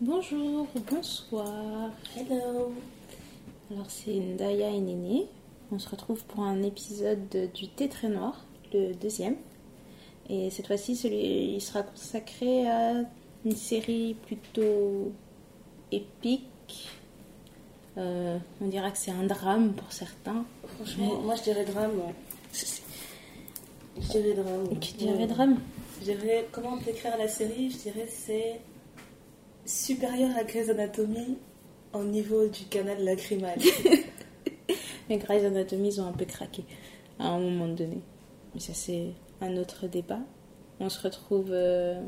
Bonjour, bonsoir. Hello. Alors c'est Ndaya et Néné. On se retrouve pour un épisode de- du Thé très noir, le deuxième. Et cette fois-ci, celui, il sera consacré à une série plutôt épique. Euh, on dira que c'est un drame pour certains. Franchement, moi je dirais drame. Je dirais drame. Qui dirait Ouais. drame? Je dirais, comment décrire la série? Je dirais c'est supérieur à Grey's Anatomy au niveau du canal lacrymal. Les Grey's Anatomy, ils ont un peu craqué à un moment donné. Mais ça, c'est un autre débat. On se retrouve euh,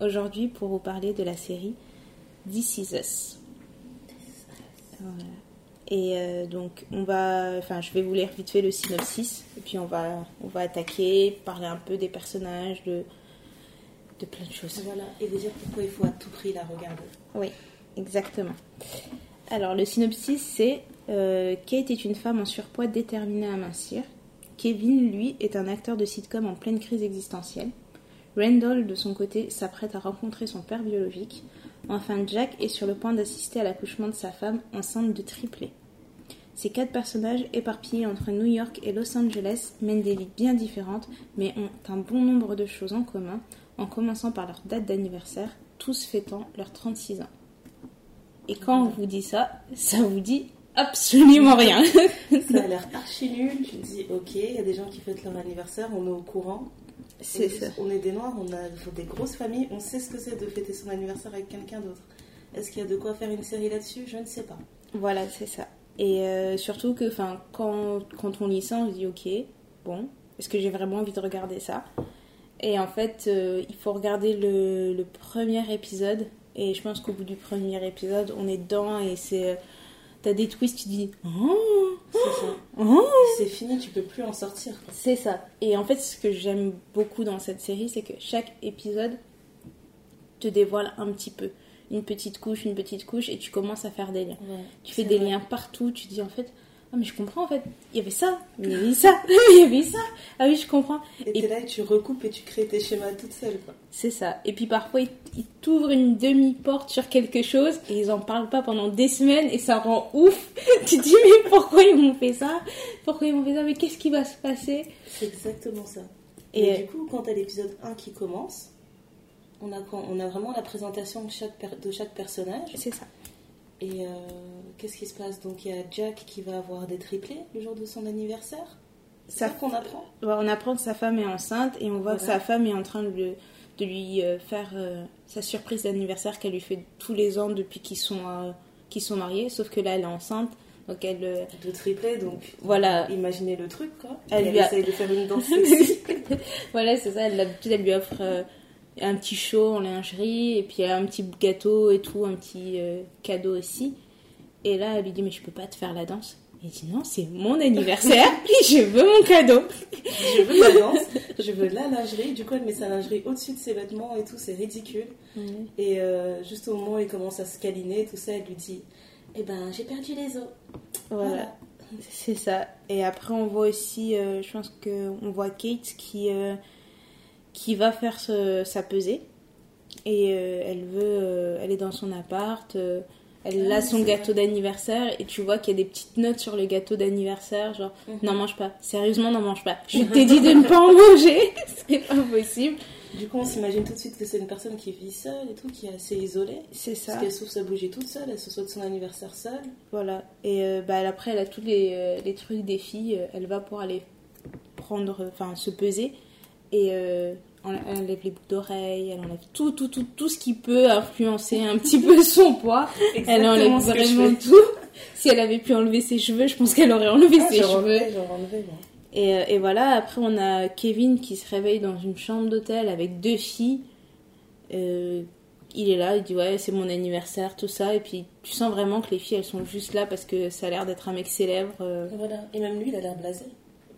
aujourd'hui pour vous parler de la série This Is Us. Voilà. Et euh, donc, on va, enfin, je vais vous lire vite fait le synopsis, et puis on va, on va attaquer, parler un peu des personnages, de, de plein de choses. voilà. Et vous dire pourquoi il faut à tout prix la regarder. Oui, exactement. Alors, le synopsis, c'est euh, Kate est une femme en surpoids déterminée à mincir. Kevin, lui, est un acteur de sitcom en pleine crise existentielle. Randall, de son côté, s'apprête à rencontrer son père biologique. Enfin, Jack est sur le point d'assister à l'accouchement de sa femme enceinte de triplé. Ces quatre personnages, éparpillés entre New York et Los Angeles, mènent des vies bien différentes, mais ont un bon nombre de choses en commun, en commençant par leur date d'anniversaire, tous fêtant leurs 36 ans. Et quand on vous dit ça, ça vous dit absolument rien. Ça a l'air archi nul. Tu te dis, ok, il y a des gens qui fêtent leur anniversaire, on est au courant. C'est On- ça. On est des noirs, on a des grosses familles, on sait ce que c'est de fêter son anniversaire avec quelqu'un d'autre. Est-ce qu'il y a de quoi faire une série là-dessus? Je ne sais pas. Voilà, c'est ça. Et euh, surtout que quand, quand on lit ça, on se dit ok, bon, est-ce que j'ai vraiment envie de regarder ça? Et en fait, euh, il faut regarder le, le premier épisode. Et je pense qu'au bout du premier épisode, on est dedans et c'est. euh, T'as des twists, tu dis. Oh, C'est ça. oh. C'est fini, tu peux plus en sortir. C'est ça. Et en fait, ce que j'aime beaucoup dans cette série, c'est que chaque épisode te dévoile un petit peu. Une petite couche, une petite couche, et tu commences à faire des liens. Tu fais des vrai. liens partout, tu dis en fait, ah mais je comprends en fait, il y avait ça, il y avait ça, il y avait ça, ah oui je comprends. Et Et- là et tu recoupes et tu crées tes schémas toute seule. Quoi. C'est ça. Et puis parfois ils, t'ouvrent une demi-porte sur quelque chose et ils en parlent pas pendant des semaines et ça rend ouf. tu te dis mais pourquoi ils m'ont fait ça? Pourquoi ils m'ont fait ça? Mais qu'est-ce qui va se passer? C'est exactement ça. Et- du coup, quand t'as l'épisode 1 qui commence, on a, on a vraiment la présentation de chaque, per- de chaque personnage. C'est ça. Et euh, qu'est-ce qui se passe Donc il y a Jack qui va avoir des triplés le jour de son anniversaire. C'est Ça- ça qu'on apprend Ouais, On apprend que sa femme est enceinte et on voit que sa femme est en train de, le- de lui euh, faire euh, sa surprise d'anniversaire qu'elle lui fait tous les ans depuis qu'ils sont, euh, qu'ils sont mariés. Sauf que là, elle est enceinte. Donc elle, euh, de triplés, donc Voilà. imaginez le truc quoi. Elle Elle, lui a- essaye de faire une danse voilà, c'est ça. D'habitude, elle lui offre un petit show en lingerie et puis un petit gâteau et tout, un petit cadeau aussi. Et là, elle lui dit Mais je peux pas te faire la danse. Il dit Non, c'est mon anniversaire et je veux mon cadeau. je veux la danse, je veux la lingerie. Du coup, elle met sa lingerie au-dessus de ses vêtements et tout, c'est ridicule. Et euh, juste au moment où il commence à se câliner, tout ça, elle lui dit Eh ben, j'ai perdu les os. Voilà. C'est ça. Et après, on voit aussi, euh, je pense qu'on voit Kate qui, euh, qui va faire ce- sa pesée. Et elle veut, elle est dans son appart, elle Ah, a son c'est gâteau d'anniversaire et tu vois qu'il y a des petites notes sur le gâteau d'anniversaire, genre Mhm. n'en mange pas, sérieusement n'en mange pas. Je t'ai dit de ne pas en manger, c'est pas possible. Du coup, on s'imagine tout de suite que c'est une personne qui vit seule et tout, qui est assez isolée. C'est ça. Parce qu'elle souffre sa bougie toute seule, elle se souhaite son anniversaire seule. Voilà. Et euh, bah, après, elle a tous les, euh, les trucs des filles. euh, Elle va pour aller prendre, enfin, se peser. Et euh, elle enlève les boucles d'oreilles, elle enlève tout, tout, tout, tout ce qui peut influencer un petit peu son poids. Elle enlève vraiment tout. Si elle avait pu enlever ses cheveux, je pense qu'elle aurait enlevé Ah, ses cheveux. enlevé, j'aurais enlevé, moi. Et, euh, et voilà, après on a Kevin qui se réveille dans une chambre d'hôtel avec deux filles. Euh, il est là, il dit ouais c'est mon anniversaire, tout ça. Et puis tu sens vraiment que les filles elles sont juste là parce que ça a l'air d'être un mec célèbre. euh, Et Voilà. Et même lui, il a l'air blasé.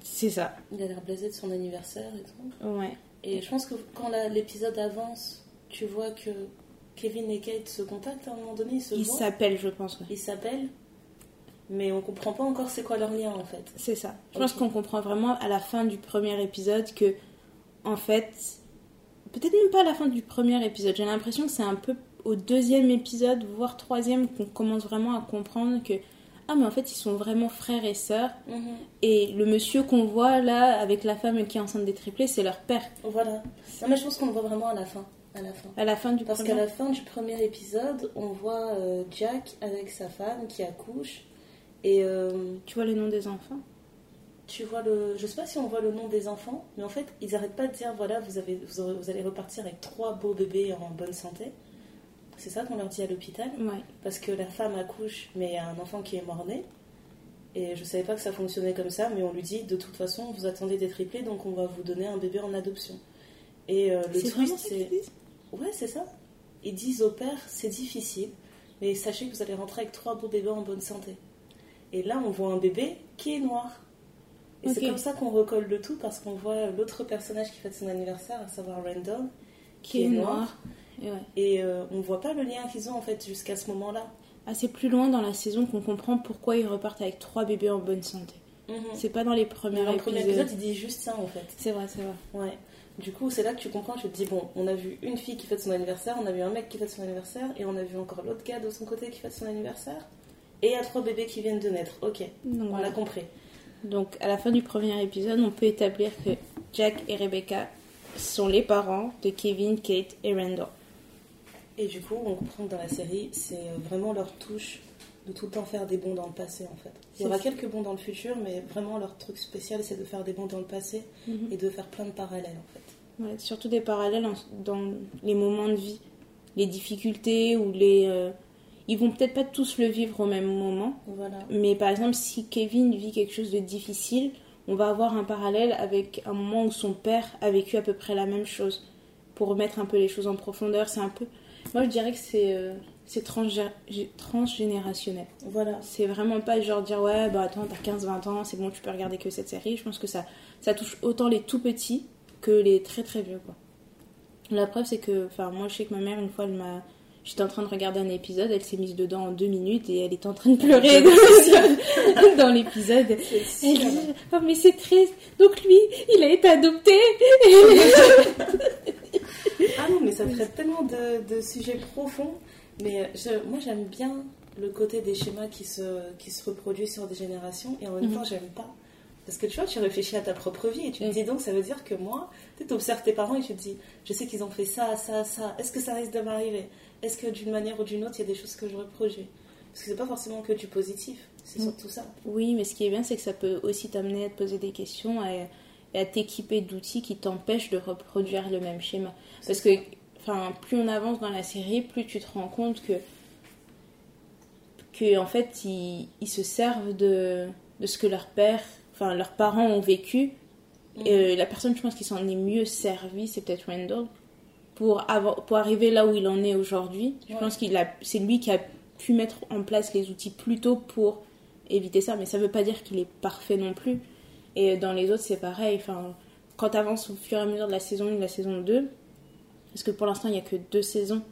c'est ça. Il a l'air blasé de son anniversaire et tout. Ouais. Et je pense que quand l'épisode avance, tu vois que Kevin et Kate se contactent à un moment donné, ils se Il voient, s'appelle, je pense. ouais. ils s'appellent, mais on comprend pas encore c'est quoi leur lien en fait. C'est ça. Je pense qu'on comprend vraiment à la fin du premier épisode que, en fait, peut-être même pas à la fin du premier épisode. J'ai l'impression que c'est un peu au deuxième épisode, voire troisième, qu'on commence vraiment à comprendre que ah mais en fait ils sont vraiment frères et sœurs Mhm. et le monsieur qu'on voit là avec la femme qui est enceinte des triplés c'est leur père Voilà. Non, mais je pense qu'on le voit vraiment à la fin. À la fin. à la fin du Parce qu'à la fin du premier épisode, on voit euh, Jack avec sa femme qui accouche. Et euh, tu vois le nom des enfants? tu vois le. Je sais pas si on voit le nom des enfants, mais en fait, ils arrêtent pas de dire voilà, vous, avez, vous allez repartir avec trois beaux bébés en bonne santé. C'est ça qu'on leur dit à l'hôpital. ouais Parce que la femme accouche, mais il y a un enfant qui est mort-né. Et je savais pas que ça fonctionnait comme ça, mais on lui dit de toute façon, vous attendez des triplés, donc on va vous donner un bébé en adoption. Et euh, le qu'ils c'est. Ouais, c'est ça. Ils disent au père, c'est difficile, mais sachez que vous allez rentrer avec trois beaux bébés en bonne santé. Et là, on voit un bébé qui est noir. Et c'est comme ça qu'on recolle le tout, parce qu'on voit l'autre personnage qui fête son anniversaire, à savoir Randall, qui est noir et ouais Et euh, on voit pas le lien qu'ils ont en fait jusqu'à ce moment-là. assez plus loin dans la saison qu'on comprend pourquoi ils repartent avec trois bébés en bonne santé c'est pas dans les premiers Dans le premier épisodes épisode, il dit juste ça en fait. c'est vrai c'est vrai Ouais. Du coup, c'est là que tu comprends, tu te dis, bon, on a vu une fille qui fête son anniversaire, on a vu un mec qui fête son anniversaire, et on a vu encore l'autre gars de son côté qui fête son anniversaire. Et il y a trois bébés qui viennent de naître. Ok, donc on voilà. a compris. Donc, à la fin du premier épisode, on peut établir que Jack et Rebecca sont les parents de Kevin, Kate et Randall. Et du coup, on comprend que dans la série, c'est vraiment leur touche de tout le temps faire des bons dans le passé en fait. Il y aura quelques bons dans le futur, mais vraiment leur truc spécial, c'est de faire des bons dans le passé Mhm. et de faire plein de parallèles en fait. Ouais, surtout des parallèles en- dans les moments de vie, les difficultés ou les. euh, Ils vont peut-être pas tous le vivre au même moment, Voilà. mais par exemple, si Kevin vit quelque chose de difficile, on va avoir un parallèle avec un moment où son père a vécu à peu près la même chose. Pour remettre un peu les choses en profondeur, c'est un peu. Moi, je dirais que c'est euh, c'est transgénérationnel. Voilà. C'est vraiment pas genre dire ouais, bah attends, t'as 15-20 ans, c'est bon, tu peux regarder que cette série. Je pense que ça, ça touche autant les tout petits que les très très vieux, quoi. La preuve, c'est que, enfin, moi, je sais que ma mère, une fois, elle m'a. J'étais en train de regarder un épisode, elle s'est mise dedans en deux minutes et elle était en train de pleurer dans- dans l'épisode. Elle dit Oh, mais c'est triste. Donc lui, il a été adopté. Ah non, mais ça traite tellement de, de sujets profonds. Mais je- moi, j'aime bien le côté des schémas qui se, qui se reproduisent sur des générations. Et en même Mhm. temps, j'aime pas. Parce que tu vois, tu réfléchis à ta propre vie et tu te dis donc, ça veut dire que moi, tu observes tes parents et tu te dis, je sais qu'ils ont fait ça, ça, ça. Est-ce que ça risque de m'arriver? Est-ce que d'une manière ou d'une autre, il y a des choses que je reproduis? Parce que c'est pas forcément que du positif. C'est Mhm. surtout ça. Oui, mais ce qui est bien, c'est que ça peut aussi t'amener à te poser des questions et à t'équiper d'outils qui t'empêchent de reproduire le même schéma. Parce que, enfin, plus on avance dans la série, plus tu te rends compte que, que en fait, ils, ils se servent de, de ce que leur père, enfin, leurs parents ont vécu. Et euh, la personne, je pense, qui s'en est mieux servie, c'est peut-être Randall. Pour, avoir, pour arriver là où il en est aujourd'hui, je Ouais. pense qu'il a, c'est lui qui a pu mettre en place les outils plus tôt pour éviter ça. Mais ça veut pas dire qu'il est parfait non plus. Et dans les autres, c'est pareil. Enfin, quand tu avances au fur et à mesure de la saison 1 et de la saison 2, parce que pour l'instant, il n'y a que deux saisons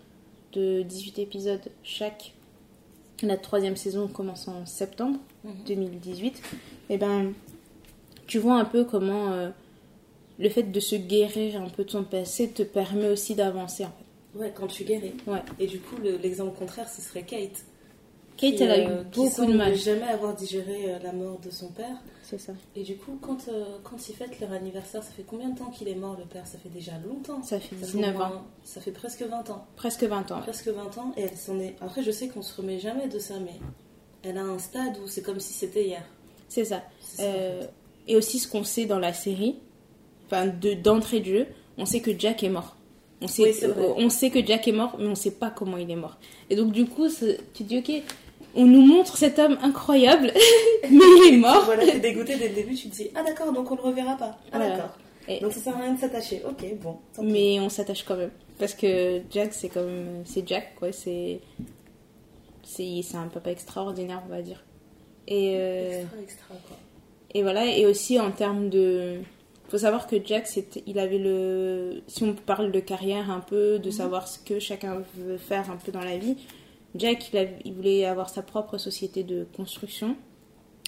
de 18 épisodes chaque. La troisième saison commence en septembre Mhm. 2018. Et ben, tu vois un peu comment euh, le fait de se guérir un peu de son passé te permet aussi d'avancer. En fait. Ouais, quand tu guéris. Ouais. Et du coup, le- l'exemple contraire, ce serait Kate. Kate, qui, elle a euh, eu qui beaucoup de mal. jamais avoir digéré euh, la mort de son père. C'est ça. Et du coup, quand, euh, quand ils fêtent leur anniversaire, ça fait combien de temps qu'il est mort, le père? Ça fait déjà longtemps. Ça fait Ça fait 19 au ans. Ça fait presque 20 ans. Presque 20 ans. ouais. Presque 20 ans. Et elle s'en est... Après, je sais qu'on se remet jamais de ça, mais elle a un stade où c'est comme si c'était hier. C'est ça. C'est ça, en Euh, fait. et aussi ce qu'on sait dans la série, enfin de d'entrée de jeu, on sait que Jack est mort. On sait, Oui, c'est vrai. euh, on sait que Jack est mort, mais on sait pas comment il est mort. Et donc du coup, tu te dis ok, on nous montre cet homme incroyable, mais il est mort. Voilà, t'es dégoûté dès le début, tu te dis Ah d'accord, donc on le reverra pas. Ah Voilà. d'accord. Et- Donc ça sert à rien de s'attacher. Ok, bon. mais on s'attache quand même parce que Jack c'est comme c'est Jack quoi, c'est c'est c'est un papa extraordinaire on va dire. Et euh, Extra, extra, quoi. Et voilà, et aussi en termes de. faut savoir que Jack, il avait le. Si on parle de carrière un peu, de savoir ce que chacun veut faire un peu dans la vie, Jack, il, a- il voulait avoir sa propre société de construction.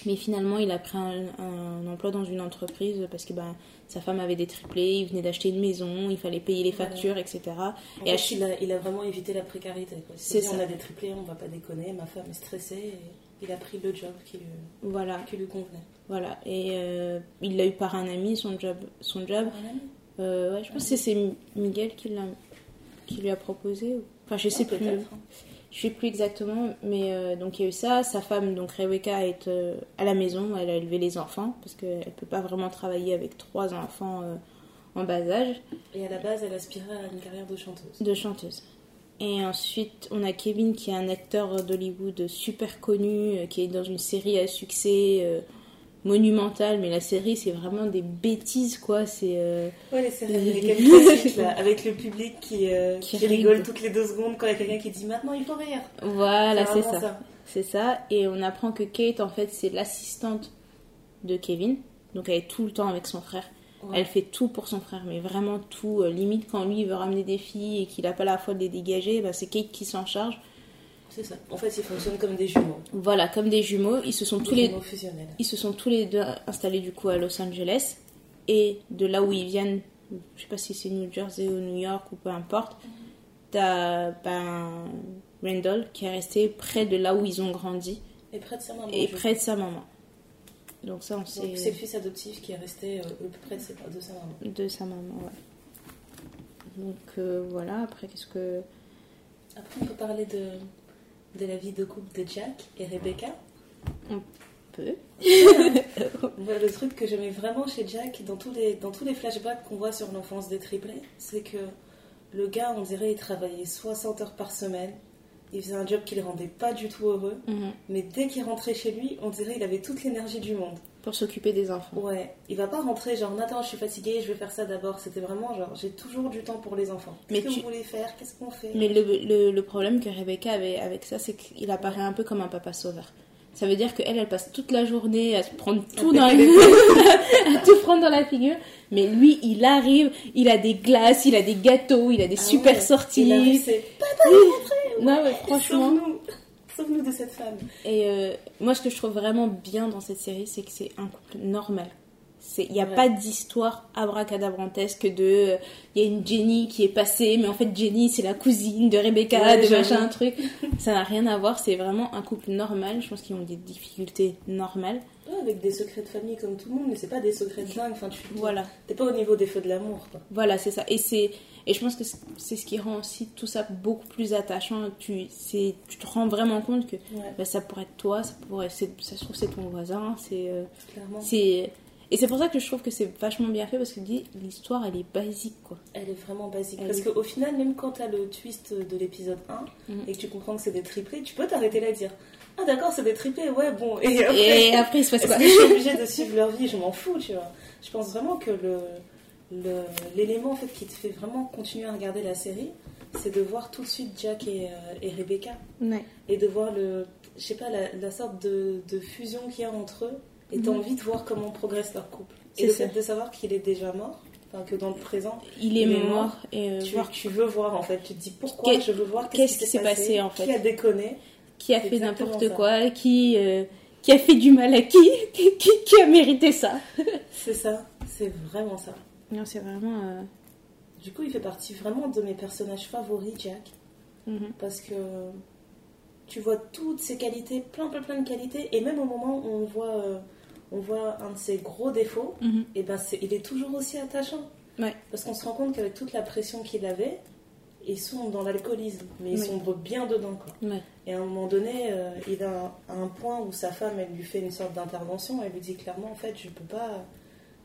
Mais finalement, il a pris un, un emploi dans une entreprise parce que ben, sa femme avait des triplés, il venait d'acheter une maison, il fallait payer les factures, etc. En Et fait, ch- il, a, il a vraiment évité la précarité. C'est ça. On a des triplés, on va pas déconner. Ma femme est stressée. Et il a pris le job qui lui, voilà, qui lui convenait. voilà. Et euh, il l'a eu par un ami, son job. Son job. Euh, ouais, je pense que c'est Miguel qui, l'a, qui lui a proposé. Enfin, je sais Ah, plus. Je sais plus exactement, mais euh, donc il y a eu ça. Sa femme, donc Rebecca, est euh, à la maison, elle a élevé les enfants parce qu'elle peut pas vraiment travailler avec trois enfants euh, en bas âge Et à la base, elle aspirait à une carrière de chanteuse. de chanteuse. Et ensuite, on a Kevin qui est un acteur d'Hollywood super connu, qui est dans une série à succès euh, monumental, mais la série c'est vraiment des bêtises quoi. C'est euh, Ouais, les séries là, avec le public qui, euh, Qui qui, rigole toutes les deux secondes quand il y a quelqu'un qui dit maintenant il faut rire. voilà, c'est ça. C'est ça. Et on apprend que Kate, en fait, c'est l'assistante de Kevin. Donc elle est tout le temps avec son frère. Ouais. Elle fait tout pour son frère, mais vraiment tout. Euh, limite, quand lui il veut ramener des filles et qu'il n'a pas la foi de les dégager, bah, c'est Kate qui s'en charge. C'est ça. En fait, ils fonctionnent comme des jumeaux. Voilà, comme des jumeaux. Ils se sont Des tous les, fusionnels. ils se sont tous les deux installés du coup à Los Angeles. Et de là où ils viennent, je sais pas si c'est New Jersey ou New York ou peu importe, t'as ben, Randall qui est resté près de là où ils ont grandi Et près de sa maman. et près de sa maman. Donc ça, on Donc, c'est le sait fils adoptif qui est resté euh, près de, ses- de sa maman. de sa maman, ouais. Donc euh, voilà, après qu'est-ce que... Après, on peut parler de, de la vie de couple de Jack et Rebecca. Peu. Moi, le truc que j'aimais vraiment chez Jack, dans tous les, dans tous les flashbacks qu'on voit sur l'enfance des triplés, c'est que le gars, on dirait, il travaillait 60 heures par semaine. Il faisait un job qui le rendait pas du tout heureux. Mhm. Mais dès qu'il rentrait chez lui, on dirait il avait toute l'énergie du monde. Pour s'occuper des enfants. Ouais, il va pas rentrer genre Nathan, je suis fatiguée, je vais faire ça d'abord. C'était vraiment genre j'ai toujours du temps pour les enfants. Mais Qu'est-ce que tu- vous voulez faire? Qu'est-ce qu'on fait? Mais le, le, le problème que Rebecca avait avec ça, c'est qu'il apparaît un peu comme un papa sauveur. Ça veut dire qu'elle, elle passe toute la journée à se prendre tout dans la... à tout prendre dans la figure. Mais lui, il arrive, il a des glaces, il a des gâteaux, il a des Ah super ouais, sorties. il arrive, c'est Non, mais franchement. Sauve-nous de cette femme. Et euh, moi, ce que je trouve vraiment bien dans cette série, c'est que c'est un couple normal. Il n'y a Ouais. pas d'histoire abracadabrantesque de. euh, Il y a une Jenny qui est passée, mais en fait, Jenny, c'est la cousine de Rebecca, Ouais, de machin, un truc. Ça n'a rien à voir, c'est vraiment un couple normal. Je pense qu'ils ont des difficultés normales. Ouais, avec des secrets de famille comme tout le monde, mais c'est pas des secrets de dingue. Enfin, tu Voilà. T'es pas au niveau des feux de l'amour. Voilà, c'est ça. Et, et je pense que c'est ce qui rend aussi tout ça beaucoup plus attachant. Tu, tu te rends vraiment compte que bah, ça pourrait être toi, ça, pourrait, c'est- ça se trouve c'est ton voisin. C'est, euh, clairement. c'est... Et c'est pour ça que je trouve que c'est vachement bien fait parce que dit, l'histoire elle est basique quoi. Elle est vraiment basique. Elle Parce est- qu'au final, même quand t'as le twist de l'épisode 1 Mhm. et que tu comprends que c'est des triplés, tu peux t'arrêter là et dire Ah d'accord, c'est des triplés, ouais, bon. Et après, Et après il se passe quoi je suis obligée de suivre leur vie Je m'en fous, tu vois. Je pense vraiment que le le- l'élément en fait qui te fait vraiment continuer à regarder la série, c'est de voir tout de suite Jack et, euh, et Rebecca Ouais. et de voir le, je sais pas, la, la sorte de, de fusion qu'il y a entre eux et t'as Mhm. envie de voir comment progresse leur couple. Et le ça. fait de savoir qu'il est déjà mort, enfin que dans le présent, Il est mort et euh, tu, voir tu veux voir en fait, tu te dis pourquoi, je veux voir qu'est-ce qui s'est passé, en fait. qui a déconné. qui a fait n'importe quoi, qui, euh, qui a fait du mal à qui, qui, qui- qui a mérité ça. C'est ça, c'est vraiment ça. Non, c'est vraiment. euh, Du coup, il fait partie vraiment de mes personnages favoris, Jack, mhm. parce que tu vois toutes ses qualités, plein plein plein de qualités, et même au moment où on voit, euh, on voit un de ses gros défauts, Mhm. et ben il est toujours aussi attachant. Ouais. Parce qu'on se rend compte qu'avec toute la pression qu'il avait, ils sont dans l'alcoolisme, mais ils Oui. sombrent bien dedans, quoi. Ouais. Et à un moment donné, euh, il a un, un point où sa femme, elle lui fait une sorte d'intervention. Elle lui dit clairement, en fait, je peux pas,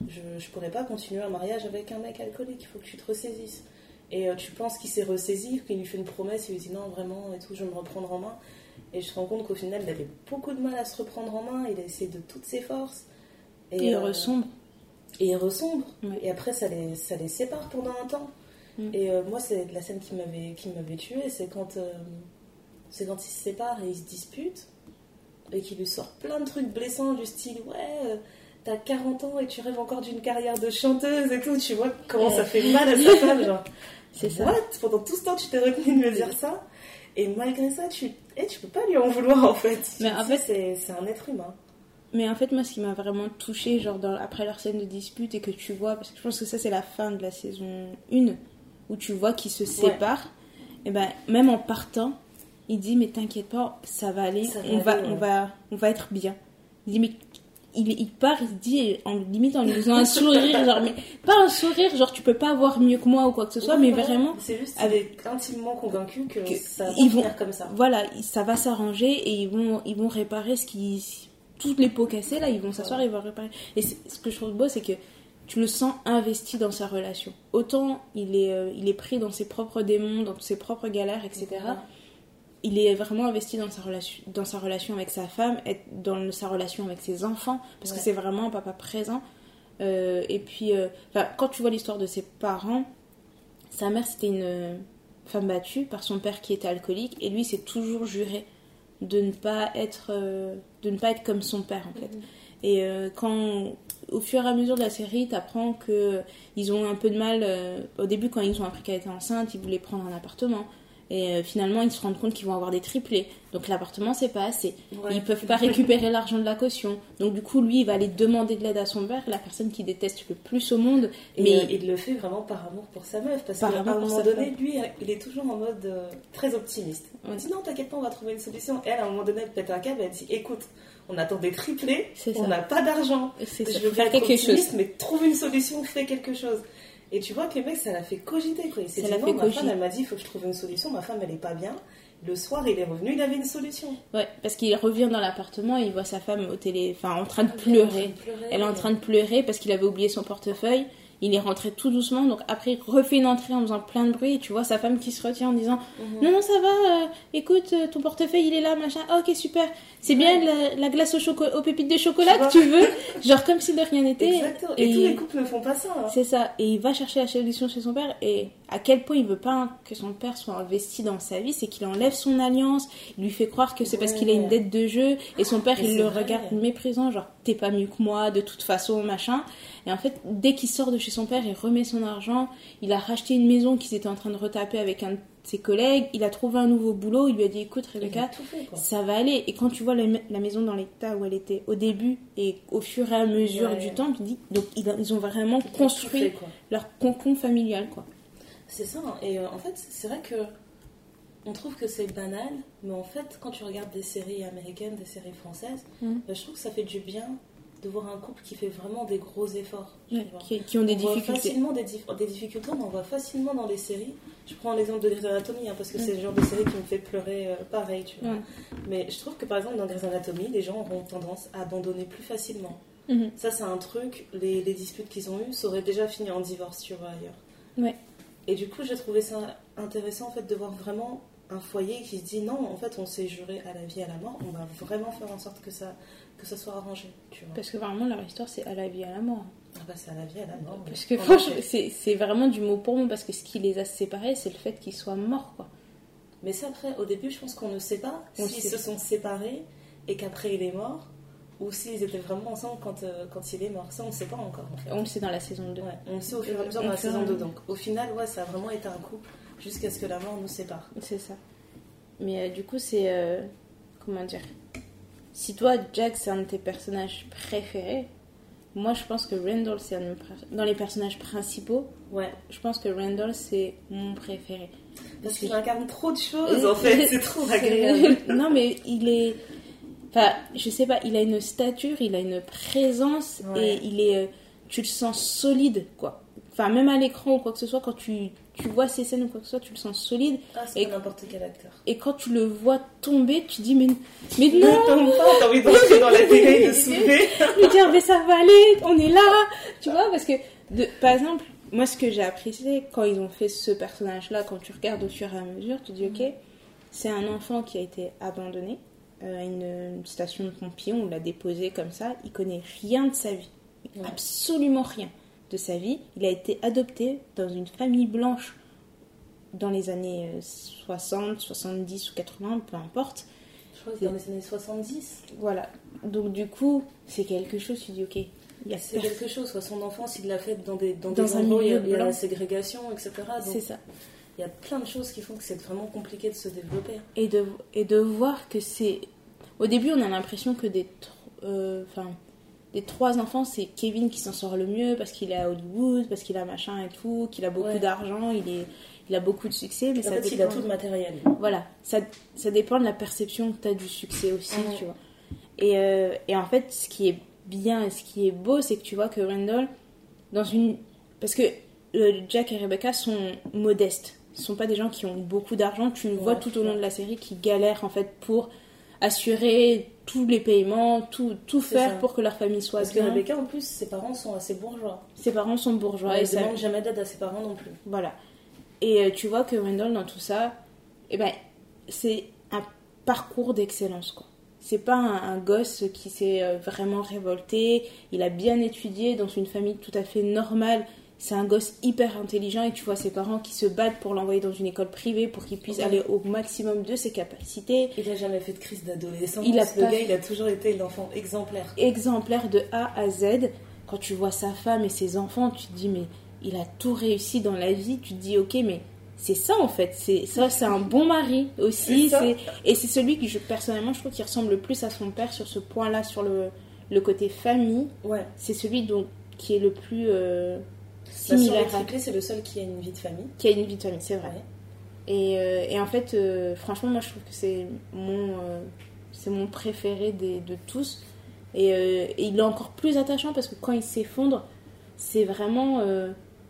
je, je pourrais pas continuer un mariage avec un mec alcoolique. Il faut que tu te ressaisisses. Et euh, tu penses qu'il s'est ressaisi, qu'il lui fait une promesse, il lui dit non, vraiment, et tout, je vais me reprendre en main. Et je te rends compte qu'au final, il avait beaucoup de mal à se reprendre en main. Il a essayé de toutes ses forces. Et il euh, ressemble. et il resombre. Ouais. Et après, ça les, ça les sépare pendant un temps. Mm. Et euh, moi, c'est la scène qui m'avait, qui m'avait tué, c'est quand, euh, c'est quand ils se séparent et ils se disputent, et qu'il lui sort plein de trucs blessants du style Ouais, euh, t'as 40 ans et tu rêves encore d'une carrière de chanteuse et tout. Tu vois comment ça fait mal à sa femme, genre. C'est ça. What? Pendant tout ce temps, tu t'es retenu de me dire ça. Et malgré ça, tu, eh, tu peux pas lui en vouloir en fait. Mais en fait- c'est, c'est un être humain. Mais en fait, moi, ce qui m'a vraiment touché, genre dans, après leur scène de dispute, et que tu vois, parce que je pense que ça, c'est la fin de la saison 1, où tu vois qu'ils se séparent, et ben même en partant, il dit Mais t'inquiète pas, ça va aller, Ça on, va, aller, on, ouais. va, on va être bien. Il dit Mais il, il part, il dit, en limite en lui faisant un sourire, genre, mais pas un sourire, genre tu peux pas avoir mieux que moi ou quoi que ce soit, mais vraiment, C'est juste avec- intimement convaincu que, que ça va ils vont- finir comme ça. voilà, ça va s'arranger et ils vont, ils vont réparer ce qui. Toutes les pots cassés, là, ils vont s'asseoir et ils vont réparer. Et ce que je trouve beau, c'est que tu le sens investi dans sa relation. Autant il est, euh, il est pris dans ses propres démons, dans ses propres galères, etc. Il est vraiment investi dans sa relation, dans sa relation avec sa femme, et dans sa relation avec ses enfants, parce que c'est vraiment un papa présent. Euh, et puis, euh, quand tu vois l'histoire de ses parents, sa mère c'était une euh, femme battue par son père qui était alcoolique, et lui s'est toujours juré de ne pas être, euh, de ne pas être comme son père en fait. Et euh, quand, au fur et à mesure de la série, t'apprends que ils ont un peu de mal. au début, quand ils ont appris qu'elle était enceinte, ils voulaient prendre un appartement. Et euh, finalement, ils se rendent compte qu'ils vont avoir des triplés. Donc l'appartement, c'est pas assez. Ouais. Ils peuvent pas récupérer l'argent de la caution. Donc du coup, lui, il va aller demander de l'aide à son père, la personne qu'il déteste le plus au monde. Et mais euh, il le fait vraiment par amour pour sa meuf. Parce Par qu'à un moment sa donné, femme. lui, il est toujours en mode euh, très optimiste. Il Ouais. dit non, t'inquiète pas, on va trouver une solution. Et elle, à un moment donné, elle pète un câble, elle dit écoute, on attend des triplés, on n'a pas d'argent. c'est Je veux faire quelque chose. mais trouve une solution, fais quelque chose. Et tu vois que le mec, ça l'a fait cogiter. Quoi. Il s'est Ça dit l'a non, fait ma femme, elle m'a dit il faut que je trouve une solution. Ma femme, elle est pas bien. Le soir, il est revenu, il avait une solution. Ouais, parce qu'il revient dans l'appartement et il voit sa femme au télé, enfin en train de pleurer. Elle est en train de pleurer parce qu'il avait oublié son portefeuille. Il est rentré tout doucement, donc après il refait une entrée en faisant plein de bruit. Et tu vois sa femme qui se retient en disant Mhm. Non, non, ça va, euh, écoute, euh, ton portefeuille il est là, machin. Ah, ok, super. C'est bien la, la glace au aux pépites de chocolat que tu veux Genre comme si de rien n'était. Exactement. Et, Et- tous les couples ne font pas ça. hein. C'est ça. Et il va chercher la solution chez son père. Et à quel point il veut pas que son père soit investi dans sa vie, c'est qu'il enlève son alliance. Il lui fait croire que c'est parce qu'il a une dette de jeu. Et son père, Mais il le vrai. regarde méprisant, genre t'es pas mieux que moi, de toute façon, machin. Et en fait, dès qu'il sort de chez son père, il remet son argent. Il a racheté une maison qu'ils étaient en train de retaper avec un de ses collègues. Il a trouvé un nouveau boulot. Il lui a dit écoute, Rebecca, fait, ça va aller. Et quand tu vois la, maison dans l'état où elle était au début et au fur et à mesure Ouais. du temps, tu dis donc ils, ont vraiment construit fait, leur concon familial quoi. C'est ça. hein. Et euh, en fait, c'est vrai que on trouve que c'est banal, mais en fait, quand tu regardes des séries américaines, des séries françaises, Mhm. bah, je trouve que ça fait du bien de voir un couple qui fait vraiment des gros efforts. Ouais, qui, qui ont des on voit difficultés. facilement des, dif- des difficultés, on en voit facilement dans les séries. Je prends l'exemple de Grey's Anatomy, hein, parce que c'est le genre de série qui me fait pleurer euh, pareil, tu vois. Ouais. Mais je trouve que par exemple, dans Grey's Anatomy, les gens auront tendance à abandonner plus facilement. Mhm. Ça, c'est un truc, les, les disputes qu'ils ont eues, ça aurait déjà fini en divorce, tu vois, ailleurs. Ouais. Et du coup, j'ai trouvé ça intéressant, en fait, de voir vraiment un foyer qui se dit non, en fait, on s'est juré à la vie, à la mort, on va vraiment faire en sorte que ça, que ça soit arrangé, tu vois. Parce que vraiment leur histoire c'est à la vie à la mort. Ah bah, c'est à la vie, à la mort. Parce que En franchement c'est vraiment du mot pour mot parce que ce qui les a séparés c'est le fait qu'ils soient morts quoi. Mais ça, après, au début, je pense qu'on ne sait pas s'ils se sont séparés et qu'après il est mort, ou s'ils étaient vraiment ensemble quand, euh, quand il est mort. Ça, on ne sait pas encore, en fait. On le sait dans la saison 2. Ouais, on le sait au fur et à mesure On dans la saison un- 2. Donc, au final, ouais, ça a vraiment été un couple jusqu'à ce que la mort nous sépare. C'est ça. Mais euh, du coup c'est euh, comment dire? Si toi Jack c'est un de tes personnages préférés, moi je pense que Randall c'est un de mes dans les personnages principaux, Ouais, je pense que Randall c'est mon préféré. parce que- qu'il incarne trop de choses, en fait. C'est trop agréable. non, mais il est. Enfin, je sais pas, il a une stature, il a une présence Ouais. et il est. euh, Tu le sens solide, quoi. Enfin, même à l'écran ou quoi que ce soit, quand tu, tu vois ces scènes ou quoi que ce soit, tu le sens solide. Ah, c'est Et- pas n'importe quel acteur. Et quand tu le vois tomber, tu dis, mais, mais Ne non tombe pas, t'as envie d'entrer dans la télé et de soulever. lui dire, mais ça va aller, on est là Tu vois, parce que, de, par exemple, moi, ce que j'ai apprécié quand ils ont fait ce personnage-là, quand tu regardes au fur et à mesure, tu dis, ok, c'est un enfant qui a été abandonné à une, une station de pompiers, on l'a déposé comme ça, il connaît rien de sa vie, Ouais. absolument rien de sa vie. Il a été adopté dans une famille blanche dans les années euh, 60, 70 ou 80, peu importe. Je crois que c'est dans les années 70. Voilà. Donc du coup, c'est quelque chose, tu dis, ok, C'est quelque chose, quoi. Son enfance, il l'a faite dans des, dans Dans des un endroits où il y, a, milieu la ségrégation, etc. C'est ça. Il y a plein de choses qui font que c'est vraiment compliqué de se développer. Et de, et de voir que c'est... Au début, on a l'impression que des, euh, enfin, des trois enfants, c'est Kevin qui s'en sort le mieux parce qu'il est à Hollywood, parce qu'il a machin et tout, qu'il a beaucoup Ouais. d'argent, il, est, il a beaucoup de succès. Mais En ça fait, il a dépend- tout le matériel. Voilà, ça, ça dépend de la perception que tu as du succès aussi, tu vois. Et, euh, et en fait, ce qui est bien et ce qui est beau, c'est que tu vois que Randall, dans une. Parce que euh, Jack et Rebecca sont modestes. Ce sont pas des gens qui ont beaucoup d'argent. Tu le vois Ouais, tout au long de la série qui galèrent en fait pour assurer tous les paiements, tout, tout faire ça. pour que leur famille soit Parce que bien. Rebecca, en plus, ses parents sont assez bourgeois. Ses parents sont bourgeois. elle et ça- demande jamais d'aide à ses parents non plus. Voilà. Et euh, tu vois que Randall, dans tout ça, eh ben, c'est un parcours d'excellence, quoi. C'est pas un, un gosse qui s'est euh, vraiment révolté. Il a bien étudié dans une famille tout à fait normale. C'est un gosse hyper intelligent et tu vois ses parents qui se battent pour l'envoyer dans une école privée pour qu'il puisse Ouais. aller au maximum de ses capacités. Il a jamais fait de crise d'adolescence. Il a Le gars, fait- il a toujours été l'enfant exemplaire. exemplaire de A à Z. Quand tu vois sa femme et ses enfants, tu te dis, mais il a tout réussi dans la vie. Tu te dis, ok, mais c'est ça en fait. C'est ça, c'est un bon mari aussi. Et c'est celui qui, je, personnellement, je trouve qu'il ressemble le plus à son père sur ce point-là, sur le, le côté famille. Ouais. C'est celui dont, qui est le plus euh, similaire, triplés, c'est le seul qui a une vie de famille. qui a une vie de famille, c'est vrai. Ouais. Et, euh, et en fait, euh, franchement, moi je trouve que c'est mon, euh, c'est mon préféré des, de tous. Et, et il est encore plus attachant parce que quand il s'effondre, c'est vraiment.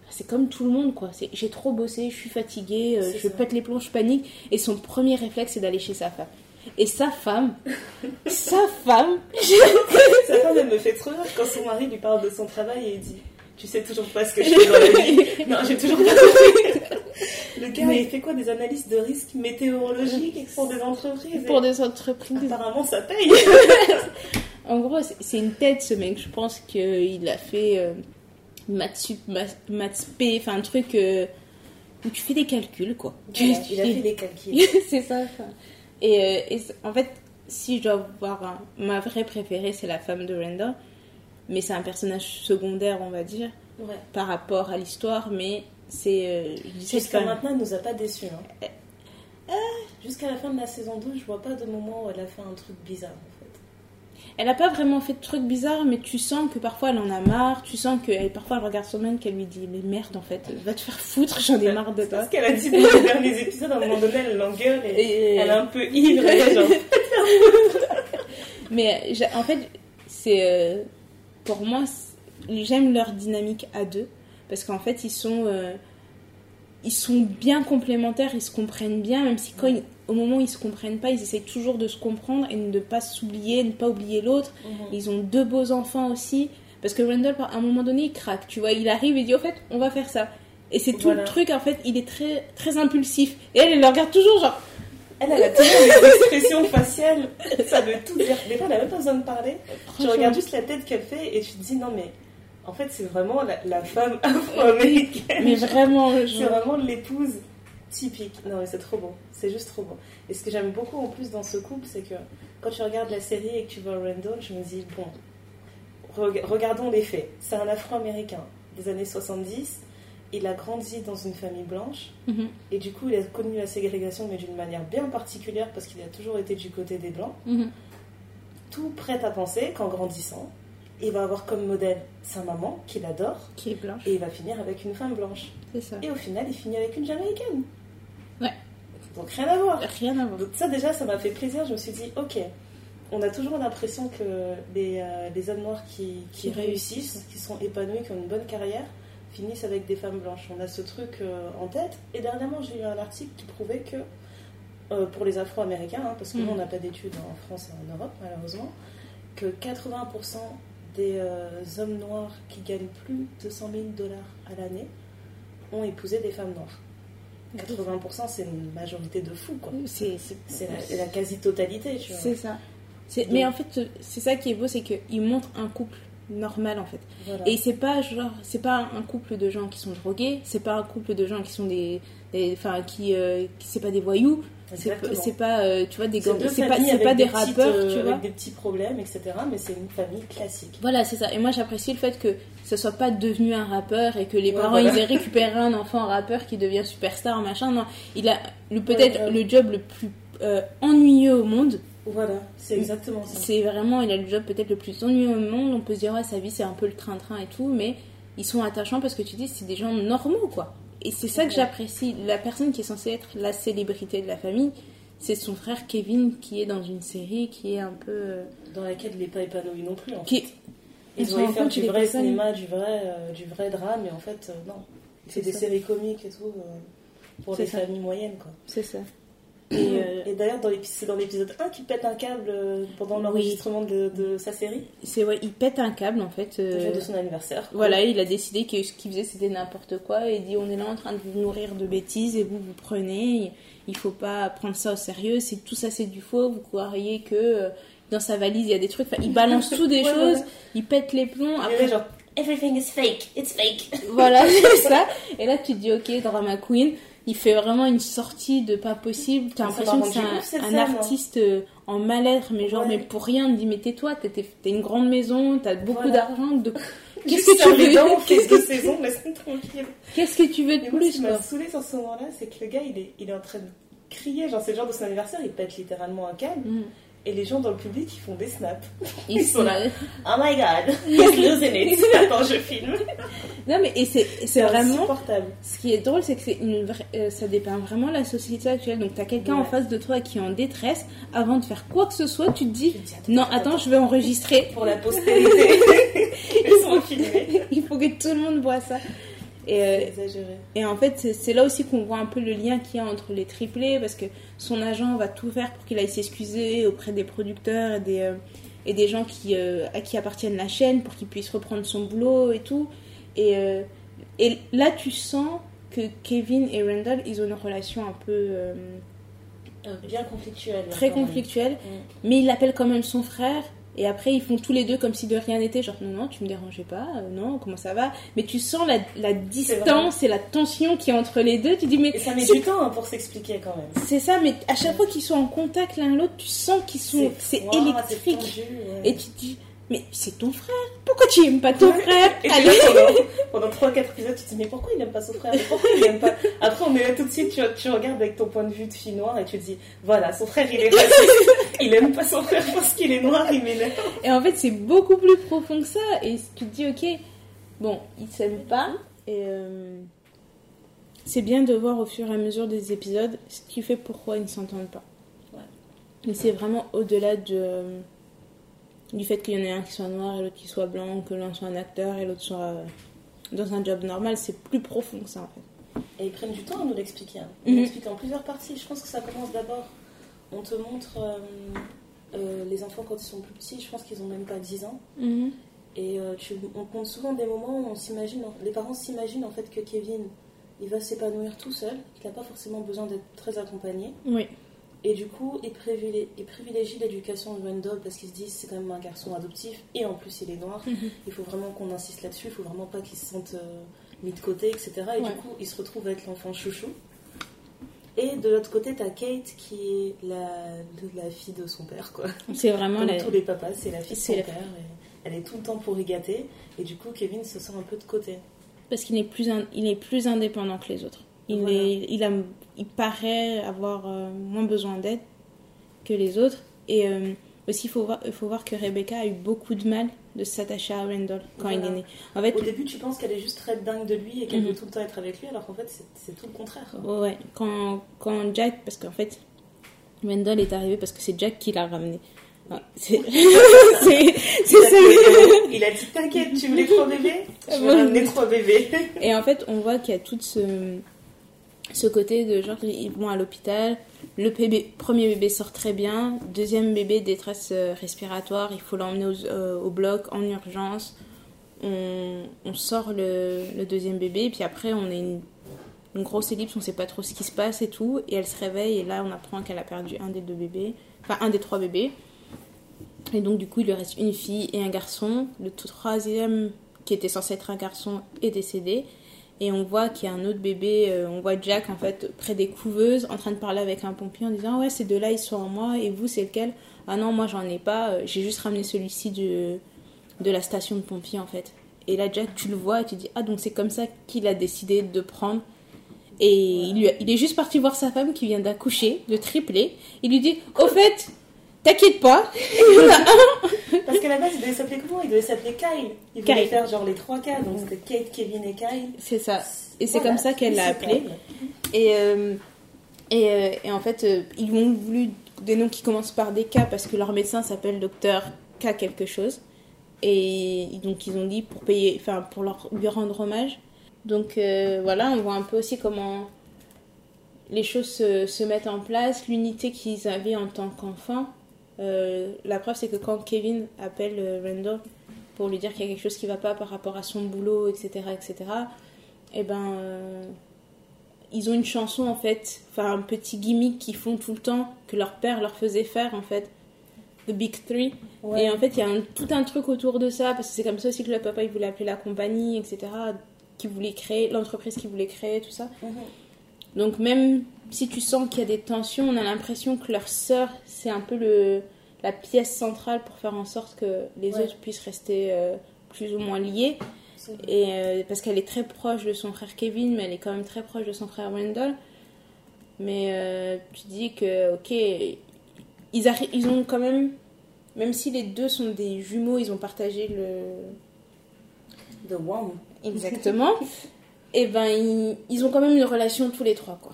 c'est comme tout le monde, quoi. J'ai trop bossé, je suis fatiguée, je ça. pète les plombs, je panique. Et son premier réflexe, c'est d'aller chez sa femme. Et sa femme, sa femme, Sa femme, elle me fait trop rire quand son mari lui parle de son travail et il dit Tu sais toujours pas ce que je fais dans la vie. Non, j'ai toujours pas compris. Le gars, Mais- il fait quoi Des analyses de risques météorologiques pour des entreprises pour des entreprises. Apparemment, ça paye. En gros, c'est- une tête ce mec. Je pense qu'il a fait euh, maths sup, maths, maths P, enfin un truc euh, où tu fais des calculs quoi. Voilà, Tu- il a fait des calculs. c'est ça. Et, euh, et en fait, si je dois voir ma vraie préférée, c'est la femme de Randall. Mais c'est un personnage secondaire, on va dire, Ouais. par rapport à l'histoire. Mais c'est. euh, Jusqu'à maintenant, elle nous a pas déçus. Hein. Jusqu'à la fin de la saison 12, je vois pas de moment où elle a fait un truc bizarre en fait. Elle a pas vraiment fait de trucs bizarres, mais tu sens que parfois elle en a marre. Tu sens que elle- parfois elle regarde son mec, qu'elle lui dit Mais merde, en fait, va te faire foutre, j'en ai marre de C'est toi. ce qu'elle a dit dans les derniers épisodes. À un moment donné, elle l'engueule et, Et- elle est un peu ivre. genre, Mais en fait, c'est. euh, pour moi, j'aime leur dynamique à deux. Parce qu'en fait, ils sont. euh, ils sont bien complémentaires, ils se comprennent bien, même si quand ils- au moment où ils se comprennent pas, ils essayent toujours de se comprendre et de ne pas s'oublier, ne pas oublier l'autre. Ils ont deux beaux enfants aussi. Parce que Randall, à un moment donné, il craque. Tu vois, il arrive et dit, au fait, on va faire ça. Et c'est tout Voilà. le truc, en fait, il est très, très impulsif. Et elle, elle le regarde toujours, genre, Elle, elle a toujours des expressions faciales. Ça veut tout dire. Des fois, elle n'a même pas besoin de parler. Tu regardes juste la tête qu'elle fait et tu te dis non, mais en fait, c'est vraiment la, la femme afro-américaine. mais vraiment, C'est vraiment l'épouse typique. Non, mais c'est trop bon. C'est juste trop bon. Et ce que j'aime beaucoup en plus dans ce couple, c'est que quand tu regardes la série et que tu vois Randall, je me dis, bon, reg- regardons les faits. C'est un afro-américain des années 70. Il a grandi dans une famille blanche. Mhm, Et du coup, il a connu la ségrégation, mais d'une manière bien particulière parce qu'il a toujours été du côté des blancs. mhm. Tout prêt à penser qu'en grandissant, il va avoir comme modèle sa maman, qu'il adore, qui est blanche, et il va finir avec une femme blanche. c'est ça. Et au final, il finit avec une Jamaïcaine. Ouais. Donc rien à voir. Rien à voir. Donc ça déjà, ça m'a fait plaisir. Je me suis dit, ok, on a toujours l'impression que les, euh, les hommes noirs qui Qui réussissent, qui sont épanouis, qui ont une bonne carrière, finissent avec des femmes blanches. On a ce truc euh, en tête. Et dernièrement, j'ai lu un article qui prouvait que, euh, pour les Afro-Américains, hein, parce que nous, Mhm. on n'a pas d'études en France et en Europe, malheureusement, que 80% des euh, hommes noirs qui gagnent plus de 100 000 dollars à l'année ont épousé des femmes noires. 80%, c'est une majorité de fous, quoi. C'est la, la quasi-totalité, tu vois. c'est ça. Donc- Mais en fait, c'est ça qui est beau, c'est qu'il montre un couple normal en fait. Voilà. Et c'est pas genre, c'est pas un couple de gens qui sont drogués, c'est pas un couple de gens qui sont des, enfin qui, euh, qui- c'est pas des voyous, c'est pas, euh, tu vois, des gangs, c'est pas, pas des, rappeurs, euh, tu vois. Avec des petits problèmes, etc. Mais c'est une famille classique. Voilà, c'est ça. Et moi, j'apprécie le fait que ce soit pas devenu un rappeur et que les Ouais, parents voilà. ils aient récupéré un enfant rappeur qui devient superstar, machin. Non, il a peut-être Ouais, ouais. le job le plus euh, ennuyeux au monde Voilà, c'est exactement ça. C'est vraiment, il a le job peut-être le plus ennuyeux au monde. On peut se dire, ouais, sa vie c'est un peu le train-train et tout, mais ils sont attachants parce que tu dis, c'est des gens normaux, quoi. Et c'est ça que j'apprécie. La personne qui est censée être la célébrité de la famille, c'est son frère Kevin qui est dans une série qui est un peu. euh, Dans laquelle il n'est pas épanoui non plus. En Qui... fait. Ils voulaient rend faire du vrai cinéma, du vrai, euh, du vrai drame, et en fait, euh, non. C'est des ça. séries comiques et tout, euh, pour les ça. familles moyennes, quoi. C'est ça. Et, Et, euh, et d'ailleurs, dans l'épi- c'est dans l'épisode 1 qu'il pète un câble euh, pendant Oui. l'enregistrement de, de sa série, c'est ouais, il pète un câble en fait. le euh, jour de son anniversaire. Voilà, il a décidé que ce qu'il faisait c'était n'importe quoi et il dit on est là en train de vous nourrir de bêtises et vous vous prenez, il faut pas prendre ça au sérieux, c'est tout ça c'est du faux, vous croiriez que euh, dans sa valise il y a des trucs, enfin il balance tout des Ouais, choses, il pète les plombs, après genre, everything is fake, it's fake. voilà c'est ça, et là tu te dis ok drama queen, il fait vraiment une sortie de pas possible, t'as l'impression que c'est un, hein. artiste euh, en mal-être mais genre Ouais. mais pour rien, on dit mais tais-toi, t'as t'as une grande maison, t'as beaucoup Voilà. d'argent, de... qu'est-ce que tu veux dents, Qu'est-ce que saison, laisse-nous tranquille. Qu'est-ce que tu veux de moi, ce plus qui m'a saoulé sur ce moment-là, c'est que le gars, il est, il est en train de crier, genre c'est le genre de son anniversaire, il pète littéralement un câble, Mm. Et les gens dans le public, ils font des snaps. Ils Ils sont là. Oh my god, he's losing it. Attends, je filme. Non mais et c'est vraiment ce qui est drôle c'est que c'est une vraie- euh, ça dépeint vraiment la société actuelle. Donc t'as quelqu'un en face de toi qui est en détresse. Avant de faire quoi que ce soit, tu te dis Tu te dis, non attends je vais enregistrer. Pour la postérité, ils sont filmés. Il faut que tout le monde voit ça. Et, euh, et en fait c'est- là aussi qu'on voit un peu le lien qu'il y a entre les triplés parce que son agent va tout faire pour qu'il aille s'excuser auprès des producteurs et des euh, et des gens qui euh, à qui appartiennent la chaîne pour qu'il puisse reprendre son boulot et tout. Et Et là, tu sens que Kevin et Randall, ils ont une relation un peu euh, Bien conflictuel. très même. conflictuelle, Mm. mais il l'appelle quand même son frère. Et après, ils font tous les deux comme si de rien n'était. Genre, non, non, tu me dérangeais pas, euh, non, comment ça va? Mais tu sens la, la distance et la tension qui est entre les deux. Tu dis, mais Et ça met du temps hein, pour s'expliquer quand même. c'est ça, mais à chaque fois qu'ils sont en contact l'un l'autre, tu sens qu'ils sont. C'est électrique. tendu, ouais. Et tu te dis, mais c'est ton frère Pourquoi tu aimes pas ton frère Et Allez là, pendant, pendant 3-4 épisodes, tu te dis, mais pourquoi il aime pas son frère? Mais pourquoi il aime pas? Après, on est là tout de suite, tu, tu regardes avec ton point de vue de fille noire et tu te dis, voilà, son frère, il est raciste. il aime pas son frère parce qu'il est noir, il m'énerve. Et en fait, c'est beaucoup plus profond que ça. Et tu te dis, ok, bon, ils s'aiment pas. Et euh, c'est bien de voir au fur et à mesure des épisodes ce qui fait pourquoi ils ne s'entendent pas. Ouais. Mais c'est vraiment au-delà de, euh, du fait qu'il y en ait un qui soit noir et l'autre qui soit blanc, que l'un soit un acteur et l'autre soit euh, dans un job normal. C'est plus profond que ça en fait. Et ils prennent du temps à nous l'expliquer. hein. Ils Mhm. l'expliquent en plusieurs parties. Je pense que ça commence d'abord. On te montre euh, euh, les enfants quand ils sont plus petits. Je pense qu'ils ont même pas 10 ans. Et euh, tu, on te montre souvent des moments où on s'imagine, les parents s'imaginent en fait que Kevin, il va s'épanouir tout seul, qu'il n'a pas forcément besoin d'être très accompagné. Oui. Et du coup, il privilégie, il privilégie l'éducation de Randall parce qu'ils se disent c'est quand même un garçon adoptif et en plus il est noir. Il faut vraiment qu'on insiste là-dessus, il faut vraiment pas qu'il se sente euh, mis de côté, etc. Et Ouais. du coup, il se retrouve à être l'enfant chouchou. Et de l'autre côté, t'as Kate qui est la, la fille de son père, quoi. C'est vraiment Comme la. tous les papas, c'est la fille de son la- père. et elle est tout le temps pour y gâter. Et du coup, Kevin se sent un peu de côté. Parce qu'il est plus, in- il est plus indépendant que les autres. Il, Voilà. est, il, a, il paraît avoir euh, moins besoin d'aide que les autres. Et euh, aussi, il faut voir, il faut voir que Rebecca a eu beaucoup de mal de s'attacher à Randall quand il est né. En fait, Au début, tu penses qu'elle est juste très dingue de lui et qu'elle veut tout le temps être avec lui, alors qu'en fait, c'est- tout le contraire. quoi. ouais, quand, quand Jack, parce qu'en fait, Randall est arrivé parce que c'est Jack qui l'a ramené. Ouais, c'est c'est ça. Il a dit T'inquiète, tu voulais trois bébés Je vais Ouais. ramener trois bébés. Et en fait, on voit qu'il y a tout ce, ce côté de genre, ils vont à l'hôpital, le bébé- premier bébé sort très bien, deuxième bébé détresse euh, respiratoire, il faut l'emmener euh, au bloc en urgence. On, sort le, deuxième bébé, puis après, on a une, une grosse ellipse, on sait pas trop ce qui se passe et tout. Et elle se réveille, et là, on apprend qu'elle a perdu un des deux bébés, enfin, un des trois bébés. Et donc, du coup, il lui reste une fille et un garçon. Le troisième, qui était censé être un garçon, est décédé. Et on voit qu'il y a un autre bébé, euh, on voit Jack en fait près des couveuses en train de parler avec un pompier en disant ouais ces deux-là ils sont en moi et vous c'est lequel? Ah non moi j'en ai pas, euh, j'ai juste ramené celui-ci de, de la station de pompiers en fait. Et là Jack tu le vois et tu dis ah donc c'est comme ça qu'il a décidé de prendre. Et il, il est juste parti voir sa femme qui vient d'accoucher, de tripler. Il lui dit au fait t'inquiète pas. Parce qu'à la base, il devait s'appeler comment? Il devait s'appeler Kyle. Il voulait Kyle. faire genre les trois cas, donc c'était Kate, Kevin et Kyle. C'est ça. Et c'est Voilà, comme ça qu'elle l'a appelé. Et, euh, et, euh, et en fait, euh, ils ont voulu des noms qui commencent par des K parce que leur médecin s'appelle docteur K quelque chose. Et donc ils ont dit pour payer, enfin pour leur, lui rendre hommage. Donc euh, voilà, on voit un peu aussi comment les choses se, se mettent en place, l'unité qu'ils avaient en tant qu'enfants. Euh, la preuve, c'est que quand Kevin appelle euh, Randall pour lui dire qu'il y a quelque chose qui va pas par rapport à son boulot, etc., etc., et ben, euh, ils ont une chanson en fait, enfin un petit gimmick qu'ils font tout le temps, que leur père leur faisait faire en fait, The Big Three. Ouais. Et en fait, il y a un- tout un truc autour de ça, parce que c'est comme ça aussi que le papa il voulait appeler la compagnie, etc., qui voulait créer, l'entreprise qui voulait créer, tout ça. Mhm. Donc même si tu sens qu'il y a des tensions, on a l'impression que leur sœur, c'est un peu le, la pièce centrale pour faire en sorte que les Ouais. autres puissent rester euh, plus ou moins liés. Et euh, parce qu'elle est très proche de son frère Kevin, mais elle est quand même très proche de son frère Wendell. Mais euh, tu dis que, ok, ils, ont quand même, même si les deux sont des jumeaux, ils ont partagé le. The One. Exactement. et ben, ils, ils ont quand même une relation tous les trois, quoi.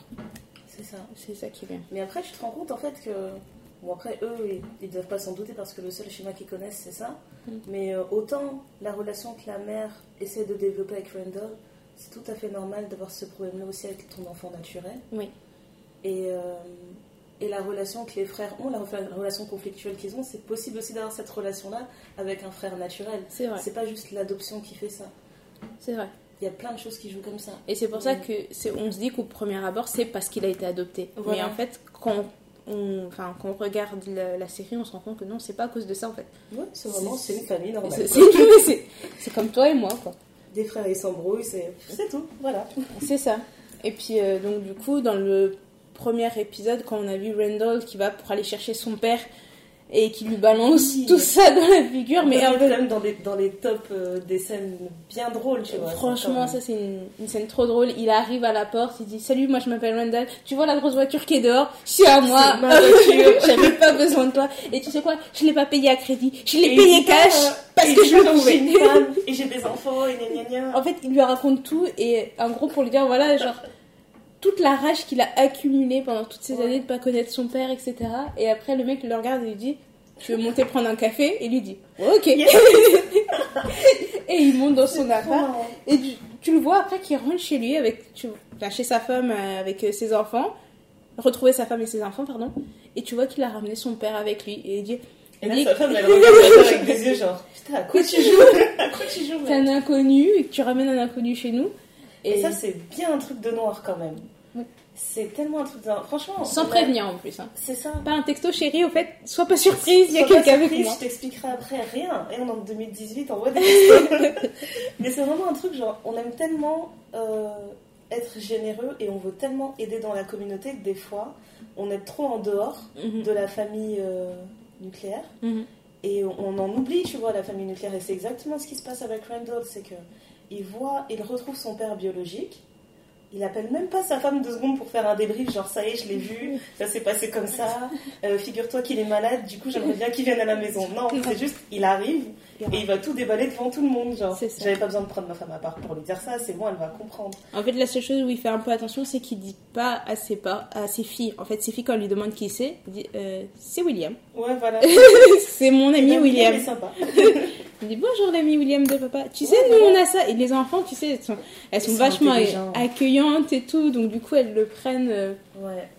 C'est ça. C'est ça qui est bien. Mais après, tu te rends compte en fait que. Bon, après, eux, ils- ne doivent pas s'en douter parce que le seul schéma qu'ils connaissent, c'est ça. Mm. Mais euh, autant la relation que la mère essaie de développer avec Randall, c'est tout à fait normal d'avoir ce problème-là aussi avec ton enfant naturel. Oui. Et, euh, et la relation que les frères ont, la, la relation conflictuelle qu'ils ont, c'est possible aussi d'avoir cette relation-là avec un frère naturel. C'est vrai. C'est pas juste l'adoption qui fait ça. C'est vrai. Il y a plein de choses qui jouent comme ça. Et c'est pour ça que c'est, on se dit qu'au premier abord, c'est parce qu'il a été adopté. Voilà. Mais en fait, quand on, enfin, quand on regarde la, la série, on se rend compte que non, c'est pas à cause de ça en fait. Ouais, c'est vraiment, c'est une famille normale. C'est, comme toi et moi, quoi. Des frères, ils s'embrouillent, c'est c'est tout. Voilà. C'est ça. Et puis, euh, donc, du coup, dans le premier épisode, quand on a vu Randall qui va pour aller chercher son père et qui lui balance Oui. tout ça dans la figure, mais en fait, même dans les, dans les tops euh, des scènes bien drôles, tu vois. Franchement, ça c'est une, une scène trop drôle. Il arrive à la porte, il dit Salut, moi je m'appelle Randall. Tu vois la grosse voiture qui est dehors? C'est à moi. J'avais pas besoin de toi. Et tu sais quoi? Je l'ai pas payé à crédit. Je l'ai payé cash ah, parce que je J'ai pouvais. une femme et j'ai des enfants et gna gna gna. en fait, il lui raconte tout et en gros pour lui dire voilà, genre toute la rage qu'il a accumulée pendant toutes ces Ouais. années de pas connaître son père, etc. Et après, le mec le regarde et lui dit Tu veux monter prendre un café? Et lui dit Ouais, ok. Yes. et il monte dans son appart. marrant. Et tu, tu le vois après qu'il rentre chez lui, avec, tu, enfin, chez sa femme euh, avec euh, ses enfants, retrouver sa femme et ses enfants, pardon, et tu vois qu'il a ramené son père avec lui. Et il dit, Et là, sa femme, elle regarde avec des yeux genre Putain, à quoi tu joues? À quoi tu joues c'est un inconnu et que tu ramènes un inconnu chez nous. Et Et, ça, c'est bien un truc de noir quand même. Oui. C'est tellement un truc de noir. Franchement. sans prévenir en plus. Hein. C'est ça. Pas un texto chéri, au fait, sois pas surprise, il y a quelqu'un avec moi. Je t'expliquerai après rien. Et on est en 2018, on voit des. Mais c'est vraiment un truc, genre, on aime tellement euh, être généreux et on veut tellement aider dans la communauté que des fois, on est trop en dehors Mhm. de la famille euh, nucléaire. Mhm. Et on on en oublie, tu vois, la famille nucléaire. Et c'est exactement ce qui se passe avec Randall. C'est que il voit, il retrouve son père biologique. Il appelle même pas sa femme deux secondes pour faire un débrief, genre ça y est, je l'ai vu, ça s'est passé comme ça. Euh, Figure-toi qu'il est malade, du coup j'aimerais bien qu'il vienne à la maison. Non, c'est juste, il arrive et il va tout déballer devant tout le monde. Genre, j'avais pas besoin de prendre ma femme à part pour lui dire ça, c'est bon, elle va comprendre. En fait, la seule chose où il fait un peu attention, c'est qu'il dit pas à ses, pas, à ses filles. En fait, ses filles, quand on lui demande qui c'est, il dit euh, C'est William. Ouais, voilà. c'est mon ami William William. est sympa. Il dit bonjour l'ami William de papa. Tu sais, nous on a ça. Et les enfants, tu sais, elles sont, elles sont sont vachement accueillantes et tout. Donc du coup, elles le prennent, euh, Ouais,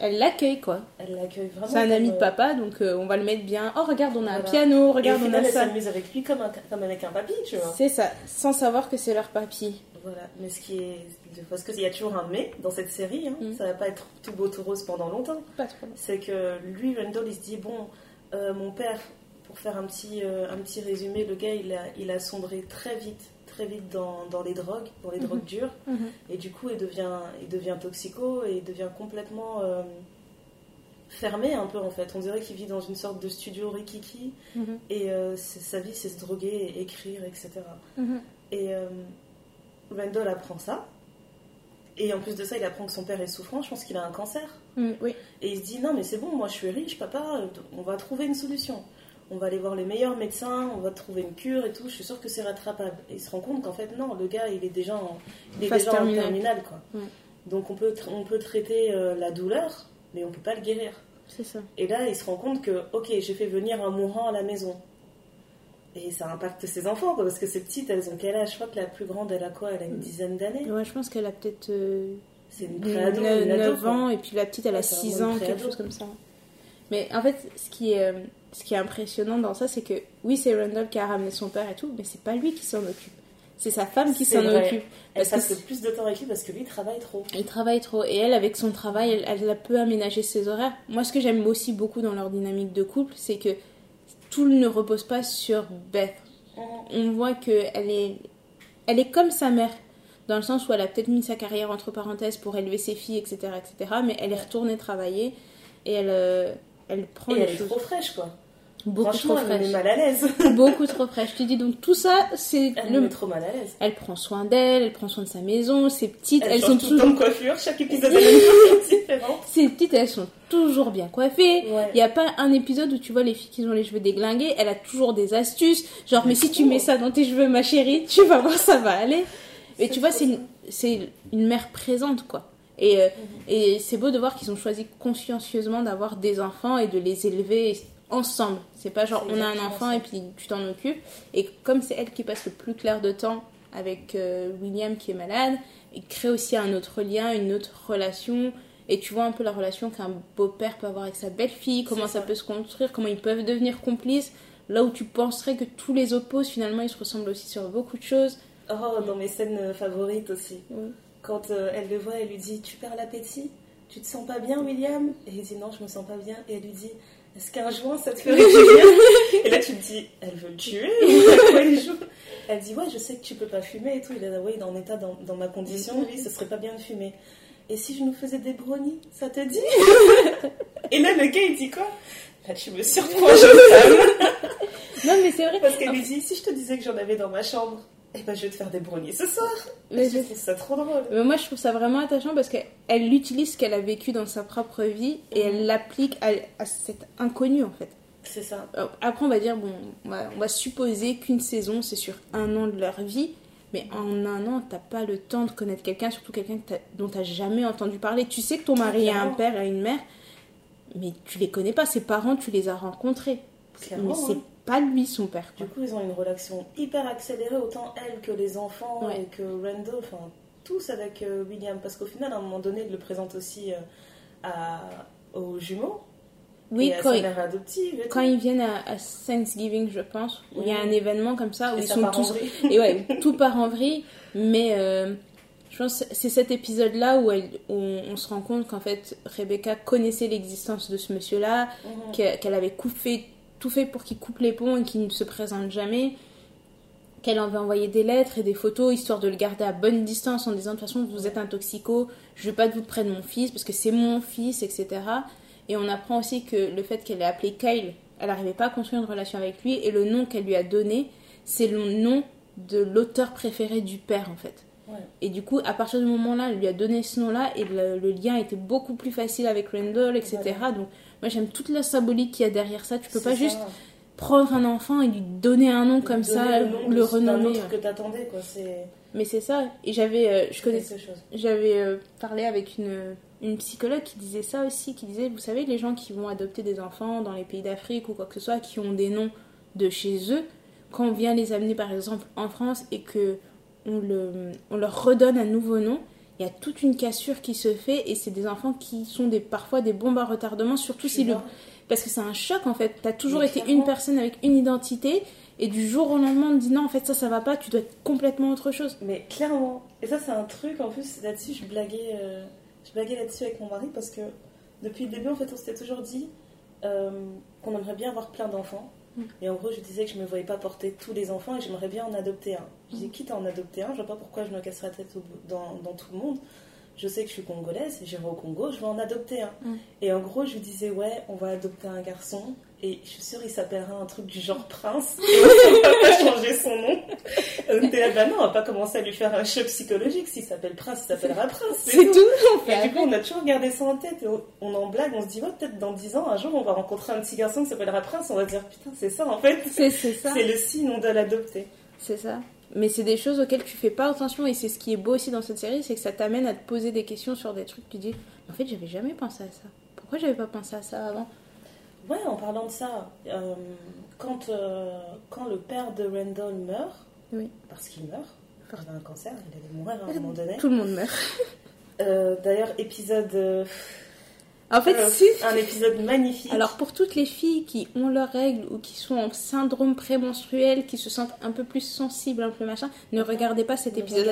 elles l'accueillent quoi. elle l'accueille vraiment. C'est un ami de euh, papa, donc euh, on va le mettre bien. Oh regarde, on a un piano. Et Regarde, on a elle ça. s'amuse avec lui comme, un- comme avec un papy, tu vois. C'est ça, sans savoir que c'est leur papy. Voilà, mais ce qui est. Parce qu'il y a toujours un mais dans cette série, hein. Mm. ça va pas être tout beau, tout rose pendant longtemps. Pas trop. C'est que lui, Randall, il se dit bon, euh, mon père, pour faire un petit, euh, un petit résumé, le gars, il a, il a sombré très vite, très vite dans, dans les drogues, dans les Mhm. drogues dures, et du coup, il devient, il devient toxico et il devient complètement. euh, fermé un peu en fait on dirait qu'il vit dans une sorte de studio rikiki Mhm. et euh, sa vie c'est se droguer et écrire etc Mhm. et euh, Randall apprend ça. Et en plus de ça, il apprend que son père est souffrant. Je pense qu'il a un cancer. Mm, oui. Et il se dit non mais c'est bon, moi je suis riche, papa, euh, on va trouver une solution. On va aller voir les meilleurs médecins, on va trouver une cure et tout. Je suis sûre que c'est rattrapable. Et il se rend compte qu'en fait non, le gars il est déjà en, il est déjà en terminale. terminale quoi. Ouais. Donc on peut on peut traiter euh, la douleur, mais on peut pas le guérir. C'est ça. Et là il se rend compte que ok j'ai fait venir un mourant à la maison. Et ça impacte ses enfants quoi, parce que ces petites elles ont quel âge? Je crois que la plus grande elle a quoi? Elle a une dizaine d'années. Ouais, je pense qu'elle a peut-être euh, C'est une préado, 9, une ado, quoi. ans, et puis la petite, elle a Ouais, c'est 6 vraiment ans, quelque chose comme ça. Mais en fait, ce qui est, euh, ce qui est impressionnant dans ça, c'est que oui, c'est Randall qui a ramené son père et tout, mais c'est pas lui qui s'en occupe. C'est sa femme qui s'en occupe. Elle Parce que passe plus de temps avec lui parce que lui il travaille trop. Il travaille trop. Et elle, avec son travail, elle, elle a peu aménagé ses horaires. Moi, ce que j'aime aussi beaucoup dans leur dynamique de couple, c'est que tout ne repose pas sur Beth. On voit qu'elle est, elle est comme sa mère, dans le sens où elle a peut-être mis sa carrière entre parenthèses pour élever ses filles, etc., etc. Mais elle est retournée travailler et elle, euh, elle prend Et elle est choses trop fraîche quoi. beaucoup Franchement, trop elle me met fraîche. mal à l'aise. beaucoup trop fraîche. Je te dis donc tout ça, c'est Elle me le. met trop mal à l'aise. Elle prend soin d'elle, elle prend soin de sa maison, ses petites, Elle, elles sont tout toujours de coiffure, chaque épisode elle a une coiffure différente. Ces petites, elles sont toujours bien coiffées. Il Ouais. n'y a pas un épisode où tu vois les filles qui ont les cheveux déglingués. Elle a toujours des astuces. Genre, mais si tu mets ça dans tes cheveux, ma chérie, tu vas voir, ça va aller. Et tu vois, c'est une, c'est une mère présente, quoi. Et, euh, et c'est beau de voir qu'ils ont choisi consciencieusement d'avoir des enfants et de les élever ensemble. C'est pas genre, on a un enfant et puis tu t'en occupes. Et comme c'est elle qui passe le plus clair de temps avec euh, William qui est malade, il crée aussi un autre lien, une autre relation. Et tu vois un peu la relation qu'un beau-père peut avoir avec sa belle-fille, comment ça. peut se construire, comment ils peuvent devenir complices. Là où tu penserais que tous les opposent, finalement, ils se ressemblent aussi sur beaucoup de choses. Oh, dans mes scènes euh, favorites aussi. Oui. Quand euh, elle le voit, elle lui dit Tu perds l'appétit? Tu te sens pas bien, William? Et il dit Non, je me sens pas bien. Et elle lui dit Est-ce qu'un joint ça te ferait du bien? Et là, tu te dis Elle veut le tuer? Ou quoi il joue Elle dit Ouais, je sais que tu peux pas fumer et tout. Il a dit Oui, dans, état, dans, dans ma condition, lui, ce serait pas bien de fumer. Et si je nous faisais des brownies, ça te dit Et là, le gars, il dit quoi? Là, tu me surprends, femme. Non, mais c'est vrai. Parce qu'elle lui dit Si je te disais que j'en avais dans ma chambre, eh ben, je vais te faire des brownies ce soir. Mais je trouve ça trop drôle. Mais moi, je trouve ça vraiment attachant parce qu'elle utilise ce qu'elle a vécu dans sa propre vie et elle l'applique à, à cet inconnu, en fait. C'est ça. Euh, Après, on va dire, bon, on va, on va supposer qu'une saison, c'est sur un an de leur vie. Mais en un an, t'as pas le temps de connaître quelqu'un, surtout quelqu'un dont t'as jamais entendu parler. Tu sais que ton mari a un père et une mère, mais tu les connais pas. Ses parents, tu les as rencontrés. Clairement, mais. Pas lui son père. quoi. Du coup, ils ont une relation hyper accélérée, autant elle que les enfants Ouais. et que Randall, enfin tous avec euh, William. Parce qu'au final, à un moment donné, il le présente aussi euh, à, aux jumeaux Oui, et quand, ils, adoptive. quand viennent à, à Thanksgiving, je pense, où il y a un événement comme ça, où Et ils sont tous. Et ouais, tout part en vrille, mais euh, je pense que c'est cet épisode-là où, où on se rend compte qu'en fait Rebecca connaissait l'existence de ce monsieur-là, Mhm. qu'elle avait coupé- tout fait pour qu'il coupe les ponts et qu'il ne se présente jamais, qu'elle avait envoyé des lettres et des photos histoire de le garder à bonne distance en disant de toute façon vous êtes un toxico, je veux pas de vous près de mon fils parce que c'est mon fils, etc. Et on apprend aussi que le fait qu'elle ait appelé Kyle, elle n'arrivait pas à construire une relation avec lui et le nom qu'elle lui a donné, c'est le nom de l'auteur préféré du père en fait. Ouais. Et du coup, à partir du moment-là, elle lui a donné ce nom-là et le, le lien était beaucoup plus facile avec Randall, etc. Donc, moi, j'aime toute la symbolique qu'il y a derrière ça. Tu peux pas C'est juste prendre un enfant et lui donner un nom comme ça, le, nom le de- d'un renommer. autre que t'attendais, quoi. C'est Mais c'est ça. Et j'avais, euh, je connais, j'avais euh, parlé avec une, une psychologue qui disait ça aussi, qui disait, vous savez, les gens qui vont adopter des enfants dans les pays d'Afrique ou quoi que ce soit, qui ont des noms de chez eux, quand on vient les amener par exemple en France et que on, le, on leur redonne un nouveau nom, il y a toute une cassure qui se fait et c'est des enfants qui sont des, parfois des bombes à retardement, surtout si le... Parce que c'est un choc en fait. T'as toujours Mais été clairement. une personne avec une identité et du jour au lendemain on te dit non en fait ça ça va pas, tu dois être complètement autre chose. Mais clairement. Et ça, c'est un truc, en plus, là-dessus, je blaguais, euh, je blaguais là-dessus avec mon mari parce que depuis le début, en fait, on s'était toujours dit euh, qu'on aimerait bien avoir plein d'enfants. Mm. Et en gros, je disais que je me voyais pas porter tous les enfants et j'aimerais bien en adopter un. Je dis, quitte à en adopter un, je vois pas pourquoi je me casserais la tête dans, dans tout le monde. Je sais que je suis congolaise, j'irai au Congo, je vais en adopter un. Mm. Et en gros, je disais, ouais, on va adopter un garçon Et je suis sûre, il s'appellera un truc du genre Prince. Et on va pas changer son nom. Donc t'es là, bah non, on va pas commencer à lui faire un choc psychologique. S'il s'appelle Prince, il s'appellera Prince. C'est tout, Et fait du coup, on a toujours gardé ça en tête. Et on, on en blague, on se dit, ouais, peut-être dans 10 ans, un jour, on va rencontrer un petit garçon qui s'appellera Prince. On va dire, putain, c'est ça en fait. C'est c'est ça. C'est le signe, on doit l'adopter. C'est ça. Mais c'est des choses auxquelles tu fais pas attention et c'est ce qui est beau aussi dans cette série, c'est que ça t'amène à te poser des questions sur des trucs. Tu dis, en fait, j'avais jamais pensé à ça. Pourquoi j'avais pas pensé à ça avant? Ouais, en parlant de ça, euh, quand, euh, quand le père de Randall meurt, Oui. parce qu'il meurt, il avait un cancer, il allait mourir à un moment donné. Tout le monde meurt. Euh, D'ailleurs, épisode. En fait, euh, si. un épisode magnifique. Alors pour toutes les filles qui ont leurs règles ou qui sont en syndrome prémenstruel, qui se sentent un peu plus sensibles, un peu machin, ne regardez pas cet Ne épisode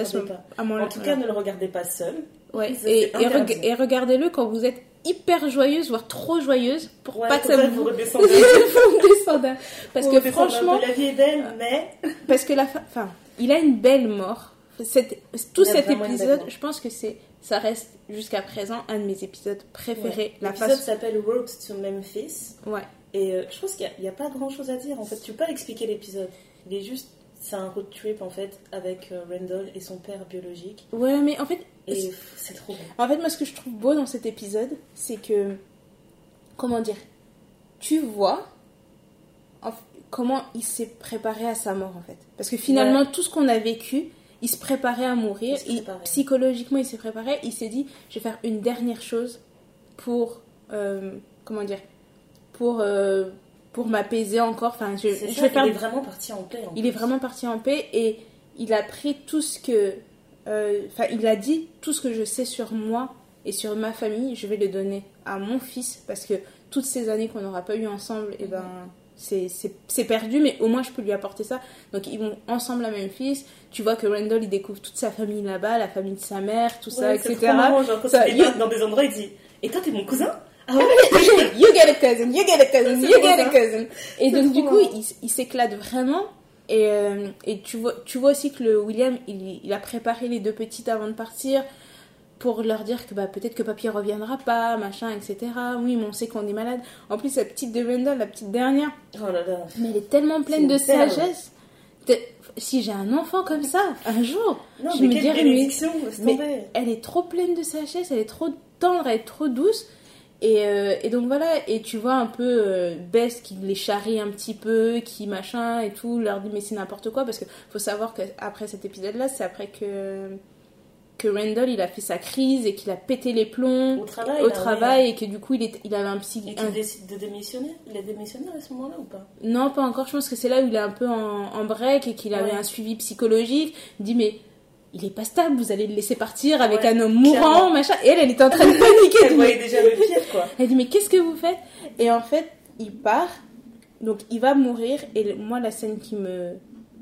à mon- en tout cas, ne le regardez pas seul. Ouais, reg- et regardez-le quand vous êtes hyper joyeuse, voire trop joyeuse, pour Ouais, pas que ça ça, vous vous redescendez. vous descende. Parce Vous que franchement, La vie est belle, mais. parce que la fin, enfin, il a une belle mort. Tout cet épisode, je pense que c'est, ça reste jusqu'à présent un de mes épisodes préférés. La L'épisode façon, s'appelle Road to Memphis. ouais, Et euh, je pense qu'il n'y a, pas grand chose à dire en fait. Tu peux pas expliquer l'épisode. Il est juste. C'est un road trip en fait avec euh, Randall et son père biologique. ouais, mais en fait, Et c'est trop bon. En fait, moi, ce que je trouve beau dans cet épisode, c'est que. Comment dire Tu vois comment il s'est préparé à sa mort, en fait. Parce que finalement, tout ce qu'on a vécu, il se préparait à mourir. Il préparait. psychologiquement, il s'est préparé. Il s'est dit je vais faire une dernière chose pour. euh, comment dire Pour. euh, pour m'apaiser encore. Enfin, je, C'est je ça, vais faire Il est vraiment parti en paix. en il est vraiment parti en paix et il a pris tout ce que. Euh, Enfin, il a dit tout ce que je sais sur moi et sur ma famille, je vais le donner à mon fils parce que toutes ces années qu'on n'aura pas eu ensemble, et ben. C'est c'est- perdu, mais au moins je peux lui apporter ça. Donc ils vont ensemble à Memphis. Tu vois que Randall il découvre toute sa famille là-bas, la famille de sa mère, tout ça, Ouais, c'est etc. trop marrant, genre, quand Ça, il you- dans des endroits, il dit Et toi, t'es mon cousin? Ah ouais you get a cousin, you get a cousin, you get a ça. cousin. Et donc du coup, il, il s'éclate vraiment. Et, euh, et tu, vois, tu vois aussi que le William, il, il a préparé les deux petites avant de partir pour leur dire que bah, peut-être que papy reviendra pas, machin, etc. Oui, mais on sait qu'on est malade. En plus, la petite de Randall, la petite dernière, Oh là là. mais elle est tellement pleine de perle. sagesse. Si j'ai un enfant comme ça, un jour, Non, je mais me dirais, mais mais elle est trop pleine de sagesse, elle est trop tendre, elle est trop douce. Et, euh, et donc voilà, et tu vois un peu euh, Bess qui les charrie un petit peu, qui machin et tout, leur dit mais c'est n'importe quoi, parce que faut savoir qu'après cet épisode-là, c'est après que, que Randall il a fait sa crise et qu'il a pété les plombs Au travail. au travail et que du coup il, est, il avait un psy. Et un- qu'il décide de démissionner? Il a démissionné à ce moment-là ou pas? Non, pas encore. Je pense que c'est là où il est un peu en, en break et qu'il avait Ouais. un suivi psychologique. Il dit mais il est pas stable, vous allez le laisser partir avec Ouais, un homme mourant, machin. Et elle, elle est en train de paniquer. Elle voyait déjà le pire, quoi. elle dit mais qu'est-ce que vous faites? Et en fait, il part. Donc il va mourir. Et moi, la scène qui me,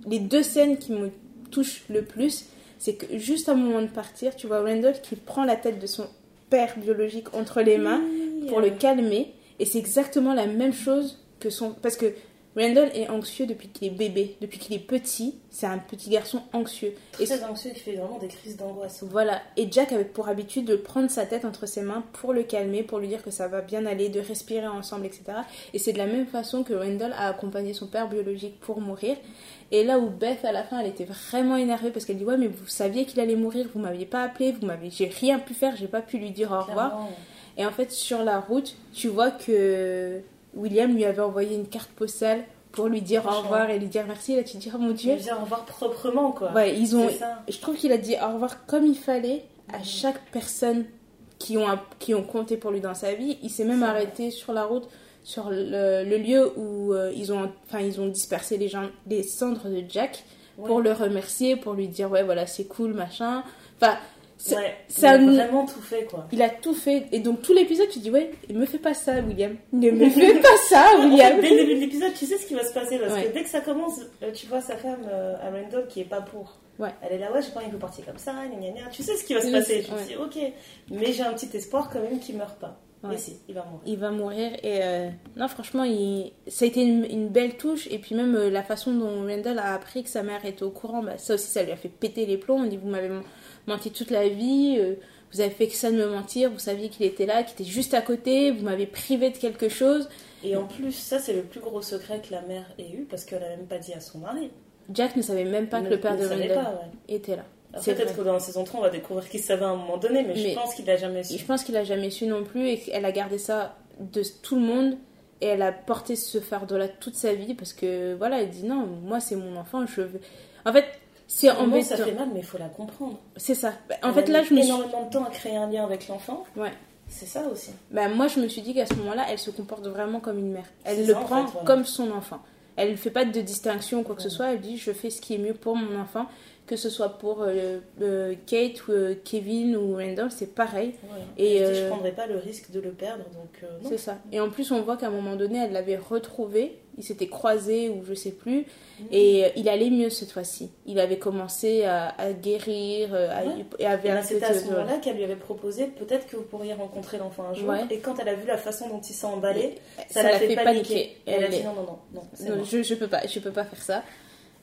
les deux scènes qui me touchent le plus, c'est que juste à un moment de partir, tu vois Randall qui prend la tête de son père biologique entre les mains pour le calmer. Et c'est exactement la même chose que son. Parce que Randall est anxieux depuis qu'il est bébé, depuis qu'il est petit. C'est un petit garçon anxieux. Et Très anxieux, il fait vraiment des crises d'angoisse. voilà. Et Jack avait pour habitude de prendre sa tête entre ses mains pour le calmer, pour lui dire que ça va bien aller, de respirer ensemble, etc. Et c'est de la même façon que Randall a accompagné son père biologique pour mourir. Et là où Beth, à la fin, elle était vraiment énervée parce qu'elle dit Ouais, mais vous saviez qu'il allait mourir, vous m'aviez pas appelé, vous m'avez. J'ai rien pu faire, j'ai pas pu lui dire au revoir. Clairement. Et en fait, sur la route, tu vois que William lui avait envoyé une carte postale pour lui dire au revoir et lui dire merci. Là, tu te dis, oh mon vient revoir proprement, quoi. Ouais, ils ont. Je trouve qu'il a dit au revoir comme il fallait à Mhm. chaque personne qui ont, qui ont compté pour lui dans sa vie. Il s'est même vrai. arrêté sur la route, sur le, le lieu où euh, ils, ont, enfin, ils ont dispersé les, gens, les cendres de Jack pour le remercier, pour lui dire, ouais, voilà, c'est cool, machin. Enfin, Ouais, il a vraiment tout fait, quoi. il a tout fait. Et donc, tout l'épisode, tu dis, ouais, me fais pas ça, William. Ne me fais pas ça, En fait, William. dès le début de l'épisode, tu sais ce qui va se passer parce Ouais. que dès que ça commence, euh, tu vois sa femme euh, à Randall qui est pas pour. Ouais. Elle est là, ouais, j'ai pas envie de partir comme ça, gna gna gna. Tu sais ce qui va se passer. me ouais. dis, ok, mais j'ai un petit espoir quand même qu'il meurt pas. Ouais. Et si, il va mourir. Il va mourir et euh, non franchement il... ça a été une, une belle touche et puis même euh, la façon dont Randall a appris que sa mère était au courant bah, ça aussi ça lui a fait péter les plombs on dit vous m'avez menti toute la vie euh, vous avez fait que ça de me mentir, vous saviez qu'il était là, qu'il était juste à côté, vous m'avez privé de quelque chose. Et en plus, ça, c'est le plus gros secret que la mère ait eu parce qu'elle n'a même pas dit à son mari. Jack ne savait même pas Ne- que le père de ouais. était là. Peut-être que dans la saison 3, on va découvrir qu'il savait à un moment donné, mais, Mais- je pense qu'il l'a jamais su. je pense qu'il a jamais su non plus et qu'elle a gardé ça de tout le monde et elle a porté ce fardeau-là toute sa vie parce que voilà, elle dit non, moi c'est mon enfant, je veux. En fait, c'est Au moment, ça fait mal, mais il faut la comprendre. C'est ça. Bah, En fait, a là, je me suis. énormément de temps à créer un lien avec l'enfant. Ouais. C'est ça aussi. Bah, moi, je me suis dit qu'à ce moment-là, elle se comporte vraiment comme une mère. Elle le ça, en prend fait, comme son enfant. Elle ne fait pas de distinction ou quoi que ce soit. Elle dit je fais ce qui est mieux pour mon enfant, que ce soit pour euh, euh, Kate ou euh, Kevin ou Randall, c'est pareil. Voilà. Et, je, euh, je prendrais pas le risque de le perdre, donc euh. C'est ça. Et en plus, on voit qu'à un moment donné, elle l'avait retrouvé. Ils s'étaient croisés ou je sais plus. Mhm. Et euh, il allait mieux cette fois-ci. Il avait commencé à, à guérir euh, à- Ouais. et avait c'était à ce moment-là qu'elle lui avait proposé peut-être que vous pourriez rencontrer l'enfant un jour. Ouais. Et quand elle a vu la façon dont il s'est emballé, ça, ça, l'a fait, fait paniquer. paniquer. Et elle a dit non, non, non, non, je, je peux pas, je peux pas faire ça.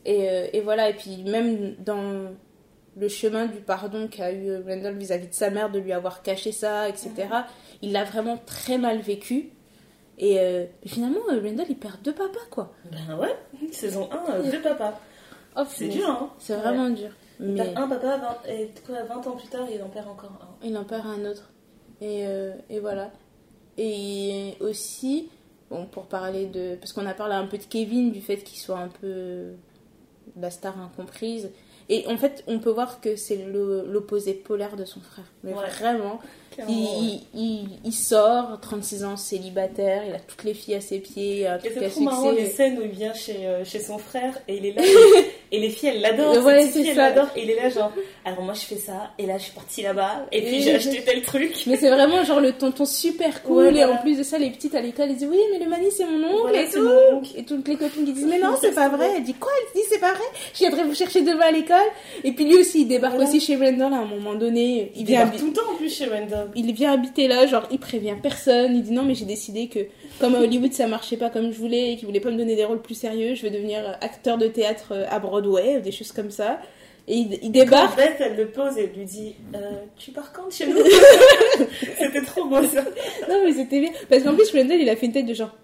Et, euh, et voilà, et puis même dans le chemin du pardon qu'a eu euh, Randall vis-à-vis de sa mère, de lui avoir caché ça, etc., il l'a vraiment très mal vécu. Et euh, finalement, euh, Randall, il perd deux papas, quoi. Ben ouais, saison 1, euh, deux papas. Oh, C'est dur, hein C'est vraiment dur. Il Mais perd un papa, 20, et quoi, 20 ans plus tard, il en perd encore un. il en perd un autre. Et, euh, et voilà. Et aussi, bon, pour parler de. Parce qu'on a parlé un peu de Kevin, du fait qu'il soit un peu la star incomprise. Et en fait, on peut voir que c'est l'opposé polaire de son frère. Mais Ouais. vraiment, il, il, il- sort, 36 ans, célibataire, il a toutes les filles à ses pieds, truc c'est trop marrant les scènes où il vient chez, euh, chez son frère et il est là. et les filles, elles l'adorent. Ouais, filles, elles l'adorent. Et il est là, genre, alors moi je fais ça, et là je suis partie là-bas, et puis j'ai acheté tel truc. Mais c'est vraiment genre le tonton super cool. Et en plus de ça, les petites à l'école, elles disent Oui, mais le mani, c'est mon oncle Voilà, et tout. mon oncle. Et toutes les copines qui disent Mais non, c'est pas vrai. Elle dit Quoi? Elle dit C'est pas vrai. Je viendrai vous chercher demain à l'école. Et puis lui aussi, il débarque Voilà. aussi chez Brandon à un moment donné. Il, Il vient, tout le temps en plus chez Random. il vient habiter là, genre il prévient personne. Il dit Non, mais j'ai décidé que comme à Hollywood ça marchait pas comme je voulais et qu'il voulait pas me donner des rôles plus sérieux, je vais devenir acteur de théâtre euh, à Broadway, ou des choses comme ça. Et il, débarque. fait, elle le pose et elle lui dit euh, Tu pars quand chez nous? C'était trop beau ça. Non, mais c'était bien. Parce qu'en plus, Brandon, il a fait une tête de genre.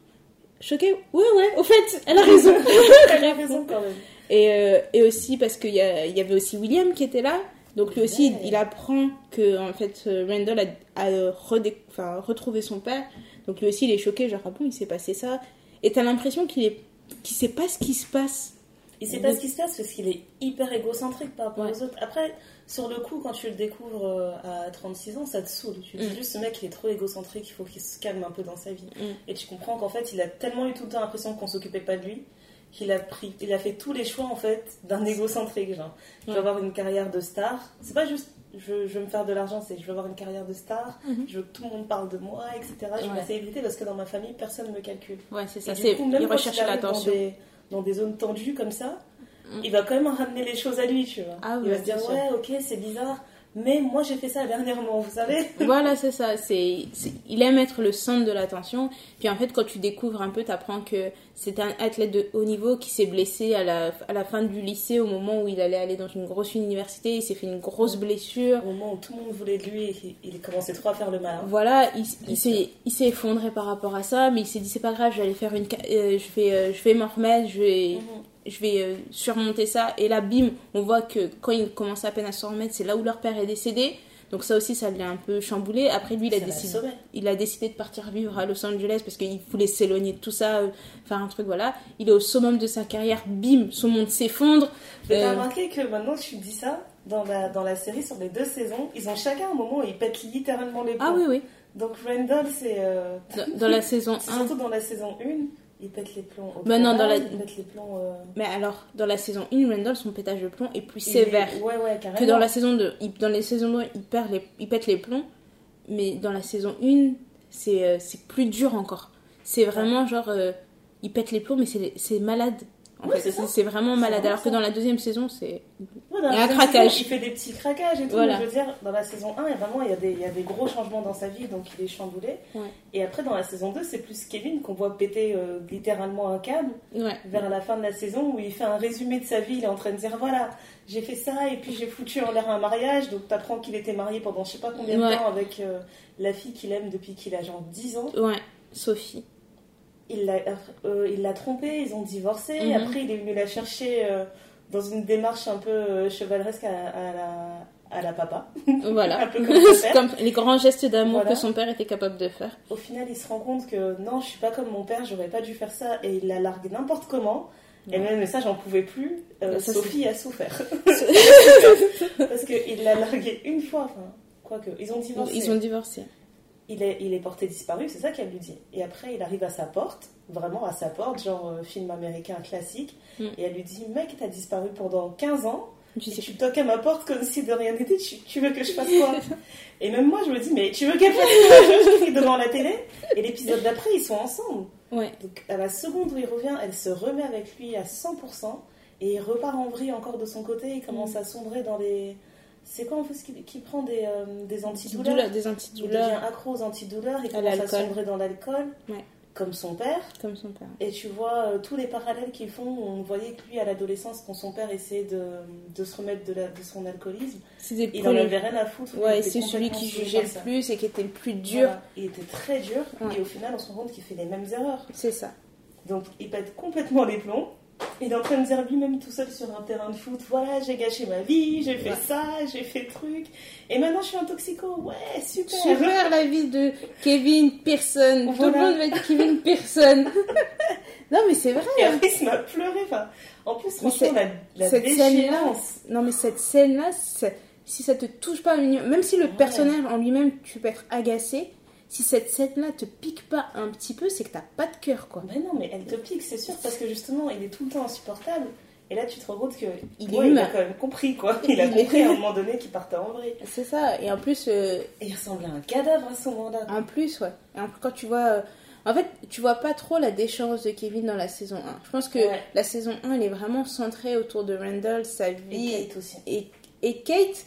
Choqué Ouais, ouais, au fait, elle a raison. Elle a raison quand même. Et, euh, et aussi parce qu'il y, y avait aussi William qui était là. Donc lui aussi, Ouais. il, il apprend que en fait euh, Randall a, a euh, redé- enfin, retrouvé son père. Donc lui aussi, il est choqué, genre ah bon, il s'est passé ça? Et t'as l'impression qu'il est, qu'il sait pas ce qui se passe. Il sait pas ce qui se passe parce qu'il est hyper égocentrique par rapport Ouais. aux autres. Après, sur le coup, quand tu le découvres euh, à 36 ans, ça te saoule. Tu te dis Mm. juste ce mec, il est trop égocentrique, il faut qu'il se calme un peu dans sa vie. Mm. Et tu comprends qu'en fait, il a tellement eu tout le temps l'impression qu'on s'occupait pas de lui qu'il a pris, il a fait tous les choix en fait d'un égocentrique. Genre, veux Ouais. avoir une carrière de star. C'est pas juste je, je veux me faire de l'argent, c'est je veux avoir une carrière de star, Mhm. je veux que tout le monde parle de moi, etc. Je Ouais. la célébrité parce que dans ma famille, personne me calcule. Ouais, c'est ça. C'est coup, même il quand recherche arrive l'attention. Dans des, dans des zones tendues comme ça, Mm. il va quand même ramener les choses à lui, tu vois. Ah il va se dire, ouais, ok, c'est bizarre, mais moi j'ai fait ça dernièrement, vous savez. Voilà, c'est ça. C'est, il aime être le centre de l'attention. Puis en fait, quand tu découvres un peu, tu apprends que c'est un athlète de haut niveau qui s'est blessé à la, à la fin du lycée, au moment où il allait aller dans une grosse université. Il s'est fait une grosse blessure. Au moment où tout le monde voulait de lui et qu'il il commençait trop à faire le malin. Voilà, il, il s'est, il s'est effondré par rapport à ça, mais il s'est dit c'est pas grave, je vais aller faire une, euh, je vais, euh, je vais m'en remettre, je vais, Mhm. Je vais euh, surmonter ça. Et là, bim, on voit que quand il commence à peine à s'en remettre, c'est là où leur père est décédé. Donc ça aussi, ça l'a un peu chamboulé. Après, lui, il a décidé, il a décidé de partir vivre à Los Angeles parce qu'il voulait s'éloigner de tout ça, euh, faire un truc, voilà. Il est au summum de sa carrière, bim, son monde s'effondre. Mais t'as Euh, remarqué que maintenant que tu dis ça, dans la, dans la série, sur les deux saisons, ils ont chacun un moment où ils pètent littéralement les plombs. Ah oui, oui. Donc Randall, c'est. euh, Dans, dans la saison c'est 1. surtout dans la saison 1, il pète les plombs. Au Bah non, dans la- Il pète les plombs. euh, Mais alors, dans la saison 1, Randall, son pétage de plomb est plus il est- sévère. Ouais, ouais, carrément. que dans la saison 2. Il- dans les saisons 2, il, perd les, il pète les plombs, mais dans la saison 1, c'est euh, c'est plus dur encore. C'est vraiment genre, euh, il pète les plombs, mais c'est c'est malade. En Ouais, fait, c'est vraiment malade. Alors que dans la deuxième saison, c'est. Il y la a un craquage. saison, il fait des petits craquages et tout. Voilà. mais Je veux dire, dans la saison 1, et vraiment, il y, a des, il y a des gros changements dans sa vie, donc il est chamboulé. Ouais. Et après, dans la saison 2, c'est plus Kevin qu'on voit péter euh, littéralement un câble Ouais. vers la fin de la saison où il fait un résumé de sa vie. Il est en train de dire voilà, j'ai fait ça et puis j'ai foutu en l'air un mariage. Donc t'apprends qu'il était marié pendant je sais pas combien de temps avec euh, la fille qu'il aime depuis qu'il a genre 10 ans. Ouais. Sophie. Il l'a euh, trompée, ils ont divorcé. Mhm. Après, il est venu la chercher euh, dans une démarche un peu euh, chevaleresque à, à la, à la papa. Voilà. Un peu comme les grands gestes d'amour Voilà. que son père était capable de faire. Au final, il se rend compte que non, je suis pas comme mon père, j'aurais pas dû faire ça. Et il la largue n'importe comment. Et même ça, j'en pouvais plus. Euh, ça, Sophie a souffert. Parce qu'il l'a largué une fois. Enfin, quoique, ils ont divorcé. Ils ont divorcé. Il, est, il est porté disparu, c'est ça qu'elle lui dit. Et après, il arrive à sa porte, vraiment à sa porte, genre euh, film américain classique. Mm. Et elle lui dit Mec, t'as disparu pendant 15 ans. Tu sais tu toques à ma porte comme si de rien n'était. Tu, tu veux que je fasse quoi Et même moi, je me dis Mais tu veux qu'elle fasse quoi Je crie devant la télé. Et l'épisode d'après, ils sont ensemble. Ouais. Donc à la seconde où il revient, elle se remet avec lui à 100% et il repart en vrille encore de son côté. Il commence Mm. à sombrer dans les. C'est quoi en fait qui, qui prend des, euh, des antidouleurs Douleur, des Il devient antidouleurs, accro aux antidouleurs, À commence à sombrer dans l'alcool, Ouais. comme son père. comme son père. Et tu vois euh, tous les parallèles qu'ils font. On voyait que lui, à l'adolescence, quand son père essayait de, de se remettre de, la- de son alcoolisme, C'était il pour en avait rien à foutre. Ouais, c'est celui qui jugeait le plus et qui était le plus dur. Voilà. Il était très dur Ouais. et au final, on se rend compte qu'il fait les mêmes erreurs. C'est ça. Donc il pète complètement les plombs. Il est en train de dire lui-même tout seul sur un terrain de foot, voilà, j'ai gâché ma vie, j'ai fait Ouais. ça, j'ai fait truc. Et maintenant je suis un toxico. Ouais, super. Super la vie de Kevin Pearson. Tout le monde va être Kevin Pearson. non mais c'est vrai. Et hein. après il m'a pleuré. Enfin, en plus, Mais franchement, la, la cette scène-là, déchéance. non mais cette scène-là, c'est- si ça te touche pas, même si le Ouais. personnage en lui-même, tu peux être agacé, si cette scène-là te pique pas un petit peu, c'est que t'as pas de cœur quoi. Mais non, mais elle te pique, c'est sûr, parce que justement, il est tout le temps insupportable. Et là, tu te rends compte que Il est ouais, il a quand même compris, quoi. Il a est- compris à un moment donné qu'il partait en vrille. C'est ça. Et en plus, euh, Et il ressemblait à un cadavre à ce moment-là. En plus, ouais. Et en- quand tu vois. euh, En fait, tu vois pas trop la déchéance de Kevin dans la saison 1. Je pense que Ouais. la saison 1, elle est vraiment centrée autour de Randall, sa Et vie. Kate aussi. Et, et Kate,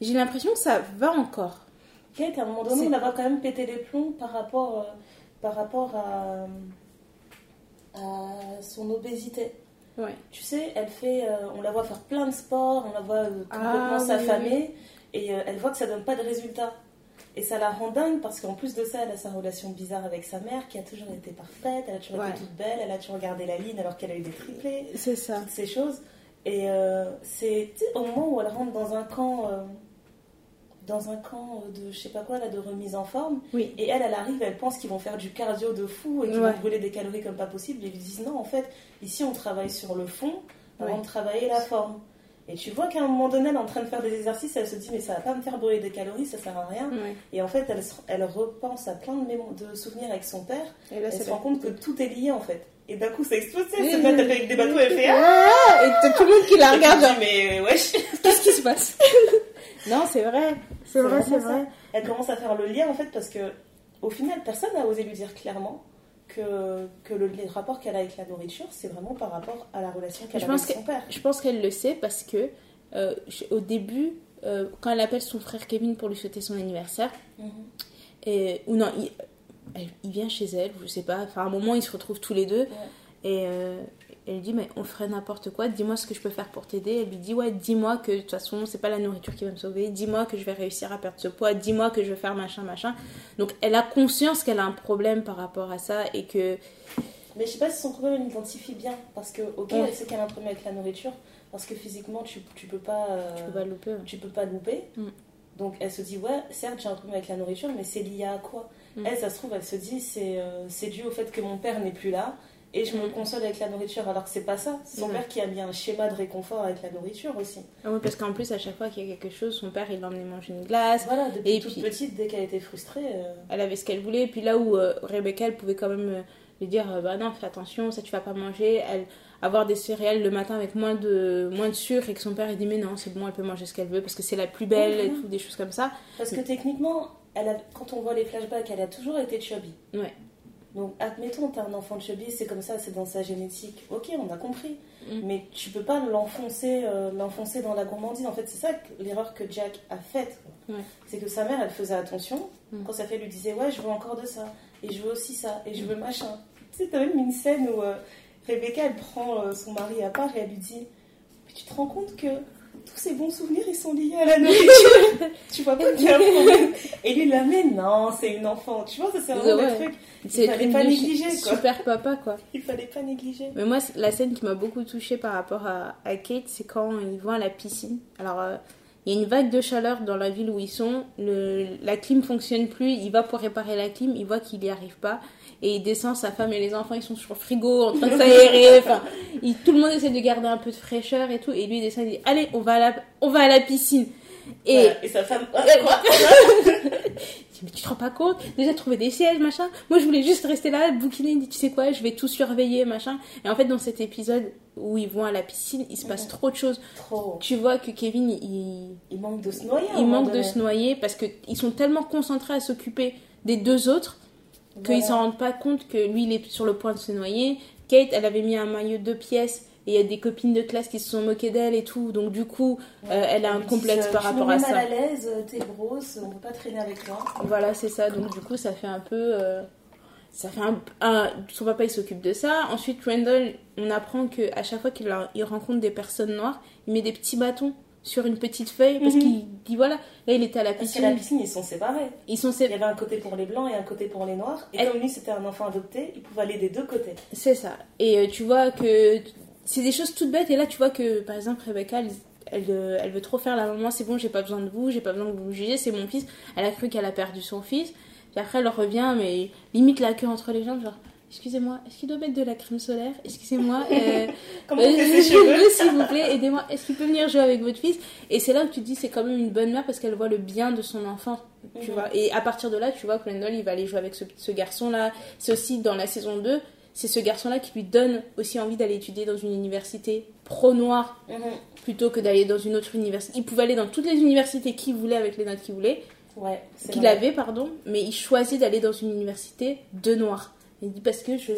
j'ai l'impression que ça va encore. Kate, à un moment donné, on la voit quand même péter les plombs par rapport, euh, par rapport à, à son obésité. Ouais. Tu sais, elle fait, euh, on la voit faire plein de sports, on la voit euh, complètement Ah, oui, s'affamer, et euh, elle voit que ça donne pas de résultat. Et ça la rend dingue parce qu'en plus de ça, elle a sa relation bizarre avec sa mère qui a toujours été parfaite, elle a toujours Ouais. été toute belle, elle a toujours gardé la ligne alors qu'elle a eu des triplés, C'est ça. toutes ces choses. Et c'est au moment où elle rentre dans un camp, dans un camp de je sais pas quoi là, de remise en forme, Oui. et elle, elle arrive, elle pense qu'ils vont faire du cardio de fou et qu'ils Ouais. vont brûler des calories comme pas possible. Et ils lui disent non, en fait, ici on travaille sur le fond avant Ouais. de travailler la forme. Et tu vois qu'à un moment donné, elle est en train de faire des exercices, elle se dit mais ça va pas me faire brûler des calories, ça sert à rien. Ouais. Et en fait, elle, elle repense à plein de, souvenirs avec son père. Et là, Elle se rend compte que tout est lié en fait. Et d'un coup, ça explose, Oui, se met avec des bateaux, elle fait ah Et t'as tout le monde qui la regarde, genre, mais wesh qu'est-ce qui se passe? Non, c'est vrai. C'est vrai, c'est vrai. Elle commence à faire le lien en fait parce que au final personne n'a osé lui dire clairement que, que le, les rapports qu'elle a avec la nourriture c'est vraiment par rapport à la relation qu'elle a avec que- son père. Je pense qu'elle le sait parce que euh, je- au début, euh, quand elle appelle son frère Kevin pour lui souhaiter son anniversaire, et, ou non, il, elle- il vient chez elle, je sais pas, enfin à un moment ils se retrouvent tous les deux, et euh, elle lui dit mais on ferait n'importe quoi, dis-moi ce que je peux faire pour t'aider. Elle lui dit ouais, dis-moi que de toute façon c'est pas la nourriture qui va me sauver, dis-moi que je vais réussir à perdre ce poids, dis-moi que je vais faire machin machin. Donc elle a conscience qu'elle a un problème par rapport à ça et que Mais je sais pas si son problème elle l'identifie bien parce que ok Ouais. elle sait qu'elle a un problème avec la nourriture parce que physiquement tu, tu peux pas euh, tu peux pas louper. ouais. tu peux pas louper. Mm. Donc elle se dit ouais certes j'ai un problème avec la nourriture mais c'est lié à quoi? Mm. Elle ça se trouve elle se dit c'est euh, c'est dû au fait que mon père n'est plus là et je me console avec la nourriture alors que c'est pas ça. C'est son Ouais. père qui a mis un schéma de réconfort avec la nourriture aussi. Ah oui, parce qu'en plus à chaque fois qu'il y a quelque chose, son père il l'emmenait manger une glace, Voilà, depuis Et toute puis- petite, dès qu'elle était frustrée, euh, elle avait ce qu'elle voulait. Puis là où euh, Rebecca, elle pouvait quand même euh, lui dire Bah non, fais attention, ça tu vas pas manger. Elle, avoir des céréales le matin avec moins de, moins de sucre et que son père il dit Mais non, c'est bon, elle peut manger ce qu'elle veut parce que c'est la plus belle et tout, des choses comme ça. parce que techniquement, elle a, quand on voit les flashbacks, elle a toujours été chubby. Ouais. Donc, admettons, t'as un enfant de chubby, c'est comme ça, c'est dans sa génétique. Ok, on a compris. Mm. Mais tu peux pas l'enfoncer euh, l'enfoncer dans la gourmandise. En fait, c'est ça l'erreur que Jack a faite. Ouais. C'est que sa mère, elle faisait attention. Mm. Quand sa fille lui disait, ouais, je veux encore de ça. Et je veux aussi ça. Et je veux machin. Tu sais, t'as même une scène où euh, Rebecca, elle prend euh, son mari à part et elle lui dit, mais tu te rends compte que tous ces bons souvenirs, ils sont liés à la nourriture. tu vois pas qu'il y a un problème. Et lui, il l'amène, non, c'est une enfant. Tu vois, ça c'est vraiment Ouais. truc. C'est fallait pas négliger, quoi. Super papa, quoi. Il fallait pas négliger. Mais moi, la scène qui m'a beaucoup touchée par rapport à, à Kate, c'est quand ils vont à la piscine. Alors, euh, il y a une vague de chaleur dans la ville où ils sont. Le, la clim fonctionne plus. Il va pour réparer la clim. Il voit qu'il n'y arrive pas. Et il descend, sa femme et les enfants, ils sont sur le frigo, en train de s'aérer. Enfin, tout le monde essaie de garder un peu de fraîcheur et tout. Et lui, il descend, il dit Allez, on va à la, on va à la piscine. Et, Voilà. Et sa femme, ah, quoi mais tu te rends pas compte? Déjà trouver des sièges, machin. Moi, je voulais juste rester là, bouquiner. Dit, tu sais quoi, je vais tout surveiller, machin. Et en fait, dans cet épisode où ils vont à la piscine, il se passe trop de choses. Trop. Tu vois que Kevin, il, Il manque de se noyer. il manque de se noyer parce qu'ils sont tellement concentrés à s'occuper des deux autres qu'ils Voilà. s'en rendent pas compte que lui, il est sur le point de se noyer. Kate, elle avait mis un maillot de pièces. Et il y a des copines de classe qui se sont moquées d'elle et tout. Donc, du coup, Ouais. euh, elle a un complexe par tu rapport à ça. mal à l'aise, euh, t'es grosse, on peut pas traîner avec toi. Voilà, c'est ça. Donc, du coup, ça fait un peu. euh, ça fait un, un- Son papa, il s'occupe de ça. Ensuite, Randall, on apprend que à chaque fois qu'il il rencontre des personnes noires, il met des petits bâtons sur une petite feuille parce Mhm. qu'il dit voilà, là, il était à la Parce piscine. qu'à la piscine, ils sont séparés. Ils sont Il y avait un côté pour les blancs et un côté pour les noirs. Et Elle- comme lui, c'était un enfant adopté, il pouvait aller des deux côtés. C'est ça. Et euh, tu vois que c'est des choses toutes bêtes. Et là, tu vois que, par exemple, Rebecca, elle, elle, euh, elle veut trop faire la maman. C'est bon, j'ai pas besoin de vous, j'ai pas besoin que vous me jugiez, c'est mon fils. Elle a cru qu'elle a perdu son fils. Puis après, elle revient, mais limite la queue entre les jambes, genre. Excusez-moi, est-ce qu'il doit mettre de la crème solaire? Excusez-moi, euh, Comment euh, s'il vous plaît, aidez-moi. Est-ce qu'il peut venir jouer avec votre fils? Et c'est là où tu te dis, c'est quand même une bonne mère parce qu'elle voit le bien de son enfant, tu vois. Et à partir de là, tu vois que Randall, il va aller jouer avec ce, ce garçon-là. C'est aussi dans la saison 2, c'est ce garçon-là qui lui donne aussi envie d'aller étudier dans une université pro-noire Mhm. plutôt que d'aller dans une autre université. Il pouvait aller dans toutes les universités qu'il voulait avec les notes qu'il voulait, Ouais, qu'il avait, pardon, mais il choisit d'aller dans une université de noirs. Il dit parce que je.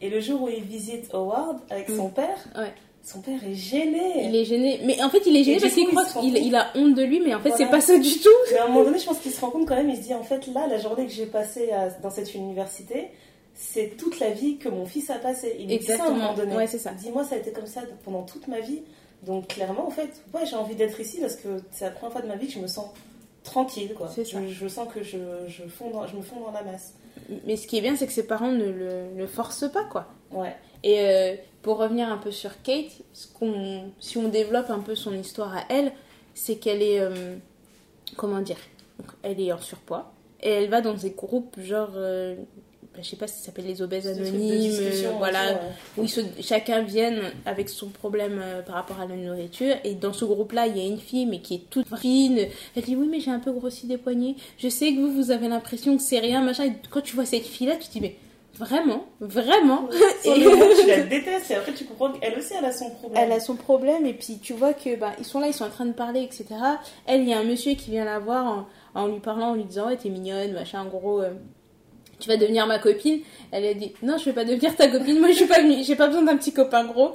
Et le jour où il visite Howard avec son père, Ouais. son père est gêné. Il est gêné. Mais en fait, il est gêné parce qu'il croit qu'il il a honte de lui, mais en fait, Voilà. c'est pas ça du tout. Mais à un moment donné, je pense qu'il se rend compte quand même, il se dit en fait, là, la journée que j'ai passée à- dans cette université, c'est toute la vie que mon fils a passée. Il dit ça à un Exactement. moment donné. Ouais, c'est ça. Dis-moi, ça a été comme ça pendant toute ma vie. Donc clairement, en fait, ouais, j'ai envie d'être ici parce que c'est la première fois de ma vie que je me sens tranquille, quoi. Ça. Je, je sens que je, je, fonds dans- je me fonds dans la masse. Mais ce qui est bien, c'est que ses parents ne le, le forcent pas, quoi. Ouais. Et euh, pour revenir un peu sur Kate, ce si on développe un peu son histoire à elle, c'est qu'elle est. euh, comment dire Elle est en surpoids. Et elle va dans des groupes genre. euh, je sais pas si ça s'appelle les obèses anonymes. euh, voilà. ouais. où ils se- chacun vienne avec son problème euh, par rapport à la nourriture. Et dans ce groupe-là, il y a une fille, mais qui est toute fine. Elle dit Oui, mais j'ai un peu grossi des poignets. Je sais que vous, vous avez l'impression que c'est rien, machin. Et quand tu vois cette fille-là, tu te dis Mais vraiment Vraiment? Sur Et- moment, tu la détestes et après tu comprends qu'elle aussi elle a son problème. Elle a son problème, et puis tu vois que bah, ils sont là, ils sont en train de parler, etc. Elle, il y a un monsieur qui vient la voir en, en lui parlant, en lui disant Ouais, t'es mignonne, machin, en gros. euh, tu vas devenir ma copine. Elle a dit non, je vais pas devenir ta copine. Moi, je suis pas venue- j'ai pas besoin d'un petit copain gros.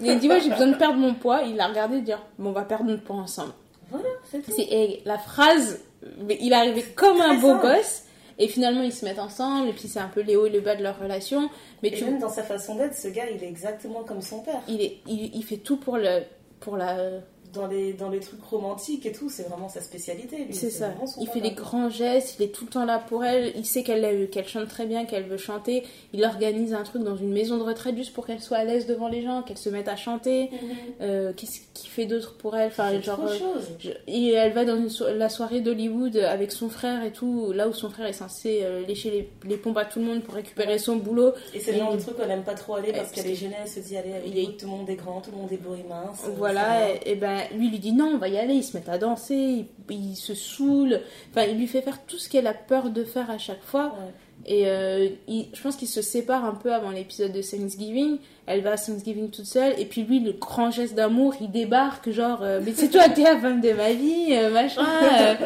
Il a dit ouais, j'ai besoin de perdre mon poids. Il l'a regardé et dit bon, on va perdre notre poids ensemble. Voilà, c'est tout. Et la phrase, il est arrivé comme un beau simple. gosse. Et finalement, ils se mettent ensemble. Et puis c'est un peu les hauts et le bas de leur relation. Mais Et tu, même dans sa façon d'être, ce gars il est exactement comme son père. il est, il, il fait tout pour le, pour la. Dans les, dans les trucs romantiques et tout, c'est vraiment sa spécialité. C'est ça. Il fait des grands gestes, il est tout le temps là pour elle. Il sait qu'elle qu'elle chante très bien, qu'elle veut chanter. Il organise un truc dans une maison de retraite juste pour qu'elle soit à l'aise devant les gens, qu'elle se mette à chanter. Mhm. Euh, Qu'est-ce qu'il fait d'autre pour elle Enfin, genre. de euh, je- et elle va dans une so- la soirée d'Hollywood avec son frère et tout, là où son frère est censé euh, lécher les, les pompes à tout le monde pour récupérer son boulot. Et c'est le genre Et- de truc qu'on n'aime pas trop aller parce Et- qu'elle est gênée, elle se dit allez, est- tout le monde est grand, tout le monde est beau et mince. Voilà, et, et ben lui lui dit non, on va y aller, ils se mettent à danser, il, il se saoule, enfin il lui fait faire tout ce qu'elle a peur de faire à chaque fois. Ouais. Et euh, il- je pense qu'ils se séparent un peu avant l'épisode de Thanksgiving. Elle va à Thanksgiving toute seule, et puis lui, le grand geste d'amour, il débarque, genre, euh, mais c'est toi, t'es la femme de ma vie, euh, machin.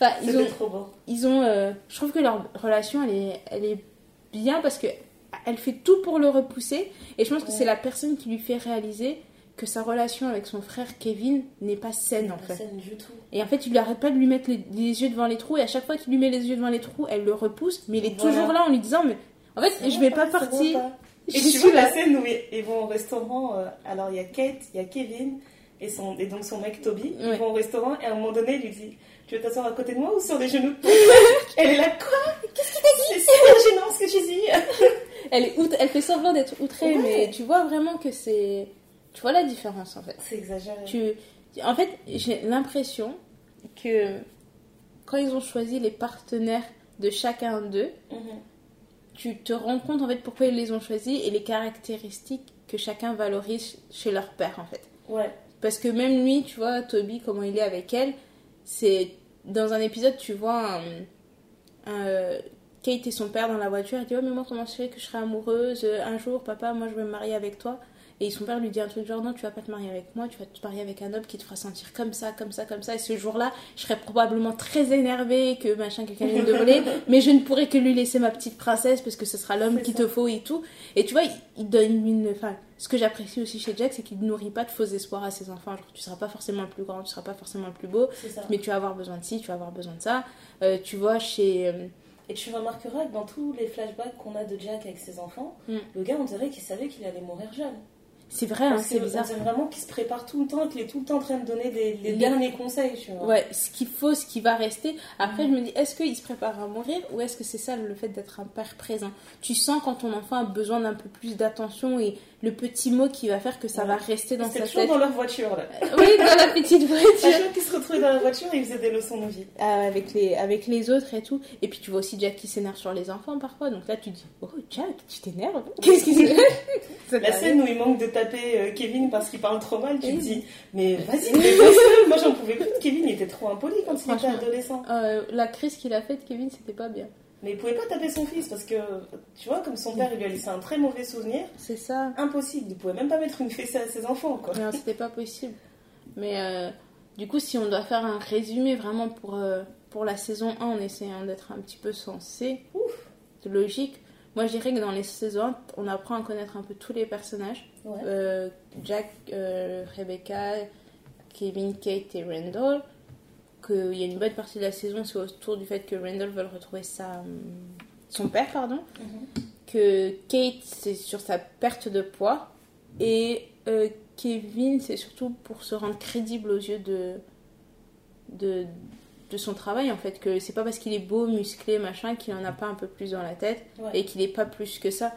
Enfin, ils ont, trop beau. ils ont, je trouve que leur relation, elle est, elle est bien parce que elle fait tout pour le repousser. Et je pense que c'est la personne qui lui fait réaliser que sa relation avec son frère Kevin n'est pas saine en Pas fait. saine du tout. Et en fait, il lui arrête pas de lui mettre les, les yeux devant les trous. Et à chaque fois qu'il lui met les yeux devant les trous, elle le repousse. Mais il est Voilà. toujours là en lui disant Mais en fait, je vais pas partir. pas. Je Et tu suis vois la scène où ils vont au restaurant. euh, alors il y a Kate, il y a Kevin et, son, et donc son mec Toby. Ouais. Ils vont au restaurant et à un moment donné, il lui dit Tu veux t'asseoir à côté de moi ou sur les genoux? Elle est là, quoi? Qu'est-ce que t'as dit? C'est super gênant ce que tu dis. Elle, est elle fait semblant d'être outrée, Ouais. mais tu vois vraiment que c'est. Tu vois la différence en fait. C'est exagéré. Tu... En fait, j'ai l'impression que quand ils ont choisi les partenaires de chacun d'eux, Mhm. tu te rends compte en fait pourquoi ils les ont choisis et les caractéristiques que chacun valorise chez leur père en fait. Ouais. Parce que même lui, tu vois, Toby, comment il est avec elle, c'est dans un épisode, tu vois, un- un- Kate et son père dans la voiture, elle dit, oh mais moi comment je sais que je serai amoureuse un jour, papa, moi je veux me marier avec toi? Et son père lui dit un truc genre, non, tu vas pas te marier avec moi, tu vas te marier avec un homme qui te fera sentir comme ça, comme ça, comme ça. Et ce jour-là, je serais probablement très énervée que machin, quelqu'un vienne de voler, mais je ne pourrai que lui laisser ma petite princesse parce que ce sera l'homme qu'il te faut et tout. Et tu vois, il, il donne une. Enfin, ce que j'apprécie aussi chez Jack, c'est qu'il ne nourrit pas de faux espoirs à ses enfants. Genre, tu seras pas forcément le plus grand, tu seras pas forcément le plus beau, mais tu vas avoir besoin de ci, tu vas avoir besoin de ça. Euh, tu vois, chez. euh, Et tu remarqueras que dans tous les flashbacks qu'on a de Jack avec ses enfants, Mm. le gars, on dirait qu'il savait qu'il allait mourir jeune. C'est vrai, hein, c'est bizarre. Dirait vraiment qu'il se prépare tout le temps, qu'il est tout le temps en train de donner des, les Les- derniers conseils, tu vois. Ouais, ce qu'il faut, ce qui va rester. Après, je me dis, est-ce qu'il se prépare à mourir ou est-ce que c'est ça le fait d'être un père présent? Tu sens quand ton enfant a besoin d'un peu plus d'attention et le petit mot qui va faire que ça Ouais. va rester dans C'était sa tête. dans leur voiture, là. Oui, dans la petite voiture. chaque fois qu'ils se retrouvaient dans la voiture, ils faisaient des leçons de vie. Euh, avec, les, avec les autres et tout. Et puis tu vois aussi Jack qui s'énerve sur les enfants parfois. Donc là, tu dis, oh Jack, tu t'énerves? Qu'est-ce qui se La scène où il manque de taper euh, Kevin parce qu'il parle trop mal, tu te dis, mais vas-y. Moi, j'en pouvais plus. Kevin, il était trop impoli quand il était adolescent. Euh, La crise qu'il a faite, Kevin, c'était pas bien. Mais il pouvait pas taper son fils parce que, tu vois, comme son père, il lui a laissé un très mauvais souvenir. C'est ça. Impossible. Il pouvait même pas mettre une fessée à ses enfants, quoi. Non, c'était pas possible. Mais euh, du coup, si on doit faire un résumé vraiment pour, euh, pour la saison 1 en essayant d'être un petit peu sensé, c'est logique. Moi, je dirais que dans les saisons 1, on apprend à connaître un peu tous les personnages. Ouais. Euh, Jack, Rebecca, Kevin, Kate et Randall. Qu'il y a une bonne partie de la saison, c'est autour du fait que Randall veut retrouver sa, son père, pardon. Mhm. Que Kate, c'est sur sa perte de poids. Et euh, Kevin, c'est surtout pour se rendre crédible aux yeux de, de, de son travail, en fait. Que c'est pas parce qu'il est beau, musclé, machin, qu'il en a pas un peu plus dans la tête. Ouais. Et qu'il est pas plus que ça.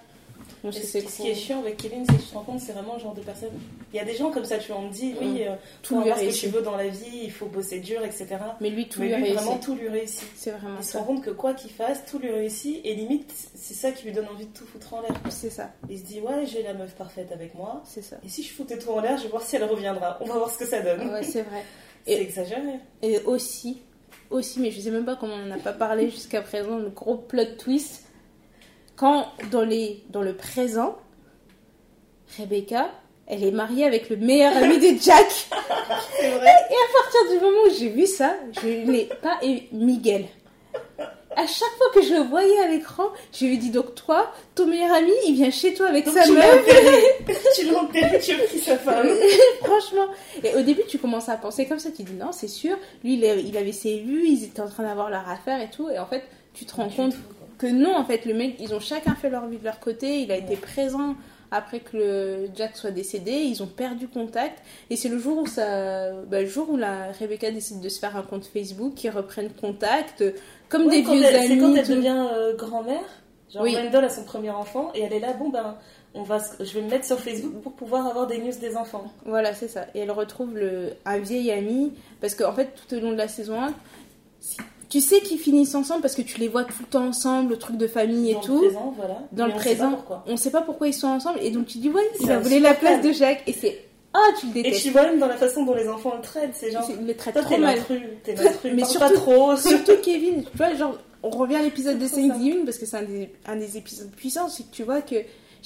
Ce, qui- ce cool. qui est chiant avec Kevin, c'est que tu te rends compte, c'est vraiment le genre de personne. Il y a des gens comme ça, tu vois, on te dit, oui, euh, Tout pour lui avoir ce que tu veux dans la vie, il faut bosser dur, etc. Mais lui, tout Mais lui lui, réussit. vraiment, tout lui réussit. C'est vraiment Il se rend compte que quoi qu'il fasse, tout lui réussit, et limite, c'est ça qui lui donne envie de tout foutre en l'air. C'est ça, Il se dit, ouais, j'ai la meuf parfaite avec moi, c'est ça. et si je foutais tout en l'air, je vais voir si elle reviendra. On va voir ce que ça donne. Ouais, c'est vrai. c'est Et- exagéré. Et aussi, aussi, mais je sais même pas comment on n'a pas parlé jusqu'à présent, le gros plot twist. Quand dans, les, dans le présent, Rebecca, elle est mariée avec le meilleur ami de Jack. C'est vrai. Et à partir du moment où j'ai vu ça, je n'ai pas aimé Miguel. À chaque fois que je le voyais à l'écran, je lui ai dit donc toi, ton meilleur ami, il vient chez toi avec Donc sa tu l'as meuf. enterré. tu l'as enterré, tu as pris sa femme. Franchement. Et au début, tu commences à penser comme ça. Tu dis non, c'est sûr. Lui, il, a- il avait ses vues, ils étaient en train d'avoir leur affaire et tout. Et en fait, tu te rends compte. Que non, en fait, le mec, ils ont chacun fait leur vie de leur côté. Il a été présent après que le Jack soit décédé. Ils ont perdu contact. Et c'est le jour où ça, bah, le jour où la Rebecca décide de se faire un compte Facebook, qu'ils reprennent contact, comme Ouais, des vieux elle- amis. C'est quand elle devient euh, grand-mère. Genre, Oui. Randall a son premier enfant, et elle est là, bon ben, on va, je vais me mettre sur Facebook pour pouvoir avoir des news des enfants. Voilà, c'est ça. Et elle retrouve le, un vieil ami. Parce qu'en fait, tout au long de la saison 1, tu sais qu'ils finissent ensemble parce que tu les vois tout le temps ensemble, le truc de famille et Dans tout. le présent, voilà. Dans Mais le on sait présent, pourquoi. on sait pas pourquoi ils sont ensemble. Et donc tu dis, ouais, il a volé la place de Jacques. Et c'est, ah, tu le Et détestes. tu vois même dans la façon dont les enfants le traitent, c'est genre, le traite toi trop t'es mal. t'es Mais surtout- pas trop. Surtout Kevin, tu vois, genre, on revient à l'épisode de ça. Thanksgiving parce que c'est un des, un des épisodes puissants, c'est que tu vois que,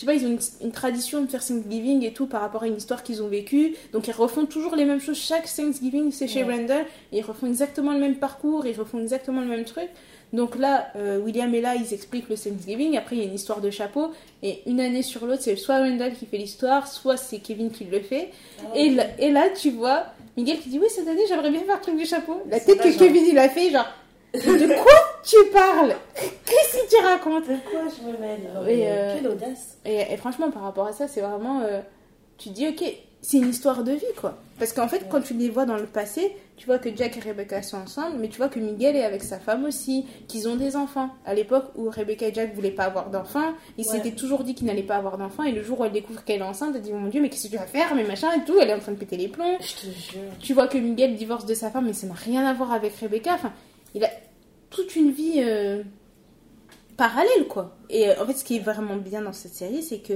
je sais pas, ils ont une, une tradition de faire Thanksgiving et tout par rapport à une histoire qu'ils ont vécue, donc ils refont toujours les mêmes choses chaque Thanksgiving, c'est chez Ouais. Randall, et ils refont exactement le même parcours, ils refont exactement le même truc, Donc là, euh, William et là, ils expliquent le Thanksgiving. Après, il y a une histoire de chapeau. Et une année sur l'autre, c'est soit Randall qui fait l'histoire, soit c'est Kevin qui le fait. Ah, Et, là, et là, tu vois Miguel qui dit Oui, cette année, j'aimerais bien faire le truc du chapeau. La tête que. Kevin il a fait, genre De quoi tu parles? Qu'est-ce que tu racontes De quoi je me mêle? Et, euh, Quelle audace et, et franchement, par rapport à ça, c'est vraiment. euh, tu dis Ok, c'est une histoire de vie, quoi. Parce qu'en fait, quand tu les vois dans le passé, tu vois que Jack et Rebecca sont ensemble, mais tu vois que Miguel est avec sa femme aussi, qu'ils ont des enfants. À l'époque où Rebecca et Jack voulaient pas avoir d'enfants, ils Ouais. s'étaient toujours dit qu'ils n'allaient pas avoir d'enfants, et le jour où elle découvre qu'elle est enceinte, elle dit Mon dieu, mais qu'est-ce que tu vas faire Mais machin et tout, elle est en train de péter les plombs. Je te jure. Tu vois que Miguel divorce de sa femme, mais ça n'a rien à voir avec Rebecca. Enfin, il a toute une vie euh, parallèle, quoi. Et euh, en fait, ce qui est vraiment bien dans cette série, c'est que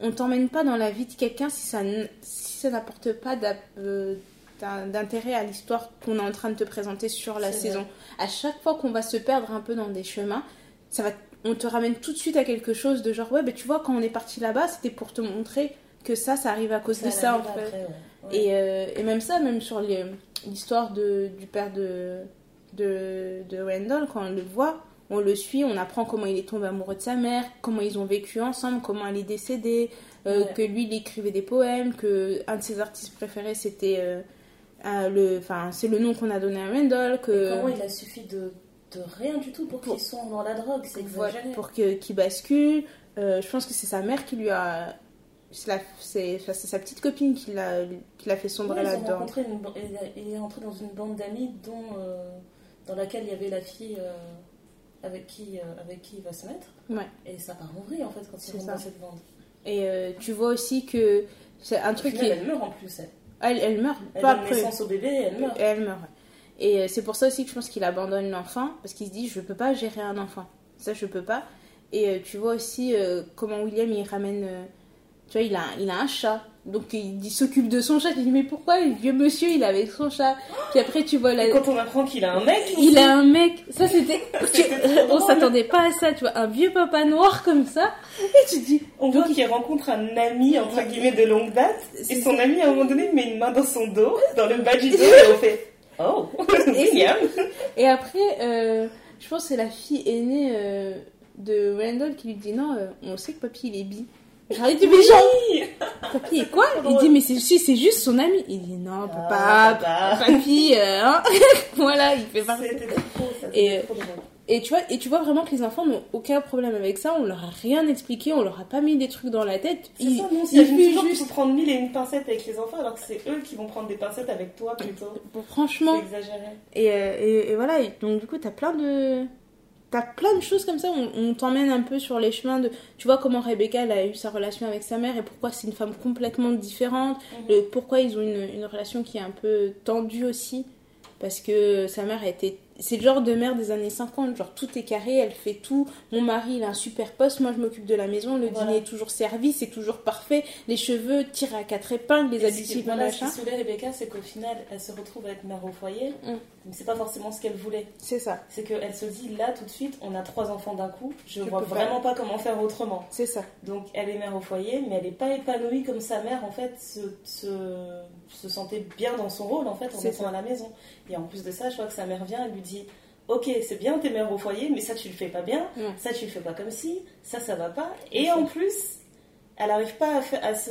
on t'emmène pas dans la vie de quelqu'un si ça, si ça n'apporte pas euh, d'in- d'intérêt à l'histoire qu'on est en train de te présenter sur la saison. vrai. À chaque fois qu'on va se perdre un peu dans des chemins, ça va, on te ramène tout de suite à quelque chose de genre, ouais, ben tu vois, quand on est parti là-bas, c'était pour te montrer que ça, ça arrive à cause de ça, en fait. après, ouais. Ouais. Et, euh, et même ça, même sur l'histoire du père de, de, de Randall, quand on le voit, on le suit, on apprend comment il est tombé amoureux de sa mère, comment ils ont vécu ensemble, comment elle est décédée, euh, Ouais. que lui, il écrivait des poèmes, que un de ses artistes préférés, c'était... euh, le, enfin, c'est le nom qu'on a donné à Randall, que... Comment il a suffi de, de rien du tout pour Pour- qu'ils soient dans la drogue C'est exagéré. pour que- qu'il bascule. Euh, je pense que c'est sa mère qui lui a... C'est sa petite copine qui l'a fait sombrer Ouais, là-dedans. il, est entré dans une bande d'amis dont, dans laquelle il y avait la fille euh, avec, qui, euh, avec qui il va se mettre. Ouais. Et ça part en vrille en fait quand il rentre dans cette bande. Et euh, tu vois aussi que c'est un Au truc final, qui... elle meurt en plus. Elle, Elle, elle meurt, elle pas donne naissance au bébé et elle meurt. Elle meurt. Et c'est pour ça aussi que je pense qu'il abandonne l'enfant, parce qu'il se dit, je peux pas gérer un enfant. Ça, je peux pas. Et euh, tu vois aussi comment William, il ramène... tu vois, il a, il a un chat. Donc il, il s'occupe de son chat. Tu dis, mais pourquoi le vieux monsieur, il avec son chat? Puis après, tu vois la... Et quand on apprend qu'il a un mec, Il a un mec, ça c'était. On s'attendait pas à ça, tu vois, un vieux papa noir comme ça. Et tu te dis, on voit qu'il rencontre un ami entre guillemets de longue date. Et son ami à un moment donné met une main dans son dos, dans le bas du dos, et on fait Oh, William Et après, euh, je pense que c'est la fille aînée euh, de Randall qui lui dit non, euh, on sait que papy il est bi. Dit mais genre, papy est quoi? Il dit mais c'est si, c'est juste son ami. Il dit non, Ah, papa, papa. papy, euh, hein. voilà, il fait partie. Trop, ça Et, euh, trop. Et tu vois, et tu vois vraiment que les enfants n'ont aucun problème avec ça. On leur a rien expliqué, on leur a pas mis des trucs dans la tête. C'est Ils- ça, non, ils vivent toujours juste. prendre mille et une pincettes avec les enfants, alors que c'est eux qui vont prendre des pincettes avec toi plutôt. Bon, franchement, C'est exagéré. Et, euh, et, et voilà, et donc du coup, t'as plein de. T'as plein de choses comme ça, on, on t'emmène un peu sur les chemins de. Tu vois comment Rebecca elle a eu sa relation avec sa mère et pourquoi c'est une femme complètement différente, Mhm. le- pourquoi ils ont une, une relation qui est un peu tendue aussi. Parce que sa mère a été. C'est le genre de mère des années 50, genre tout est carré, elle fait tout. Mon mari il a un super poste, moi je m'occupe de la maison, le Voilà. dîner est toujours servi, c'est toujours parfait, les cheveux tirés à quatre épingles, les ce qui- voilà, ce machin. qui saoulait Rebecca, c'est qu'au final, elle se retrouve à être mère au foyer, Mm. mais c'est pas forcément ce qu'elle voulait. C'est ça, C'est qu'elle se dit, là, tout de suite, on a trois enfants d'un coup, je Je vois pas. vraiment pas comment faire autrement. c'est ça. Donc elle est mère au foyer, mais elle n'est pas épanouie comme sa mère en fait se, se, se sentait bien dans son rôle en fait en étant ça. à la maison. Et en plus de ça, je crois que sa mère vient, elle lui dit Ok, c'est bien t'es mère au foyer, mais ça tu le fais pas bien, ça tu le fais pas comme si, ça ça va pas. Et en plus, elle n'arrive pas à, se,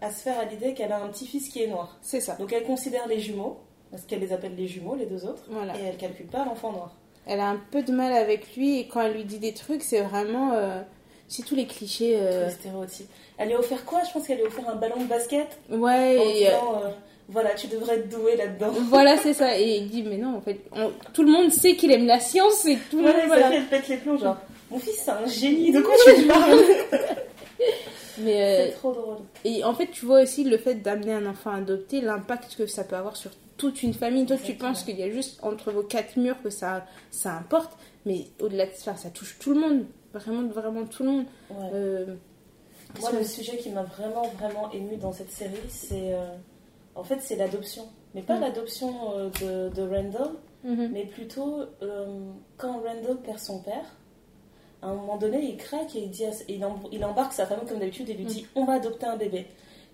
à se faire à l'idée qu'elle a un petit-fils qui est noir. C'est ça. Donc elle considère les jumeaux, parce qu'elle les appelle les jumeaux, les deux autres, Voilà. et elle calcule pas l'enfant noir. Elle a un peu de mal avec lui et quand elle lui dit des trucs, c'est vraiment. euh, c'est tous les clichés. Tous euh, les stéréotypes. Elle lui a offert quoi? Je pense qu'elle lui a offert un ballon de basket. Ouais, et, euh, disant, euh, voilà, tu devrais être doué là-dedans. voilà, c'est ça. Et il dit, mais non, en fait, on- tout le monde sait qu'il aime la science et tout le Voilà, monde. Voilà. elle pète les plombs, genre, mon fils, c'est un génie, de quoi tu parles Mais, euh, C'est trop drôle. et en fait, tu vois aussi le fait d'amener un enfant adopté, l'impact que ça peut avoir sur toute une famille. Toi, tu penses qu'il y a juste entre vos quatre murs que ça, ça importe, mais au-delà de ça, ça touche tout le monde. Vraiment, vraiment tout le monde. Ouais. Euh, Moi, le sujet qui m'a vraiment, vraiment ému dans cette série, c'est. euh, en fait, c'est l'adoption. Mais pas Mm. l'adoption euh, de, de Randall, Mhm. mais plutôt euh, quand Randall perd son père. À un moment donné, il craque et il, dit à- il, em- il embarque sa femme comme d'habitude et lui dit On va adopter un bébé.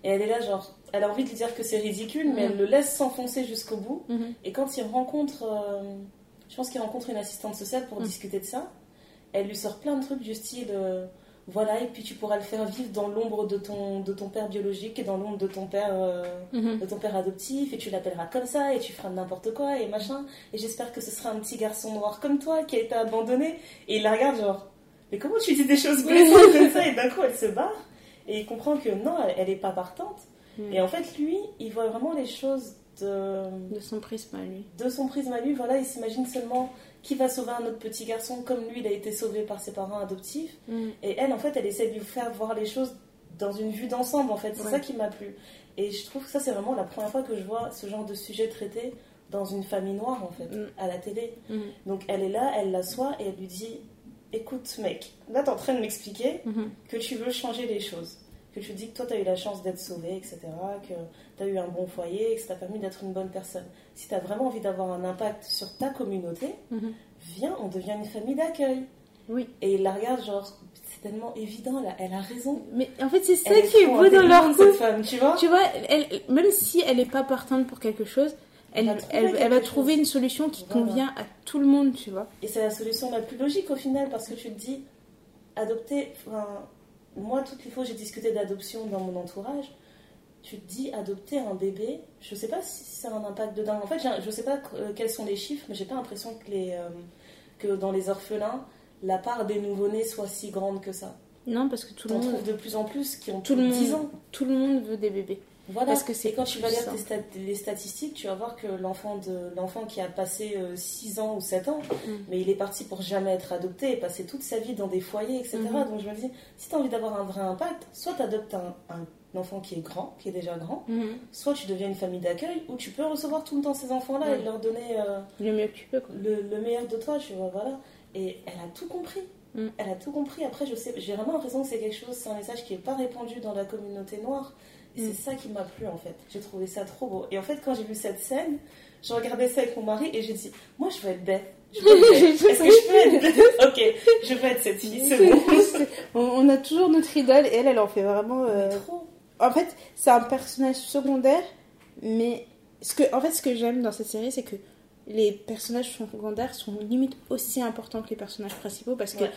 Et elle est là, genre, elle a envie de lui dire que c'est ridicule, mais Mm. elle le laisse s'enfoncer jusqu'au bout. Mhm. Et quand il rencontre euh, Je pense qu'il rencontre une assistante sociale pour Mm. discuter de ça. Elle lui sort plein de trucs du style euh, voilà, et puis tu pourras le faire vivre dans l'ombre de ton, de ton père biologique et dans l'ombre de ton père. euh, Mhm. de ton père adoptif et tu l'appelleras comme ça et tu feras n'importe quoi et machin et j'espère que ce sera un petit garçon noir comme toi qui a été abandonné et il la regarde genre mais comment tu dis des choses blessantes comme ça? Et d'un coup elle se barre et il comprend que non elle, elle est pas partante Mm. et en fait lui il voit vraiment les choses de, De son prisme à lui. de son prisme à lui voilà il s'imagine seulement qui va sauver un autre petit garçon comme lui il a été sauvé par ses parents adoptifs Mm. et elle, en fait, elle essaie de lui faire voir les choses dans une vue d'ensemble, en fait. C'est Ouais. ça qui m'a plu. Et je trouve que ça, c'est vraiment la première fois que je vois ce genre de sujet traité dans une famille noire, en fait, Mm. à la télé. Mhm. Donc elle est là, elle l'assoit et elle lui dit Écoute, mec, là, t'es en train de m'expliquer Mhm. que tu veux changer les choses. Que tu dis que toi, t'as eu la chance d'être sauvé, etc. Que t'as eu un bon foyer, que ça t'a permis d'être une bonne personne. Si t'as vraiment envie d'avoir un impact sur ta communauté, Mhm. viens, on devient une famille d'accueil. Oui. Et il la regarde, genre, c'est tellement évident, là, elle a raison. Mais en fait, c'est ça Elle qui est beau dans leur couple. femme, tu vois? Tu vois, elle, même si elle n'est pas partante pour quelque chose, elle, Elle va trouver elle, va une solution qui Voilà. convient à tout le monde, tu vois. Et c'est la solution la plus logique au final, parce que tu te dis, adopter, enfin, moi, toutes les fois j'ai discuté d'adoption dans mon entourage, tu te dis, adopter un bébé, je sais pas si ça a un impact de dingue. En fait, je sais pas euh, quels sont les chiffres, mais j'ai pas l'impression que, les, euh, que dans les orphelins, la part des nouveau-nés soit si grande que ça. Non, parce que tout le On monde, trouve de plus en plus qui ont tout plus le de 10 monde, ans. tout le monde veut des bébés. Voilà. Parce que c'est et quand tu vas lire puissant. tes stat- les statistiques, tu vas voir que l'enfant de l'enfant qui a passé 6 ans ou 7 ans, Mm. mais il est parti pour jamais être adopté et passer toute sa vie dans des foyers, etc. Mhm. Donc je me dis, si tu as envie d'avoir un vrai impact, soit tu adoptes un, un enfant qui est grand, qui est déjà grand, soit tu deviens une famille d'accueil où tu peux recevoir tout le temps ces enfants-là et leur donner euh, Le mieux que tu peux, quoi. le, le meilleur de toi, tu vois, voilà. Et elle a tout compris. Mm. Elle a tout compris. Après, je sais, j'ai vraiment l'impression que c'est quelque chose, c'est un message qui n'est pas répandu dans la communauté noire. Et Mm. c'est ça qui m'a plu, en fait. J'ai trouvé ça trop beau. Et en fait, quand j'ai vu cette scène, je regardais ça avec mon mari et j'ai dit, moi, je veux être bête. Je veux être bête. Est-ce que je peux être bête Ok, je veux être cette fille, c'est bon. on, on a toujours notre idole et elle, elle en fait vraiment. euh, Trop. En fait, c'est un personnage secondaire, mais ce que, en fait, ce que j'aime dans cette série, c'est que les personnages secondaires sont limite aussi importants que les personnages principaux parce que Ouais.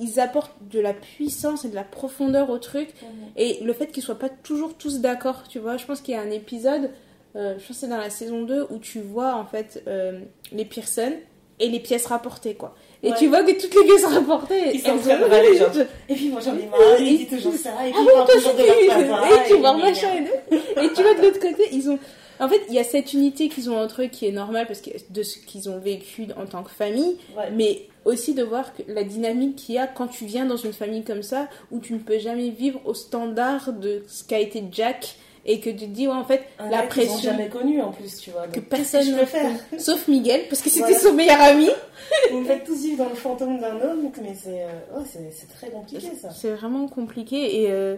Ils apportent de la puissance et de la profondeur au truc. Mhm. Et le fait qu'ils soient pas toujours tous d'accord, tu vois, je pense qu'il y a un épisode, euh, je pense que c'est dans la saison 2, où tu vois en fait euh, les Pearson et les pièces rapportées, quoi. Et Ouais. tu vois que toutes les pièces rapportées, Ils sont très drôles, genre. Et puis moi, j'en ai marre, il dit toujours ça, et puis Ah bon, toi toujours de leur papa. et tu vois machin et. Et tu vois de l'autre côté, ils ont. En fait, il y a cette unité qu'ils ont entre eux qui est normale parce que de ce qu'ils ont vécu en tant que famille, Ouais. mais aussi de voir la dynamique qu'il y a quand tu viens dans une famille comme ça où tu ne peux jamais vivre au standard de ce qu'a été Jack et que tu te dis ouais en fait Un la qu'ils pression jamais connu en plus, tu vois. que personne ne faire sauf Miguel parce que c'était Voilà. son meilleur ami. Vous me faites tous vivre dans le fantôme d'un homme, mais c'est euh, c'est- très compliqué ça. C'est vraiment compliqué et, euh,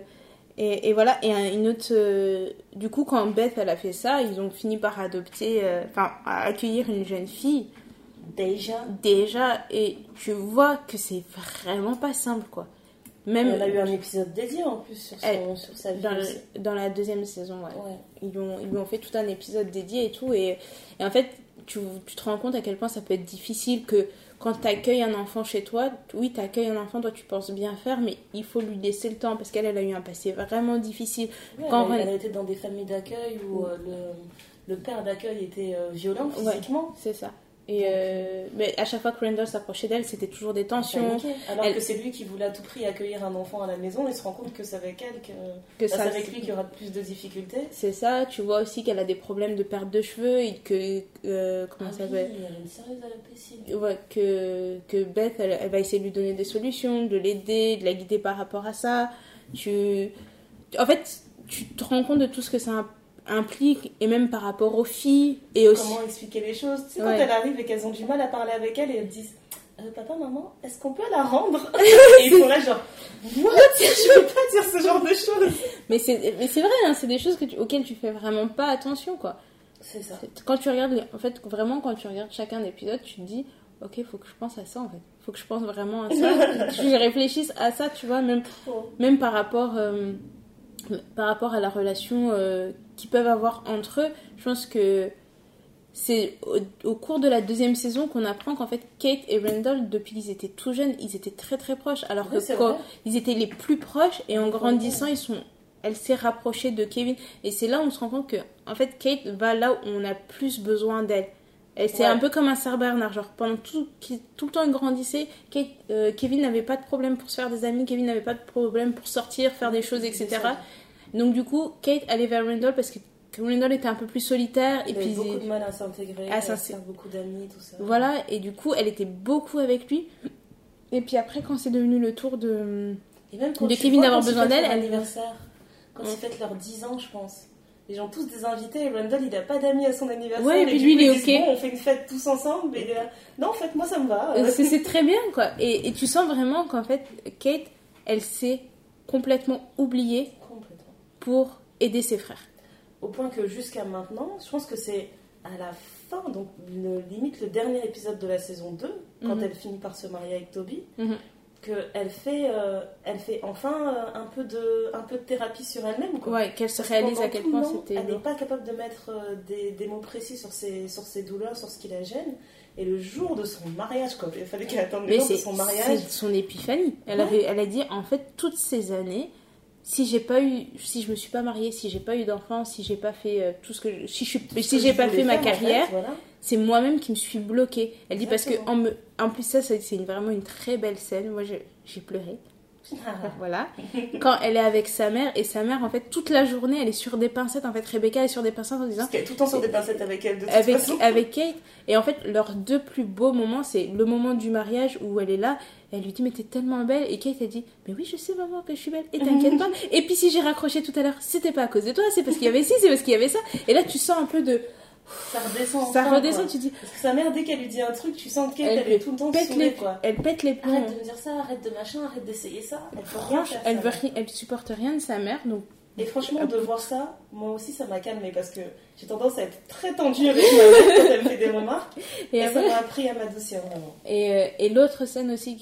et, et voilà. Et un- une autre. euh, du coup, quand Beth elle a fait ça, ils ont fini par adopter, enfin, accueillir une jeune fille Déjà, déjà et tu vois que c'est vraiment pas simple quoi. Même elle a eu un épisode dédié en plus sur, son, Elle- sur sa vie. dans, aussi. le- dans la deuxième saison, ouais. Ouais. Ils lui ont, ils ont fait tout un épisode dédié et tout. Et, et en fait, tu, tu te rends compte à quel point ça peut être difficile que quand tu accueilles un enfant chez toi, oui, tu accueilles un enfant, toi tu penses bien faire, mais il faut lui laisser le temps parce qu'elle elle a eu un passé vraiment difficile. Ouais, Quand elle, elle a été dans des familles d'accueil où euh, le, le père d'accueil était euh, violent physiquement. C'est ça. Et euh, mais à chaque fois que Randall s'approchait d'elle, c'était toujours des tensions. Alors Elle- que c'est lui qui voulait à tout prix accueillir un enfant à la maison, il se rend compte que c'est avec elle que, Que ça, c'est avec lui qu'il y aura plus de difficultés. C'est ça. Tu vois aussi qu'elle a des problèmes de perte de cheveux et que. euh, comment Ah ça oui, il y a une sérieuse alopécie. Ouais, que, que Beth, elle, elle va essayer de lui donner des solutions, de l'aider, de la guider par rapport à ça. Tu, en fait, tu te rends compte de tout ce que ça im- implique, et même par rapport aux filles, et aussi... Comment expliquer les choses? Tu sais, quand Ouais. elle arrive et qu'elles ont du mal à parler avec elle et elles disent Euh, Papa, maman, est-ce qu'on peut la rendre? Et ils sont là, genre What? Je peux pas dire ce genre de choses Mais c'est mais c'est vrai, hein, c'est des choses que tu- auxquelles tu fais vraiment pas attention, quoi. C'est ça. Quand tu regardes, en fait, vraiment, quand tu regardes chacun épisode, tu te dis, ok, faut que je pense à ça, en fait. Faut que je pense vraiment à ça. que je réfléchisse à ça, tu vois, même même par rapport, euh, par rapport à la relation euh, qu'ils peuvent avoir entre eux, je pense que c'est au, au cours de la deuxième saison qu'on apprend qu'en fait Kate et Randall, depuis qu'ils étaient tout jeunes, ils étaient très très proches. Alors Oui, que quand ils étaient les plus proches et en grandissant, ils sont, elle s'est rapprochée de Kevin. Et c'est là où on se rend compte que en fait Kate va là où on a plus besoin d'elle. Et c'est Ouais. un peu comme un Sir Bernard, genre pendant tout, qui- tout le temps il grandissait, Kate- euh, Kevin n'avait pas de problème pour se faire des amis, Kevin n'avait pas de problème pour sortir, faire des choses, etc. Donc du coup, Kate allait vers Randall parce que Randall était un peu plus solitaire et Il puis avait beaucoup de mal à s'intégrer, à faire beaucoup d'amis, tout ça. voilà et du coup elle était beaucoup avec lui. Et puis après quand c'est devenu le tour de Et même quand de Kevin d'avoir besoin d'elle, elle- anniversaire, quand Ouais. ils fêtent leurs 10 ans, je pense. Les gens tous des invités et Randall il a pas d'amis à son anniversaire. Ouais, et puis lui, coup, il est ok. Bon, on fait une fête tous ensemble. Et là, non, en fait, moi ça me va. Euh, c'est très bien quoi. Et, et tu sens vraiment qu'en fait Kate elle s'est complètement oubliée Complètement. pour aider ses frères. Au point que jusqu'à maintenant, je pense que c'est à la fin, donc le- limite le dernier épisode de la saison 2, quand Mhm. elle finit par se marier avec Toby, Mhm. Qu'elle fait, euh, elle fait enfin euh, un, peu de, un peu de thérapie sur elle-même. quoi. Ouais, qu'elle se réalise à quel point c'était Elle n'est pas capable de mettre euh, des, des mots précis sur ses, sur ses douleurs, sur ce qui la gêne. Et le jour de son mariage, quoi, il fallait qu'elle attende le jour de c'est son c'est mariage. son épiphanie. Elle, Ouais. avait, elle a dit en fait toutes ces années, si j'ai pas eu, si je me suis pas mariée, si j'ai pas eu d'enfant, si j'ai pas fait tout ce que, je- si je si j'ai pas fait ma faire, en fait, carrière, voilà. C'est moi-même qui me suis bloquée. Elle dit parce que en, me, en plus ça c'est une- vraiment une très belle scène. Moi j'ai pleuré. Voilà. Quand elle est avec sa mère et sa mère en fait toute la journée elle est sur des pincettes en fait Rebecca est sur des pincettes en disant Parce est tout le temps sur des pincettes avec elle, de toute avec, façon. avec Kate. Et en fait, leurs deux plus beaux moments, c'est le moment du mariage où elle est là. Elle lui dit, mais t'es tellement belle. Et Kate, elle dit, mais oui, je sais, maman, que je suis belle. Et t'inquiète pas. Et puis, si j'ai raccroché tout à l'heure, c'était pas à cause de toi, c'est parce qu'il y avait ci, c'est parce qu'il y avait ça. Et là, tu sens un peu de. Ça redescend. ça enfin, redescend, quoi. tu dis, Parce que sa mère, dès qu'elle lui dit un truc, tu sens qu'elle Elle elle est tout le temps pète les, quoi. elle pète les plombs. Arrête de me dire ça, arrête de machin, arrête d'essayer ça. Elle Franche, faire, elle, veut rien- elle supporte rien de sa mère. Donc, Et franchement, de voir ça, moi aussi, ça m'a calmé parce que j'ai tendance à être très tendue avec ma mère quand elle me fait des remarques. et Et, après, ça m'a appris à m'adoucir vraiment. Et, euh, et l'autre scène aussi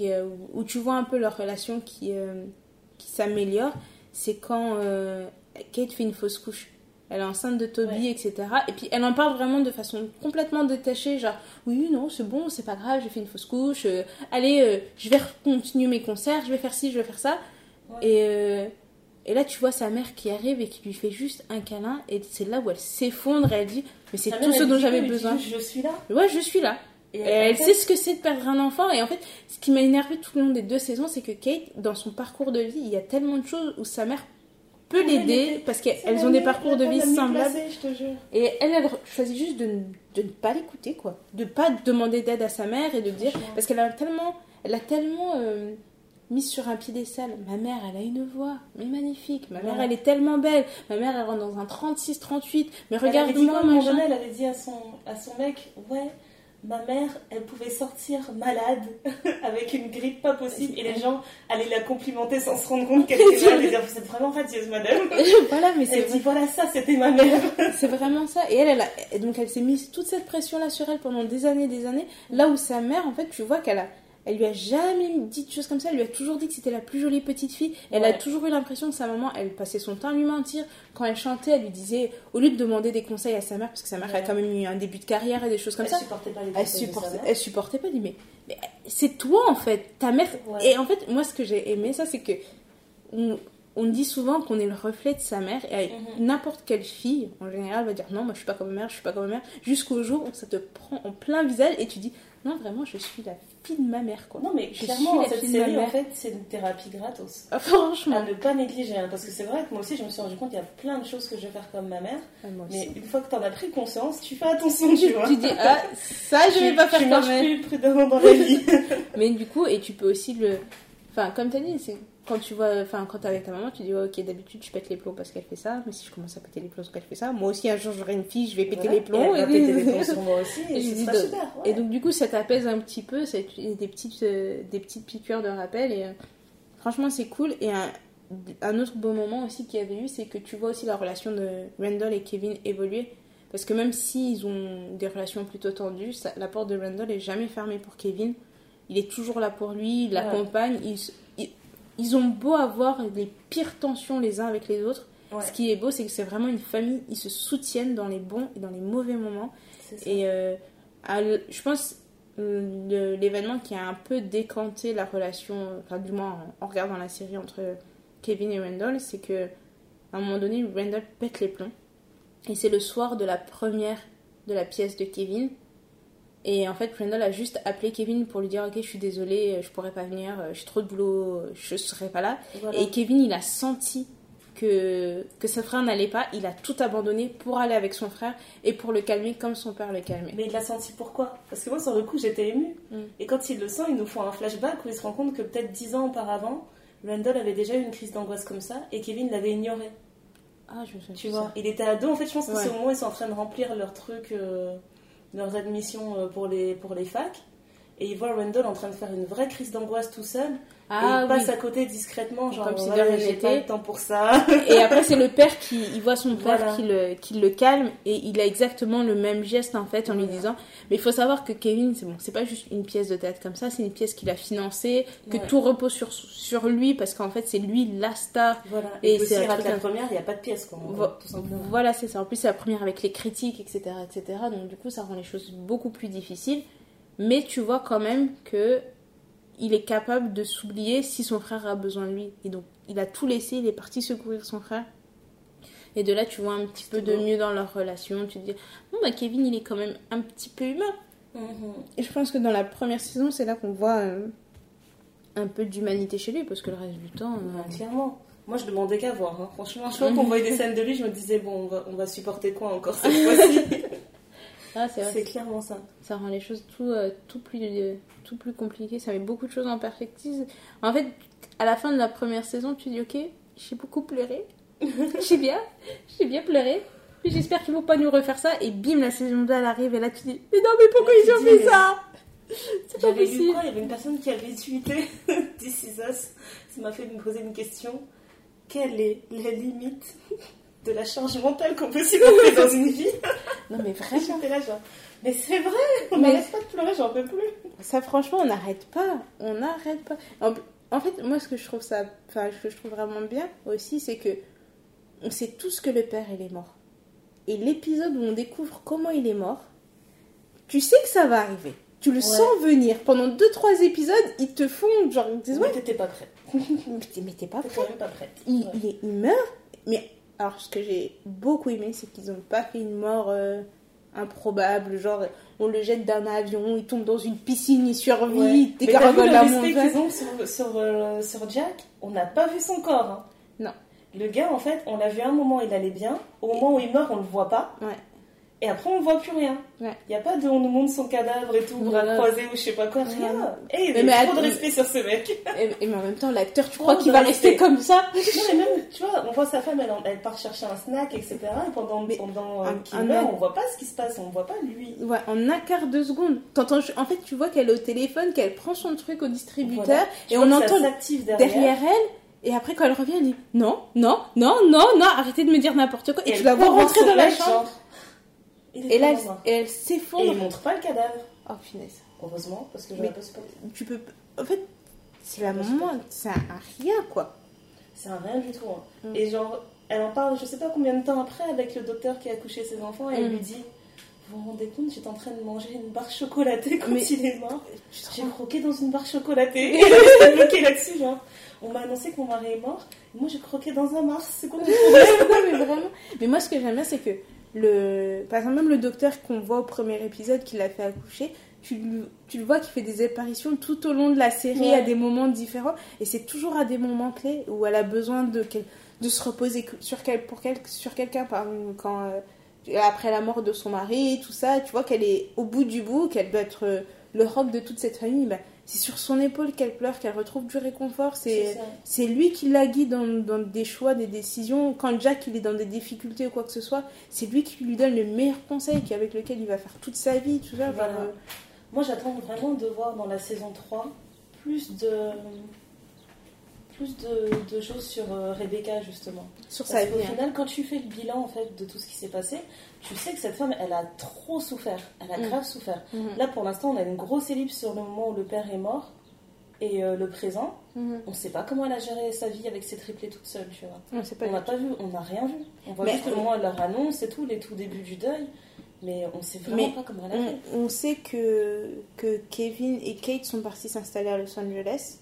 où, où tu vois un peu leur relation qui, euh, qui s'améliore, c'est quand euh, Kate fait une fausse couche. Elle est enceinte de Toby, Ouais. etc. Et puis elle en parle vraiment de façon complètement détachée, genre oui, non, c'est bon, c'est pas grave, j'ai fait une fausse couche, euh, allez, euh, je vais continuer mes concerts, je vais faire ci, je vais faire ça. Ouais. Et, euh, et là, tu vois sa mère qui arrive et qui lui fait juste un câlin, et c'est là où elle s'effondre, elle dit Mais c'est tout ce dont j'avais dit besoin. Je suis là. Ouais, je suis là. Et elle sait ce que c'est de perdre un enfant. Et en fait, ce qui m'a énervé tout le long des deux saisons, c'est que Kate, dans son parcours de vie, il y a tellement de choses où sa mère peut l'aider parce qu'elles ont des parcours de vie semblables. placée, je te jure. Et elle, elle choisit juste de, ne- de ne pas l'écouter, quoi. De pas demander d'aide à sa mère et de dire. Parce qu'elle a tellement, elle a tellement euh, mis sur un piédestal. Ma mère, elle a une voix, mais magnifique. Ma mère, Ouais. elle est tellement belle. Ma mère, elle rentre dans un 36-38. Mais regarde-moi, donné, elle avait dit à son, à son mec Ouais, ma mère, elle pouvait sortir malade avec une grippe pas possible et les gens allaient la complimenter sans se rendre compte qu'elle était malade et dire Vous êtes vraiment radieuse, madame. voilà, mais c'est Elle dit Voilà, ça, c'était ma mère. C'est vraiment ça. Et elle, elle a, et donc elle s'est mise toute cette pression-là sur elle pendant des années, des années. Là où sa mère, en fait, tu vois qu'elle a, elle lui a jamais dit de choses comme ça. Elle lui a toujours dit que c'était la plus jolie petite fille. Elle a toujours eu l'impression que sa maman, elle passait son temps à lui mentir. Quand elle chantait, elle lui disait, au lieu de demander des conseils à sa mère, parce que sa mère a Ouais. quand même eu un début de carrière et des choses comme Elle ça. supportait pas les Elle supportait, elle supportait pas. Elle mais, mais c'est toi en fait, ta mère. Ouais. Et en fait, moi, ce que j'ai aimé, ça, c'est que on, on dit souvent qu'on est le reflet de sa mère. Et avec Mhm. n'importe quelle fille, en général, va dire non, moi je suis pas comme ma mère, je suis pas comme ma mère. Jusqu'au jour où ça te prend en plein visage et tu dis non, vraiment, je suis la fille de ma mère, quoi. Non, mais Je clairement, cette série, en fait, c'est une thérapie gratos. Ah, franchement. À ne pas négliger, hein, parce que c'est vrai que moi aussi, je me suis rendu compte qu'il y a plein de choses que je vais faire comme ma mère, Ah, mais une fois que t'en as pris conscience, tu fais attention, tu vois. Tu dis ah, ça, je vais Tu- pas faire tu comme marches elle. plus prudemment dans la vie. Mais du coup, et tu peux aussi le. Enfin, comme tu as dit, c'est quand tu vois. Enfin, quand t'es avec ta maman, tu dis ouais, ok, d'habitude, je pète les plombs parce qu'elle fait ça, mais si je commence à péter les plombs parce qu'elle fait ça, moi aussi, un jour, j'aurai une fille, je vais péter Voilà. les plombs. Et elle va et- péter les plombs sur moi aussi, Et et je ce dis sera de- super. ouais. Et donc, du coup, ça t'apaise un petit peu, te- des petites, euh, des petites piqûres de rappel. Et euh, franchement, c'est cool. Et un, un autre beau moment aussi qu'il y avait eu, c'est que tu vois aussi la relation de Randall et Kevin évoluer. Parce que même s'ils ont des relations plutôt tendues, ça- la porte de Randall est jamais fermée pour Kevin. Il est toujours là pour lui, il Ouais. l'accompagne. Ils, ont beau avoir les pires tensions les uns avec les autres. Ouais. Ce qui est beau, c'est que c'est vraiment une famille, ils se soutiennent dans les bons et dans les mauvais moments. Et euh, à je pense le- l'événement qui a un peu décanté la relation, enfin du moins en, en regardant la série entre Kevin et Randall, c'est que à un moment donné, Randall pète les plombs. Et c'est le soir de la première de la pièce de Kevin. Et en fait, Randall a juste appelé Kevin pour lui dire Ok, je suis désolée, je pourrais pas venir, j'ai trop de boulot, je serai pas là. Voilà. Et Kevin, il a senti que, que sa frère n'allait pas. Il a tout abandonné pour aller avec son frère et pour le calmer comme son père le calmait. Mais il l'a senti pourquoi? Parce que moi, sur le coup, j'étais émue. Mm. Et quand il le sent, il nous font un flashback où il se rend compte que peut-être 10 ans auparavant, Randall avait déjà eu une crise d'angoisse comme ça et Kevin l'avait ignoré. Ah, je me souviens Tu vois, ça. il était ado. En fait, je pense que Ouais. c'est au moment où ils sont en train de remplir leurs trucs, euh, leurs admissions euh, pour les, pour les facs. Et ils voient Randall en train de faire une vraie crise d'angoisse tout seul. et Ah il passe oui. à côté discrètement, genre, Comme si de rien n'était. pas le temps pour ça. Et après, c'est le père qui il voit son père Voilà. qui, le, qui le calme et il a exactement le même geste en fait en lui disant Mais il faut savoir que Kevin, c'est bon, c'est pas juste une pièce de théâtre comme ça, c'est une pièce qu'il a financée, que Ouais. tout repose sur, sur lui parce qu'en fait, c'est lui la star. Voilà. Et Et, c'est la un- première, il n'y a pas de pièce, quoi. en Vo- gros, tout simplement. Voilà, c'est ça. En plus, c'est la première avec les critiques, etc., etc. Donc, du coup, ça rend les choses beaucoup plus difficiles. Mais tu vois quand même que il est capable de s'oublier si son frère a besoin de lui. Et donc, il a tout laissé, il est parti secourir son frère. Et de là, tu vois un petit peu de beau. mieux dans leur relation. Tu te dis, bon, bah, Kevin, il est quand même un petit peu humain. Mhm. Et je pense que dans la première saison, c'est là qu'on voit euh, un peu d'humanité chez lui, parce que le reste du temps. euh, clairement. Moi, je demandais qu'à voir. hein. Franchement, je fois qu'on voyait des scènes de lui, je me disais, bon, on va, on va supporter quoi encore cette fois-ci? Ah, c'est clairement ça. ça rend les choses tout, euh, tout, plus, euh, tout plus compliquées. Ça met beaucoup de choses en perspective. En fait, à la fin de la première saison, tu dis Ok, j'ai beaucoup pleuré. j'ai bien, j'ai bien pleuré. J'espère qu'ils vont pas nous refaire ça. Et bim, la saison 2 elle arrive. Et là, tu dis Mais non, mais pourquoi Là, ils ont fait mais- ça? C'est pas lu possible. quoi? Il y avait une personne qui avait tweeté This is us. Ça m'a fait me poser une question. Quelle est la limite? De la charge mentale qu'on peut supporter dans une vie Non, mais vraiment. J'étais là, genre, mais c'est vrai, on Mais- n'arrête pas de pleurer, j'en peux plus. Ça, franchement, on n'arrête pas. On n'arrête pas. En, en fait, moi, ce que je trouve ça, enfin, ce que je trouve vraiment bien aussi, c'est que on sait tous que le père, il est mort. Et l'épisode où on découvre comment il est mort, tu sais que ça va arriver. Tu le sens venir. Pendant 2-3 épisodes, ils te font genre, ils disent, Ouais, ouais, t'étais pas prête. mais t'es- mais pas prête. Il, Ouais. il est- il meurt. Mais alors, ce que j'ai beaucoup aimé, c'est qu'ils n'ont pas fait une mort euh, improbable. Genre, on le jette d'un avion, il tombe dans une piscine, il survit, Ouais. il Mais t'as vu dégargole le la montagne. qu'ils ont sur, sur, euh, sur Jack? On n'a pas vu son corps. hein. Non. Le gars, en fait, on l'a vu à un moment, il allait bien. Au moment où il meurt, on le voit pas. Ouais. Et après, on voit plus rien. Il Ouais. n'y a pas de on nous montre son cadavre et tout, bras Voilà. croisés ou je sais pas quoi, rien. Ouais. Et il Mais- y mais a trop de respect sur ce mec. Et, et mais en même temps, l'acteur, tu crois qu'il va respect. rester comme ça non, mais même, tu vois, on voit sa femme, elle, part chercher un snack, etc. Et pendant, Mais pendant euh, un- qu'il meurt, on voit pas ce qui se passe, on voit pas lui. Ouais, en un quart de seconde. En fait, tu vois qu'elle est au téléphone, qu'elle prend son truc au distributeur, Voilà. et on entend derrière. derrière elle, et après quand elle revient, elle dit non, non, non, non, non, arrêtez de me dire n'importe quoi. Et, Et tu la vois rentrer dans la chambre, genre, est et là, elle, et elle Et s'effondre. il montre pas le cadavre. Oh, finesse. Heureusement, parce que j'aurais pas supporté. Tu peux. En fait, c'est la moment, c'est un, rien, quoi. C'est un rien du tout. hein. Mm. Et genre, elle en parle, je sais pas combien de temps après, avec le docteur qui a couché ses enfants, et elle Mm. lui dit Vous vous rendez compte, j'étais en train de manger une barre chocolatée quand Mais- il est mort. J'ai croqué dans une barre chocolatée. Et elle bloquée là-dessus, genre. On m'a annoncé que mon mari est mort, et moi j'ai croqué dans un Mars. C'est quoi mais vraiment. Mais moi, ce que j'aime bien, c'est que, le... par exemple, même le docteur qu'on voit au premier épisode qui l'a fait accoucher, tu, le- tu le vois qui fait des apparitions tout au long de la série Ouais. à des moments différents. Et c'est toujours à des moments clés où elle a besoin de, de se reposer sur, quel... pour quel... sur quelqu'un. Par exemple, quand, euh, après la mort de son mari, tout ça, tu vois qu'elle est au bout du bout, qu'elle doit être euh, le de toute cette famille. Ben, c'est sur son épaule qu'elle pleure, qu'elle retrouve du réconfort. C'est lui qui la guide dans, dans des choix, des décisions. Quand Jack il est dans des difficultés ou quoi que ce soit, c'est lui qui lui donne le meilleur conseil qui- avec lequel il va faire toute sa vie. Tout ça, Voilà. genre, euh, Moi j'attends vraiment de voir dans la saison 3 plus de. plus de, de choses sur euh, Rebecca justement. sur sa vie. qu'au hein. final, quand tu fais le bilan en fait de tout ce qui s'est passé, tu sais que cette femme, elle a trop souffert. Elle a Mm. grave souffert. Mhm. Là, pour l'instant, on a une grosse ellipse sur le moment où le père est mort et euh, le présent. Mhm. On sait pas comment elle a géré sa vie avec ses triplés toute seule, tu vois. On n'a pas vu, on n'a rien vu. On voit Mais- juste au moins leur annonce et tout, les tout débuts du deuil. Mais on sait vraiment Mais pas comment elle a fait. On, on sait que, que Kevin et Kate sont partis s'installer à Los Angeles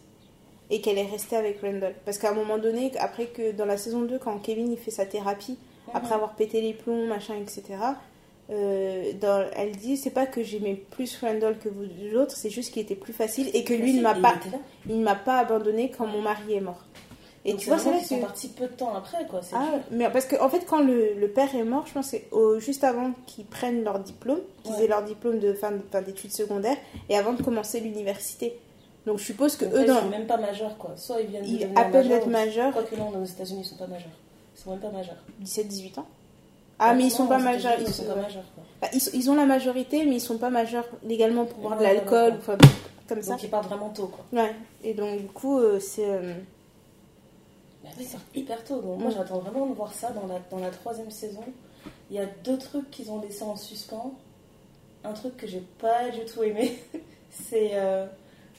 et qu'elle est restée avec Randall. Parce qu'à un moment donné, après que dans la saison 2, quand Kevin il fait sa thérapie, après avoir pété les plombs, machin, etc., euh, dans, elle dit c'est pas que j'aimais plus Randall que vous l'autre, c'est juste qu'il était plus facile et que lui ne m'a pas, il m'a pas abandonné quand mon mari est mort. Et Donc tu vois, c'est là qu'ils sont que. partis peu de temps après, quoi. Ah, dur. mais parce qu'en en fait, quand le, le père est mort, je pense que c'est juste avant qu'ils prennent leur diplôme, qu'ils Ouais. aient leur diplôme de fin, de- fin d'études secondaires, et avant de commencer l'université. Donc je suppose que Donc eux, là, ils dans, sont même pas majeurs, quoi. Soit ils viennent de ils, à peine d'être majeurs, Quoi que non, aux États-Unis, ils sont pas majeurs. Ils sont même pas majeurs. 17-18 ans. Ah, mais ils sont Non, pas majeurs. États-Unis, Ils sont pas majeurs, bah, ils, sont- ils ont la majorité, mais ils sont pas majeurs légalement pour boire de l'alcool, enfin, comme ça. Donc ils partent vraiment tôt, quoi. Ouais. Et donc, du coup, euh, c'est. euh, oui, ils partent hyper tôt. Donc moi, j'attends vraiment de voir ça dans la, dans la troisième saison. Il y a deux trucs qu'ils ont laissés en suspens. Un truc que j'ai pas du tout aimé, c'est euh,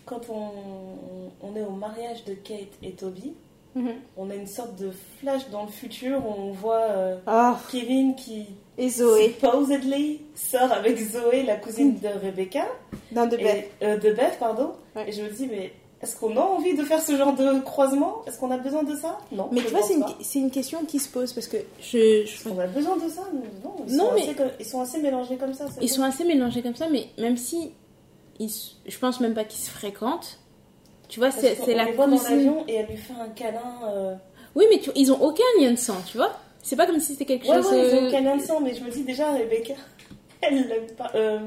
quand on, on est au mariage de Kate et Toby, mhm. on a une sorte de flash dans le futur où on voit euh, Ah, Kevin qui et Zoé, supposedly sort avec Zoé, la cousine de Rebecca, dans De et, Beth. euh, de Beth, pardon. Ouais. Et je me dis, mais est-ce qu'on a envie de faire ce genre de croisement? Est-ce qu'on a besoin de ça? Non. Mais tu vois, c'est une, question qui se pose parce que je. je- qu'on a besoin de ça? Non, ils, Non, sont mais- assez, ils sont assez mélangés comme ça. Ils sont assez mélangés comme ça, mais même si. Ils, je pense même pas qu'ils se fréquentent. Tu vois, c'est la voit dans cousine. l'avion et elle lui fait un câlin. euh, Oui, mais tu- ils ont aucun lien de sang, tu vois. C'est pas comme si c'était quelque Ouais, chose. ouais, ils ont euh, un câlin de sang, mais je me dis déjà, Rebecca, elle l'aime pas. euh,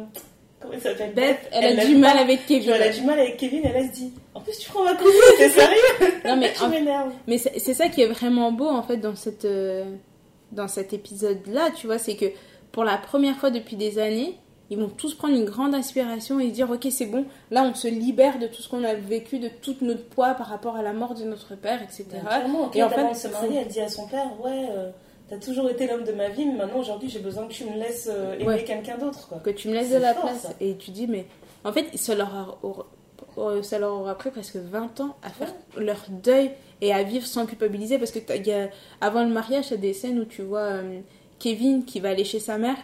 comment elle s'appelle? Beth, elle a du mal pas. avec Kevin. Elle a du mal avec Kevin, elle elle se dit En plus, tu prends ma cousine, t'es sérieux? Non, mais Tu en- m'énerves. Mais c'est ça qui est vraiment beau en fait dans cette euh, dans cet épisode là, tu vois, c'est que pour la première fois depuis des années, ils vont tous prendre une grande inspiration et dire ok c'est bon, là on se libère de tout ce qu'on a vécu, de tout notre poids par rapport à la mort de notre père, etc. Bah, Et en fait, se marier, elle dit à son père Ouais, euh, t'as toujours été l'homme de ma vie, mais maintenant aujourd'hui j'ai besoin que tu me laisses euh, aimer Ouais. quelqu'un d'autre. que tu me laisses de la fort, place ça. et tu dis mais en fait ça leur a- ça leur aura pris presque 20 ans à faire leur deuil et à vivre sans culpabiliser parce que y a, avant le mariage il y a des scènes où tu vois euh, Kevin qui va aller chez sa mère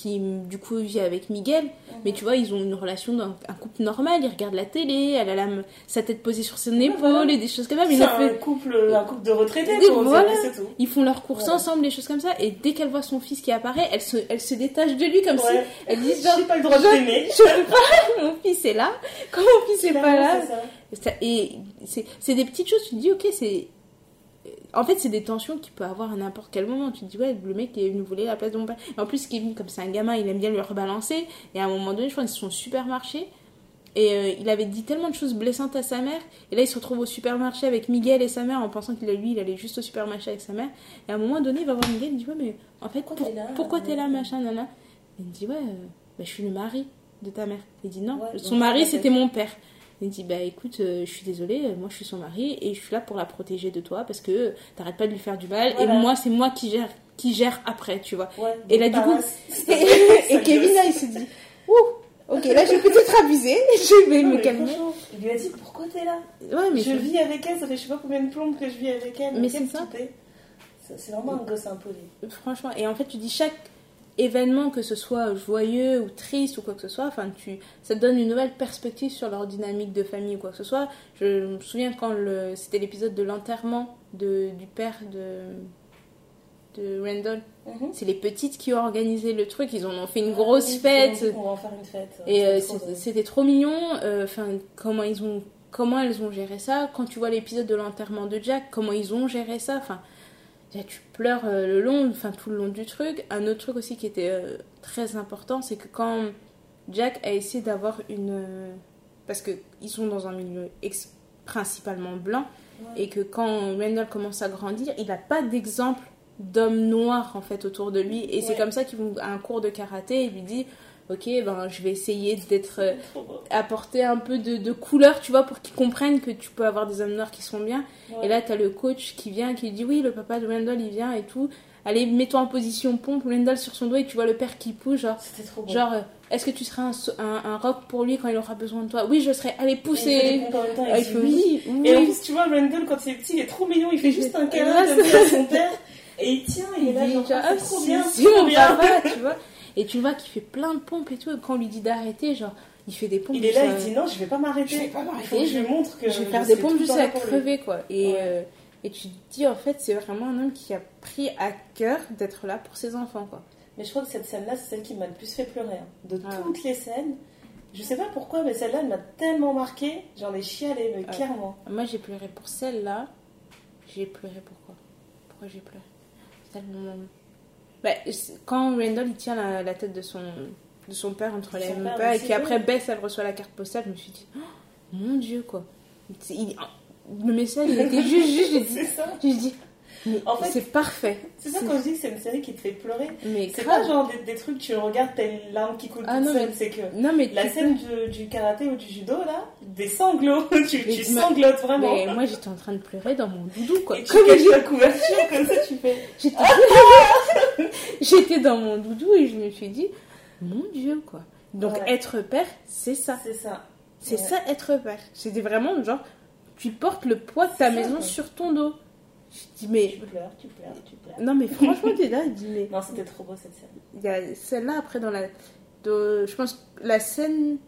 qui du coup vit avec Miguel mais tu vois ils ont une relation d'un un couple normal ils regardent la télé elle a la, sa tête posée sur son épaule voilà. et des choses comme ça C'est ils, un fait- couple, un couple de retraités, voilà. tout. ils font leurs courses Voilà. ensemble des choses comme ça et dès qu'elle voit son fils qui apparaît elle se, elle se détache de lui comme Ouais. si elle dit J'ai pas le droit de t'aimer. je peux pas, mon fils est là, quand mon fils est pas là. Ça- Et c'est c'est des petites choses, tu te dis, ok, c'est. En fait, c'est des tensions qu'il peut avoir à n'importe quel moment. Tu te dis, ouais, le mec il est venu voler la place de mon père. Et en plus, Kevin, comme c'est un gamin, il aime bien lui rebalancer. Et à un moment donné, je crois qu'ils sont au supermarché. Et euh, il avait dit tellement de choses blessantes à sa mère. Et là, il se retrouve au supermarché avec Miguel et sa mère en pensant qu'il lui, il allait juste au supermarché avec sa mère. Et à un moment donné, il va voir Miguel, il dit, ouais, mais en fait, Pourquoi pour- t'es là pourquoi t'es là, machin, nana? Il me dit, ouais, euh, bah, je suis le mari de ta mère. Il dit, non, Ouais, son mari, c'était mon père. Il dit, bah écoute, euh, je suis désolée, euh, moi je suis son mari et je suis là pour la protéger de toi parce que t'arrêtes pas de lui faire du mal Voilà. et moi, c'est moi qui gère, qui gère après, tu vois. Ouais, Et là, du coup- Et, Kevin, là, il se dit, ouh, ok, là j'ai peut-être abusé, je vais Non, me calmer. Il lui a dit pourquoi t'es là? Ouais, mais Je vis avec elle, ça fait je sais pas combien de plombes que je vis avec elle. Mais c'est ça. c'est vraiment un gosse impoli. franchement, et en fait, tu dis chaque événement, que ce soit joyeux ou triste ou quoi que ce soit, enfin, tu, ça te donne une nouvelle perspective sur leur dynamique de famille ou quoi que ce soit. Je me souviens quand le, c'était l'épisode de l'enterrement de, du père de, de Randall. Mhm. C'est les petites qui ont organisé le truc, ils en ont fait une Ah grosse oui, fête. c'est bon, On va en faire une fête. Et euh, trop c'était trop mignon. euh, Enfin, comment ils ont, comment elles ont géré ça. Quand tu vois l'épisode de l'enterrement de Jack, comment ils ont géré ça. Enfin, là, tu pleures euh, le long, enfin tout le long du truc. Un autre truc aussi qui était euh, très important, c'est que quand Jack a essayé d'avoir une, euh, parce que ils sont dans un milieu ex- principalement blanc, Ouais. et que quand Randall commence à grandir, il n'a pas d'exemple d'homme noir en fait autour de lui et c'est comme ça vont à un cours de karaté il lui dit ok, ben je vais essayer d'être euh, apporter un peu de, de couleur, tu vois, pour qu'ils comprennent que tu peux avoir des hommes noirs qui sont bien. Ouais. Et là, t'as le coach qui vient, qui dit oui, le papa de Randall il vient et tout. Allez, mets-toi en position pompe, Randall sur son dos et tu vois le père qui pousse, genre, C'était trop beau. genre, euh, est-ce que tu seras un, un, un rock pour lui quand il aura besoin de toi? Oui, je serai. Allez, Et il fait Ah, oui. oui, Et en plus, tu vois, Randall, quand il est petit, il est trop mignon. Il fait juste un câlin à son père. Et il tient, il est là, genre, ah, ah, c'est trop bien, c'est trop bien. papa, tu vois. Et tu vois qu'il fait plein de pompes et tout. Et quand on lui dit d'arrêter, genre, il fait des pompes. Il est là, il dit non, je vais pas m'arrêter. Je vais pas m'arrêter, je je- lui montre que je vais faire des pompes pour lui. crever, quoi. Et, Ouais. euh, et tu te dis, en fait, c'est vraiment un homme qui a pris à cœur d'être là pour ses enfants, quoi. Mais je crois que cette scène-là, c'est celle qui m'a le plus fait pleurer. hein. De Ah toutes les scènes, je sais pas pourquoi, mais celle-là, elle m'a tellement marqué. J'en ai chialé, mais Ah. clairement. Moi, j'ai pleuré pour celle-là. J'ai pleuré pourquoi Pourquoi j'ai pleuré? Tellement... Bah, quand Randall il tient la, la tête de son, de son père entre les mains père, et qu'après. Bess elle reçoit la carte postale, je me suis dit, oh, mon dieu quoi. Il- le message il était juste, juste, j'ai dit, mais En fait, c'est parfait. C'est ça quand je dis que c'est une série qui te fait pleurer. C'est pas genre des, des trucs, tu regardes, t'as une larme qui coule Ah toute seule. C'est que Non mais la scène du, du karaté ou du judo, là, des sanglots. tu tu sanglotes vraiment. Mais moi j'étais en train de pleurer dans mon doudou quoi. Et tu Comme caches la couverture, comme ça, tu fais. J'étais... J'étais dans mon doudou et je me suis dit, mon Dieu, quoi. Donc Ouais. être père, c'est ça. C'est ça. C'est Ouais. ça être père. C'était vraiment genre, tu portes le poids de ta maison sur ton dos. Je dis, mais. Tu pleures, tu pleures, tu pleures. Non, mais franchement, t'es là, je dis, mais. Non, c'était trop beau cette scène. Il y a celle-là après dans la. de- je pense que la scène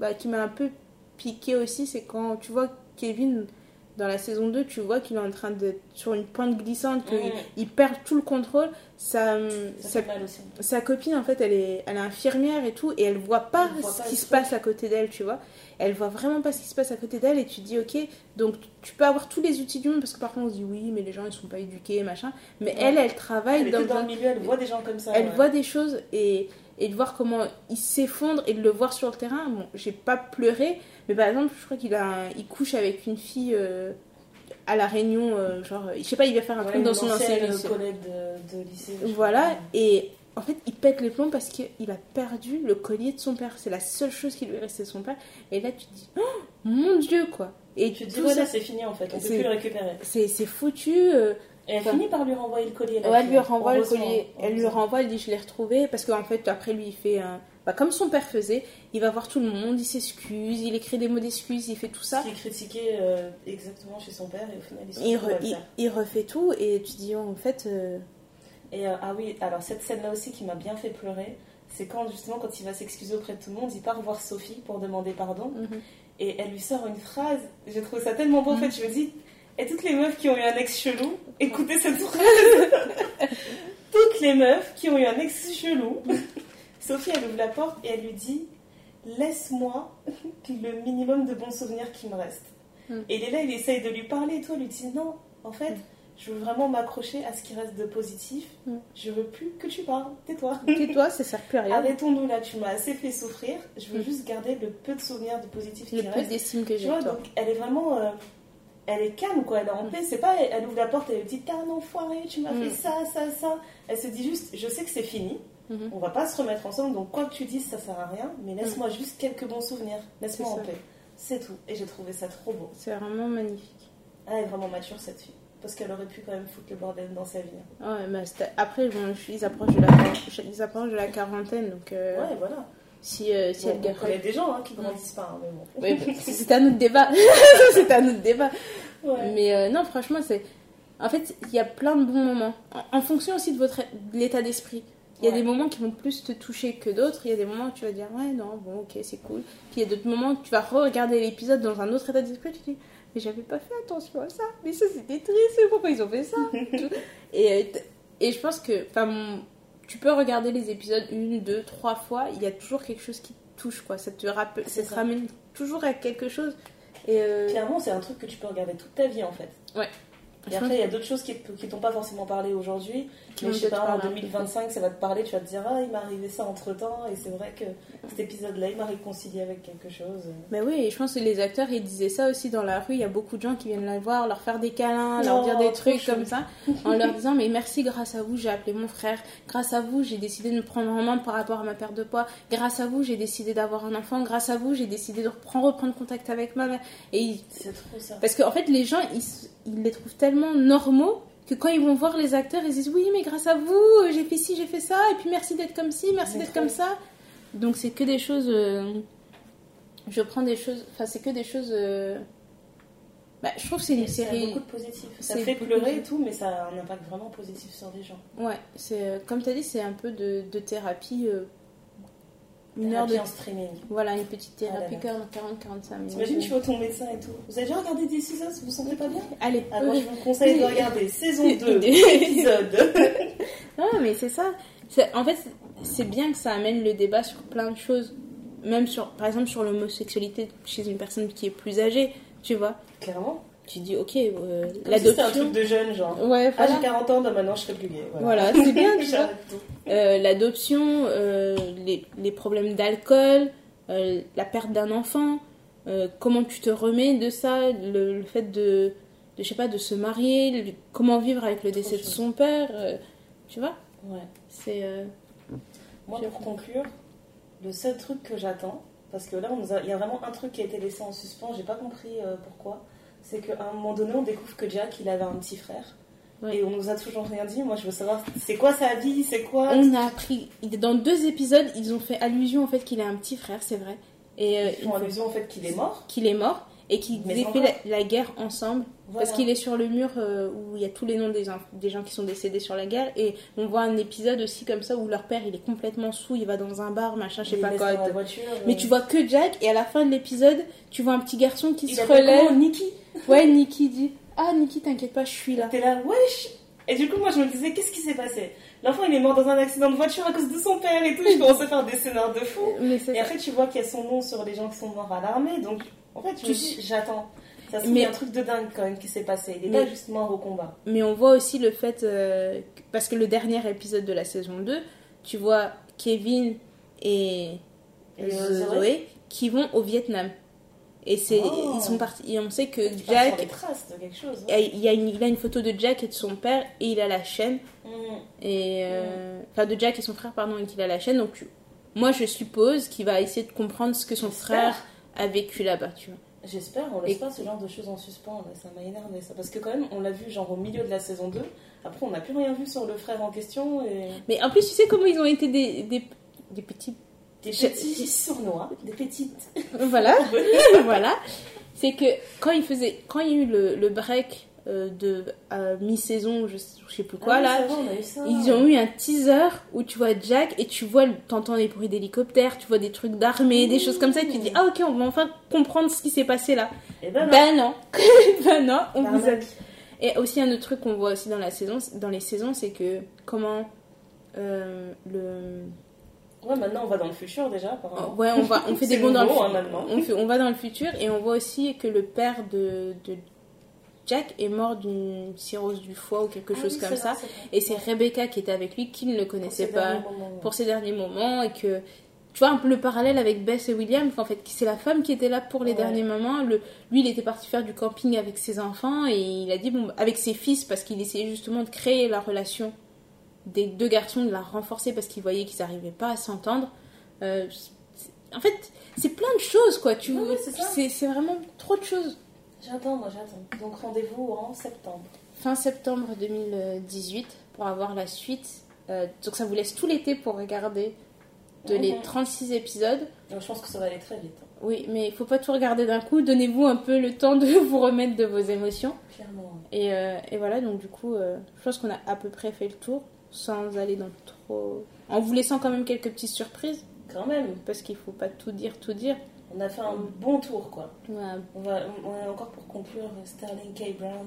bah, qui m'a un peu piqué aussi, c'est quand tu vois Kevin dans la saison 2, tu vois qu'il est en train d'être sur une pente glissante, qu'il il perd tout le contrôle. Sa, Ça sa, aussi. sa copine, en fait, elle est, elle est infirmière et tout, et elle voit pas Elle voit ce pas qui le se passe à côté d'elle, tu vois. Elle voit vraiment pas ce qui se passe à côté d'elle, et tu dis, ok, donc tu peux avoir tous les outils du monde, parce que parfois on se dit, oui, mais les gens ils sont pas éduqués, machin. Mais Ouais. elle, elle travaille Elle dans, dans le milieu, elle voit des gens comme ça. elle ouais. voit des choses et, et de voir comment il s'effondre et de le voir sur le terrain. Bon, j'ai pas pleuré, mais par exemple, je crois qu'il a un- il couche avec une fille euh, à la Réunion, euh, genre, je sais pas, il va faire un Ouais, truc dans son ancien lycée. collègue de, de lycée. Voilà, et en fait, il pète les plombs parce qu'il a perdu le collier de son père. C'est la seule chose qui lui est restée de son père. Et là, tu te dis, oh, mon Dieu, quoi. Et Tu te dis, voilà, c'est fini en fait, on peut c'est- plus le récupérer. c'est c'est foutu. euh, Et elle Enfin, finit par lui renvoyer le collier. Ouais, elle lui renvoie le collier. Elle lui renvoie, elle dit je l'ai retrouvé. Parce qu'en fait, après lui, il fait un. Bah, comme son père faisait, il va voir tout le monde, il s'excuse, il écrit des mots d'excuses, il fait tout ça. Ce qui est critiqué euh, exactement chez son père et au final il se Il, re- il, il refait tout et tu dis oh, en fait. euh, Et euh, ah oui, alors cette scène-là aussi qui m'a bien fait pleurer, c'est quand justement quand il va s'excuser auprès de tout le monde, il part voir Sophie pour demander pardon mhm. et elle lui sort une phrase. J'ai trouvé ça tellement beau en fait, je me dis, et toutes les meufs qui ont eu un ex chelou, écoutez cette phrase. toutes les meufs qui ont eu un ex chelou, Sophie elle ouvre la porte et elle lui dit, laisse-moi le minimum de bons souvenirs qui me restent. Mm. Et il est là, il essaye de lui parler et toi, lui dit non, en fait. Mm. Je veux vraiment m'accrocher à ce qui reste de positif. Mm. Je veux plus que tu parles. Tais-toi. Tais-toi, ça sert plus à rien. Arrêtons-nous là, tu m'as assez fait souffrir. Je veux juste garder le peu de souvenirs de positif Le qui peu reste. d'estime que Tu j'ai vois, de toi. donc elle est vraiment. euh, elle est calme, quoi. Elle est en Mm. paix. C'est pas, elle ouvre la porte et elle dit T'es un enfoiré, tu m'as Mm. fait ça, ça, ça. Elle se dit juste Je sais que c'est fini. Mhm. On va pas se remettre ensemble. Donc quoi que tu dises, ça sert à rien. Mais laisse-moi juste quelques bons souvenirs. Laisse-moi Mm. En ça. paix. C'est tout. Et j'ai trouvé ça trop beau. C'est vraiment magnifique. Elle est vraiment mature, cette fille. Parce qu'elle aurait pu quand même foutre le bordel dans sa vie. Ouais, mais c'était- après, bon, ils, approchent de la... ils approchent de la quarantaine, donc euh, Ouais, voilà. Si, euh, si Bon, elle garde. connaît des gens hein, qui grandissent pas, hein, mais bon. Oui, bah, c'est un autre débat. c'est un autre débat. Ouais. Mais euh, non, franchement, c'est. En fait, il y a plein de bons moments. En, en fonction aussi de votre de l'état d'esprit. Il y a Ouais. des moments qui vont plus te toucher que d'autres. Il y a des moments où tu vas dire, ouais, non, bon, ok, c'est cool. Puis il y a d'autres moments où tu vas re-regarder l'épisode dans un autre état d'esprit. Tu te dis, mais j'avais pas fait attention à ça. Mais ça, c'était triste. Pourquoi ils ont fait ça? Et, euh, et je pense que. Enfin, tu peux regarder les épisodes une, deux, trois fois. Il y a toujours quelque chose qui te touche, quoi. Ça te, rappelle, ça te ça. ramène toujours à quelque chose. Et. euh, Clairement, c'est un truc que tu peux regarder toute ta vie en fait. Et Je après, il y a d'autres choses qui qui t'ont pas forcément parlé aujourd'hui. Mais je sais pas, en parler un peu 2025, ça va te parler, tu vas te dire, ah, il m'est arrivé ça entre temps. Et c'est vrai que cet épisode-là, il m'a réconcilié avec quelque chose. Bah oui, et je pense que les acteurs ils disaient ça aussi dans la rue. Il y a beaucoup de gens qui viennent la voir, leur faire des câlins, leur Oh, dire des trucs comme ça, en leur disant mais merci, grâce à vous j'ai appelé mon frère, grâce à vous j'ai décidé de me prendre en main par rapport à ma perte de poids, grâce à vous j'ai décidé d'avoir un enfant, grâce à vous j'ai décidé de reprendre, reprendre contact avec ma mère. Et ils- C'est trop ça. parce qu'en fait les gens ils les trouvent tellement normaux que quand ils vont voir les acteurs ils disent oui mais grâce à vous j'ai fait ci, j'ai fait ça, et puis merci d'être comme ci, merci d'être comme ça. Donc c'est que des choses. euh, Je prends des choses. Enfin, c'est que des choses. euh, Bah, je trouve que c'est une Ça a série. beaucoup de positif. Ça fait pleurer et tout, mais ça a un impact vraiment positif sur les gens. Ouais, c'est euh, comme tu as dit, c'est un peu de, de thérapie. euh, Une heure de. en streaming. Voilà, une petite Ah thérapie là 40-45 minutes. T'imagines, tu vois ton médecin et tout. Vous avez déjà regardé Is Us? Vous vous sentez pas bien? Allez, euh, je vous conseille de regarder saison 2, Des- épisode. Non, mais c'est ça. En fait, c'est bien que ça amène le débat sur plein de choses. Même sur, par exemple, sur l'homosexualité chez une personne qui est plus âgée, tu vois. Clairement. Tu dis, ok, euh, si C'était un l'adoption. truc de jeune, genre. Ouais, Ah, voilà. j'ai 40 ans, bah maintenant je serai plus gay. Voilà, c'est bien, tu vois. Euh, l'adoption, euh, les, les problèmes d'alcool, la perte d'un enfant, comment tu te remets de ça, le, le fait de, de, je sais pas, de se marier, le- comment vivre avec le décès de son père, tu vois, Ouais. c'est... Moi, pour conclure, le seul truc que j'attends, parce que là, on nous a- il y a vraiment un truc qui a été laissé en suspens, j'ai pas compris pourquoi, c'est qu'à un moment donné, on découvre que Jack, il avait un petit frère. Ouais. Et on nous a toujours rien dit. Moi, je veux savoir, c'est quoi sa vie, c'est quoi? on a appris, dans deux épisodes, ils ont fait allusion au fait qu'il a un petit frère, c'est vrai, et euh, Ils font allusion au fait qu'il est mort. qu'il est mort, et qu'ils aient fait la, la guerre ensemble, Voilà. Parce qu'il est sur le mur euh, où il y a tous les noms des, des gens qui sont décédés sur la guerre. Et on voit un épisode aussi comme ça où leur père il est complètement sous, il va dans un bar, machin, je sais pas quoi. voiture, Mais tu vois que Jack, et à la fin de l'épisode, tu vois un petit garçon qui il se relève. Nikki. Ouais, Nikki dit Ah, Nikki, t'inquiète pas, je suis là. T'es là, wesh Et du coup, moi, je me disais, qu'est-ce qui s'est passé? L'enfant, il est mort dans un accident de voiture à cause de son père et tout. Je commençais à faire des scénars de fou. Mais Et après, tu vois qu'il y a son nom sur les gens qui sont morts à l'armée. Donc, en fait, je me dis, j'attends. Ça se Mais- un truc de dingue quand même qui s'est passé. Il est Mais- pas juste mort au combat. Mais on voit aussi le fait, euh, parce que le dernier épisode de la saison 2, tu vois Kevin et, Et Zoé Zoé qui vont au Vietnam. Et c'est, Oh. ils sont partis. Et on sait que Tu Jack, les traces de quelque chose. Et Il, y a une, il a une photo de Jack et de son père et il a la chaîne. Mm. Et, euh, Enfin, de Jack et son frère, pardon, et qu'il a la chaîne. Donc, moi, je suppose qu'il va essayer de comprendre ce que son frère a vécu là-bas, tu vois. J'espère, on laisse Et- pas ce genre de choses en suspens, là, ça m'a énervé ça. Parce que quand même, on l'a vu genre au milieu de la saison 2, après on n'a plus rien vu sur le frère en question et Mais en plus, tu sais comment ils ont été des, des, des petits. Des petits sournois, des petites. Voilà, voilà. C'est que quand il faisait, quand il y a eu le, le break euh, de euh, mi-saison, je, je sais plus quoi Ah là, ça. Ils ont eu un teaser où tu vois Jack et tu vois, t'entends les bruits d'hélicoptères, tu vois des trucs d'armée, des choses comme ça, et tu dis ah ok, on va enfin comprendre ce qui s'est passé là. Et ben non, Ben non, ben non, on vous a... Et aussi un autre truc qu'on voit aussi dans la saison, dans les saisons, c'est que comment euh, le Ouais, maintenant on va dans le futur déjà, apparemment. ouais on va on fait des bons dans le nouveau, fu- hein, on fait on va dans le futur et on voit aussi que le père de, de Jack est mort d'une cirrhose du foie ou quelque Ah chose oui, comme ça. vrai, et c'est Rebecca qui était avec lui qui ne le connaissait pas moments, pour ces derniers moments et que tu vois un peu le parallèle avec Bess et William en fait c'est la femme qui était là pour les Ouais. derniers moments. Le, lui il était parti faire du camping avec ses enfants et il a dit bon avec ses fils parce qu'il essayait justement de créer la relation des deux garçons de la renforcer parce qu'il voyait qu'ils n'arrivaient pas à s'entendre Euh, en fait c'est plein de choses quoi tu c'est vraiment trop de choses J'attends, moi j'attends. Donc rendez-vous en septembre. fin septembre 2018 pour avoir la suite Euh, donc ça vous laisse tout l'été pour regarder de les Mhm. 36 épisodes Donc je pense que ça va aller très vite. hein. Oui, mais il faut pas tout regarder d'un coup. Donnez-vous un peu le temps de vous remettre de vos émotions. Clairement. Et, euh, et voilà, donc du coup, euh, je pense qu'on a à peu près fait le tour sans aller dans trop. En vous laissant quand même quelques petites surprises, Quand même, parce qu'il faut pas tout dire, tout dire. on a fait un bon tour quoi. Ouais, On va, on a encore pour conclure Sterling K. Brown,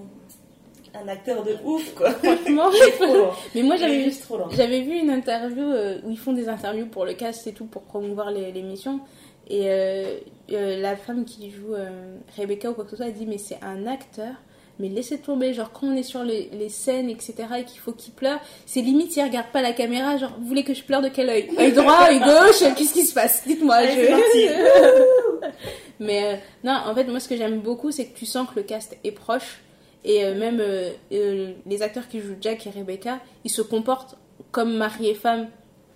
un acteur de ouf quoi. franchement. Mais moi, j'avais loin. J'avais vu une interview euh, où ils font des interviews pour le cast et tout, pour promouvoir l'émission. Et euh, euh, la femme qui joue euh, Rebecca ou quoi que ce soit, elle dit Mais c'est un acteur, Mais laissez tomber, genre quand on est sur les, les scènes, etc., et qu'il faut qu'il pleure, c'est limite s'il regarde pas la caméra, genre vous voulez que je pleure de quel œil? Œil droit, œil gauche, qu'est-ce qui se passe? Dites-moi. Je-. Mais euh, non, en fait, moi ce que j'aime beaucoup, c'est que tu sens que le cast est proche. Et euh, même euh, euh, les acteurs qui jouent Jack et Rebecca, ils se comportent comme mari et femme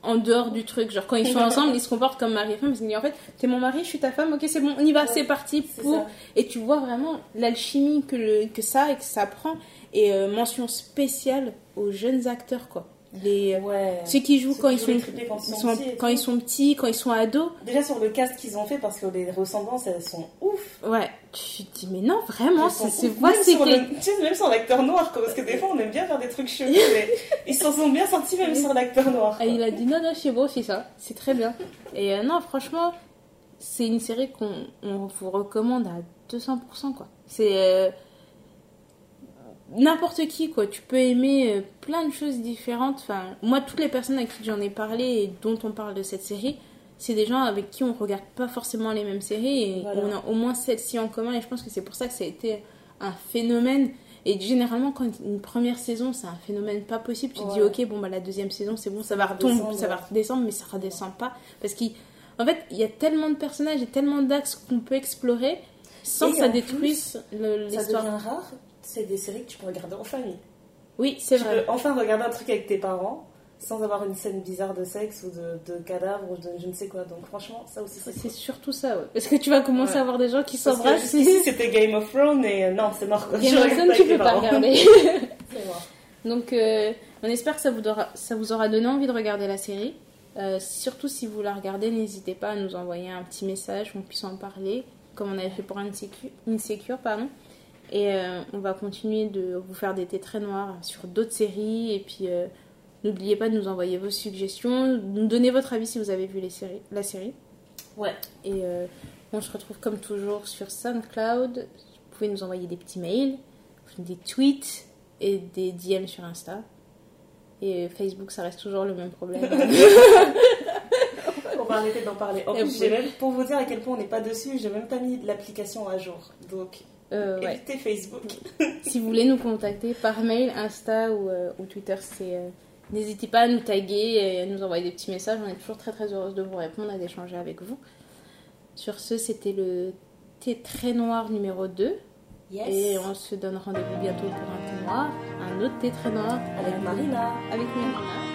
en dehors du truc. Genre quand ils sont ensemble, ils se comportent comme mari et femme. Parce qu'ils disent en fait, t'es mon mari, je suis ta femme, ok c'est bon, on y va, Ouais, c'est parti pour... ça. Et tu vois vraiment l'alchimie que, le, que ça et que ça prend. Et euh, mention spéciale aux jeunes acteurs, quoi. Les, euh, Ouais. Ceux qui jouent Ceux quand qui ils, sont, quand ils ils sont petits et quand ils sont petits, quand ils sont ados. Déjà sur le cast qu'ils ont fait, parce que les ressemblances, elles sont ouf. Ouais, tu te dis, mais non, vraiment, c'est c'est tu sais, même sur l'acteur noir, quoi, parce que des fois on aime bien faire des trucs chelous, mais ils s'en sont bien sortis même sur l'acteur noir. Et il a dit non, non, c'est beau, c'est ça. C'est très bien. Et euh, non, franchement, c'est une série qu'on on vous recommande à 200%, quoi. C'est euh, n'importe qui, quoi. Tu peux aimer euh, plein de choses différentes. Enfin, moi, toutes les personnes à qui j'en ai parlé et dont on parle de cette série, c'est des gens avec qui on regarde pas forcément les mêmes séries et Voilà. on a au moins celle-ci en commun. Et je pense que c'est pour ça que ça a été un phénomène. Et généralement, quand une première saison, c'est un phénomène pas possible, tu te dis, ok, bon, bah la deuxième saison, c'est bon, ça va redescendre, retomber, ça va redescendre, mais ça redescend pas. Parce qu'en fait, il y a tellement de personnages et tellement d'axes qu'on peut explorer sans Et que ça détruise Ça l'histoire. devient rare, c'est des séries que tu peux regarder en famille. Oui, c'est vrai. peux enfin regarder un truc avec tes parents sans avoir une scène bizarre de sexe ou de, de cadavre ou de je ne sais quoi. Donc franchement, ça aussi c'est C'est surtout ça, ouais. Parce que tu vas commencer Ouais. à voir des gens qui s'embrassent. jusqu'ici, c'était Game of Thrones et euh, non, c'est mort. quoi. Game of Thrones, tu peux pas regarder. C'est mort. Donc, euh, on espère que ça vous, aura, ça vous aura donné envie de regarder la série. Euh, surtout si vous la regardez, n'hésitez pas à nous envoyer un petit message, qu'on puisse en parler, comme on avait fait pour Insecure. Insecure pardon. Et euh, on va continuer de vous faire des thés très noirs sur d'autres séries. Et puis, n'oubliez pas de nous envoyer vos suggestions, de nous donner votre avis si vous avez vu les séries, la série. Ouais. Et euh, on se retrouve comme toujours sur SoundCloud. Vous pouvez nous envoyer des petits mails, des tweets et des DM sur Insta. Et Facebook, ça reste toujours le même problème. On va arrêter d'en parler. En Et plus, vous- j'ai même, pour vous dire à quel point on n'est pas dessus, j'ai même pas mis l'application à jour. Donc, Euh, ouais. Facebook. Si vous voulez nous contacter par mail, Insta ou, euh, ou Twitter, c'est euh, n'hésitez pas à nous taguer et à nous envoyer des petits messages. On est toujours très très heureuse de vous répondre et d'échanger avec vous. Sur ce, c'était le thé très noir numéro 2. Yes. Et on se donne rendez-vous bientôt pour un thé noir, un autre thé très noir Avec Marina. avec Marina.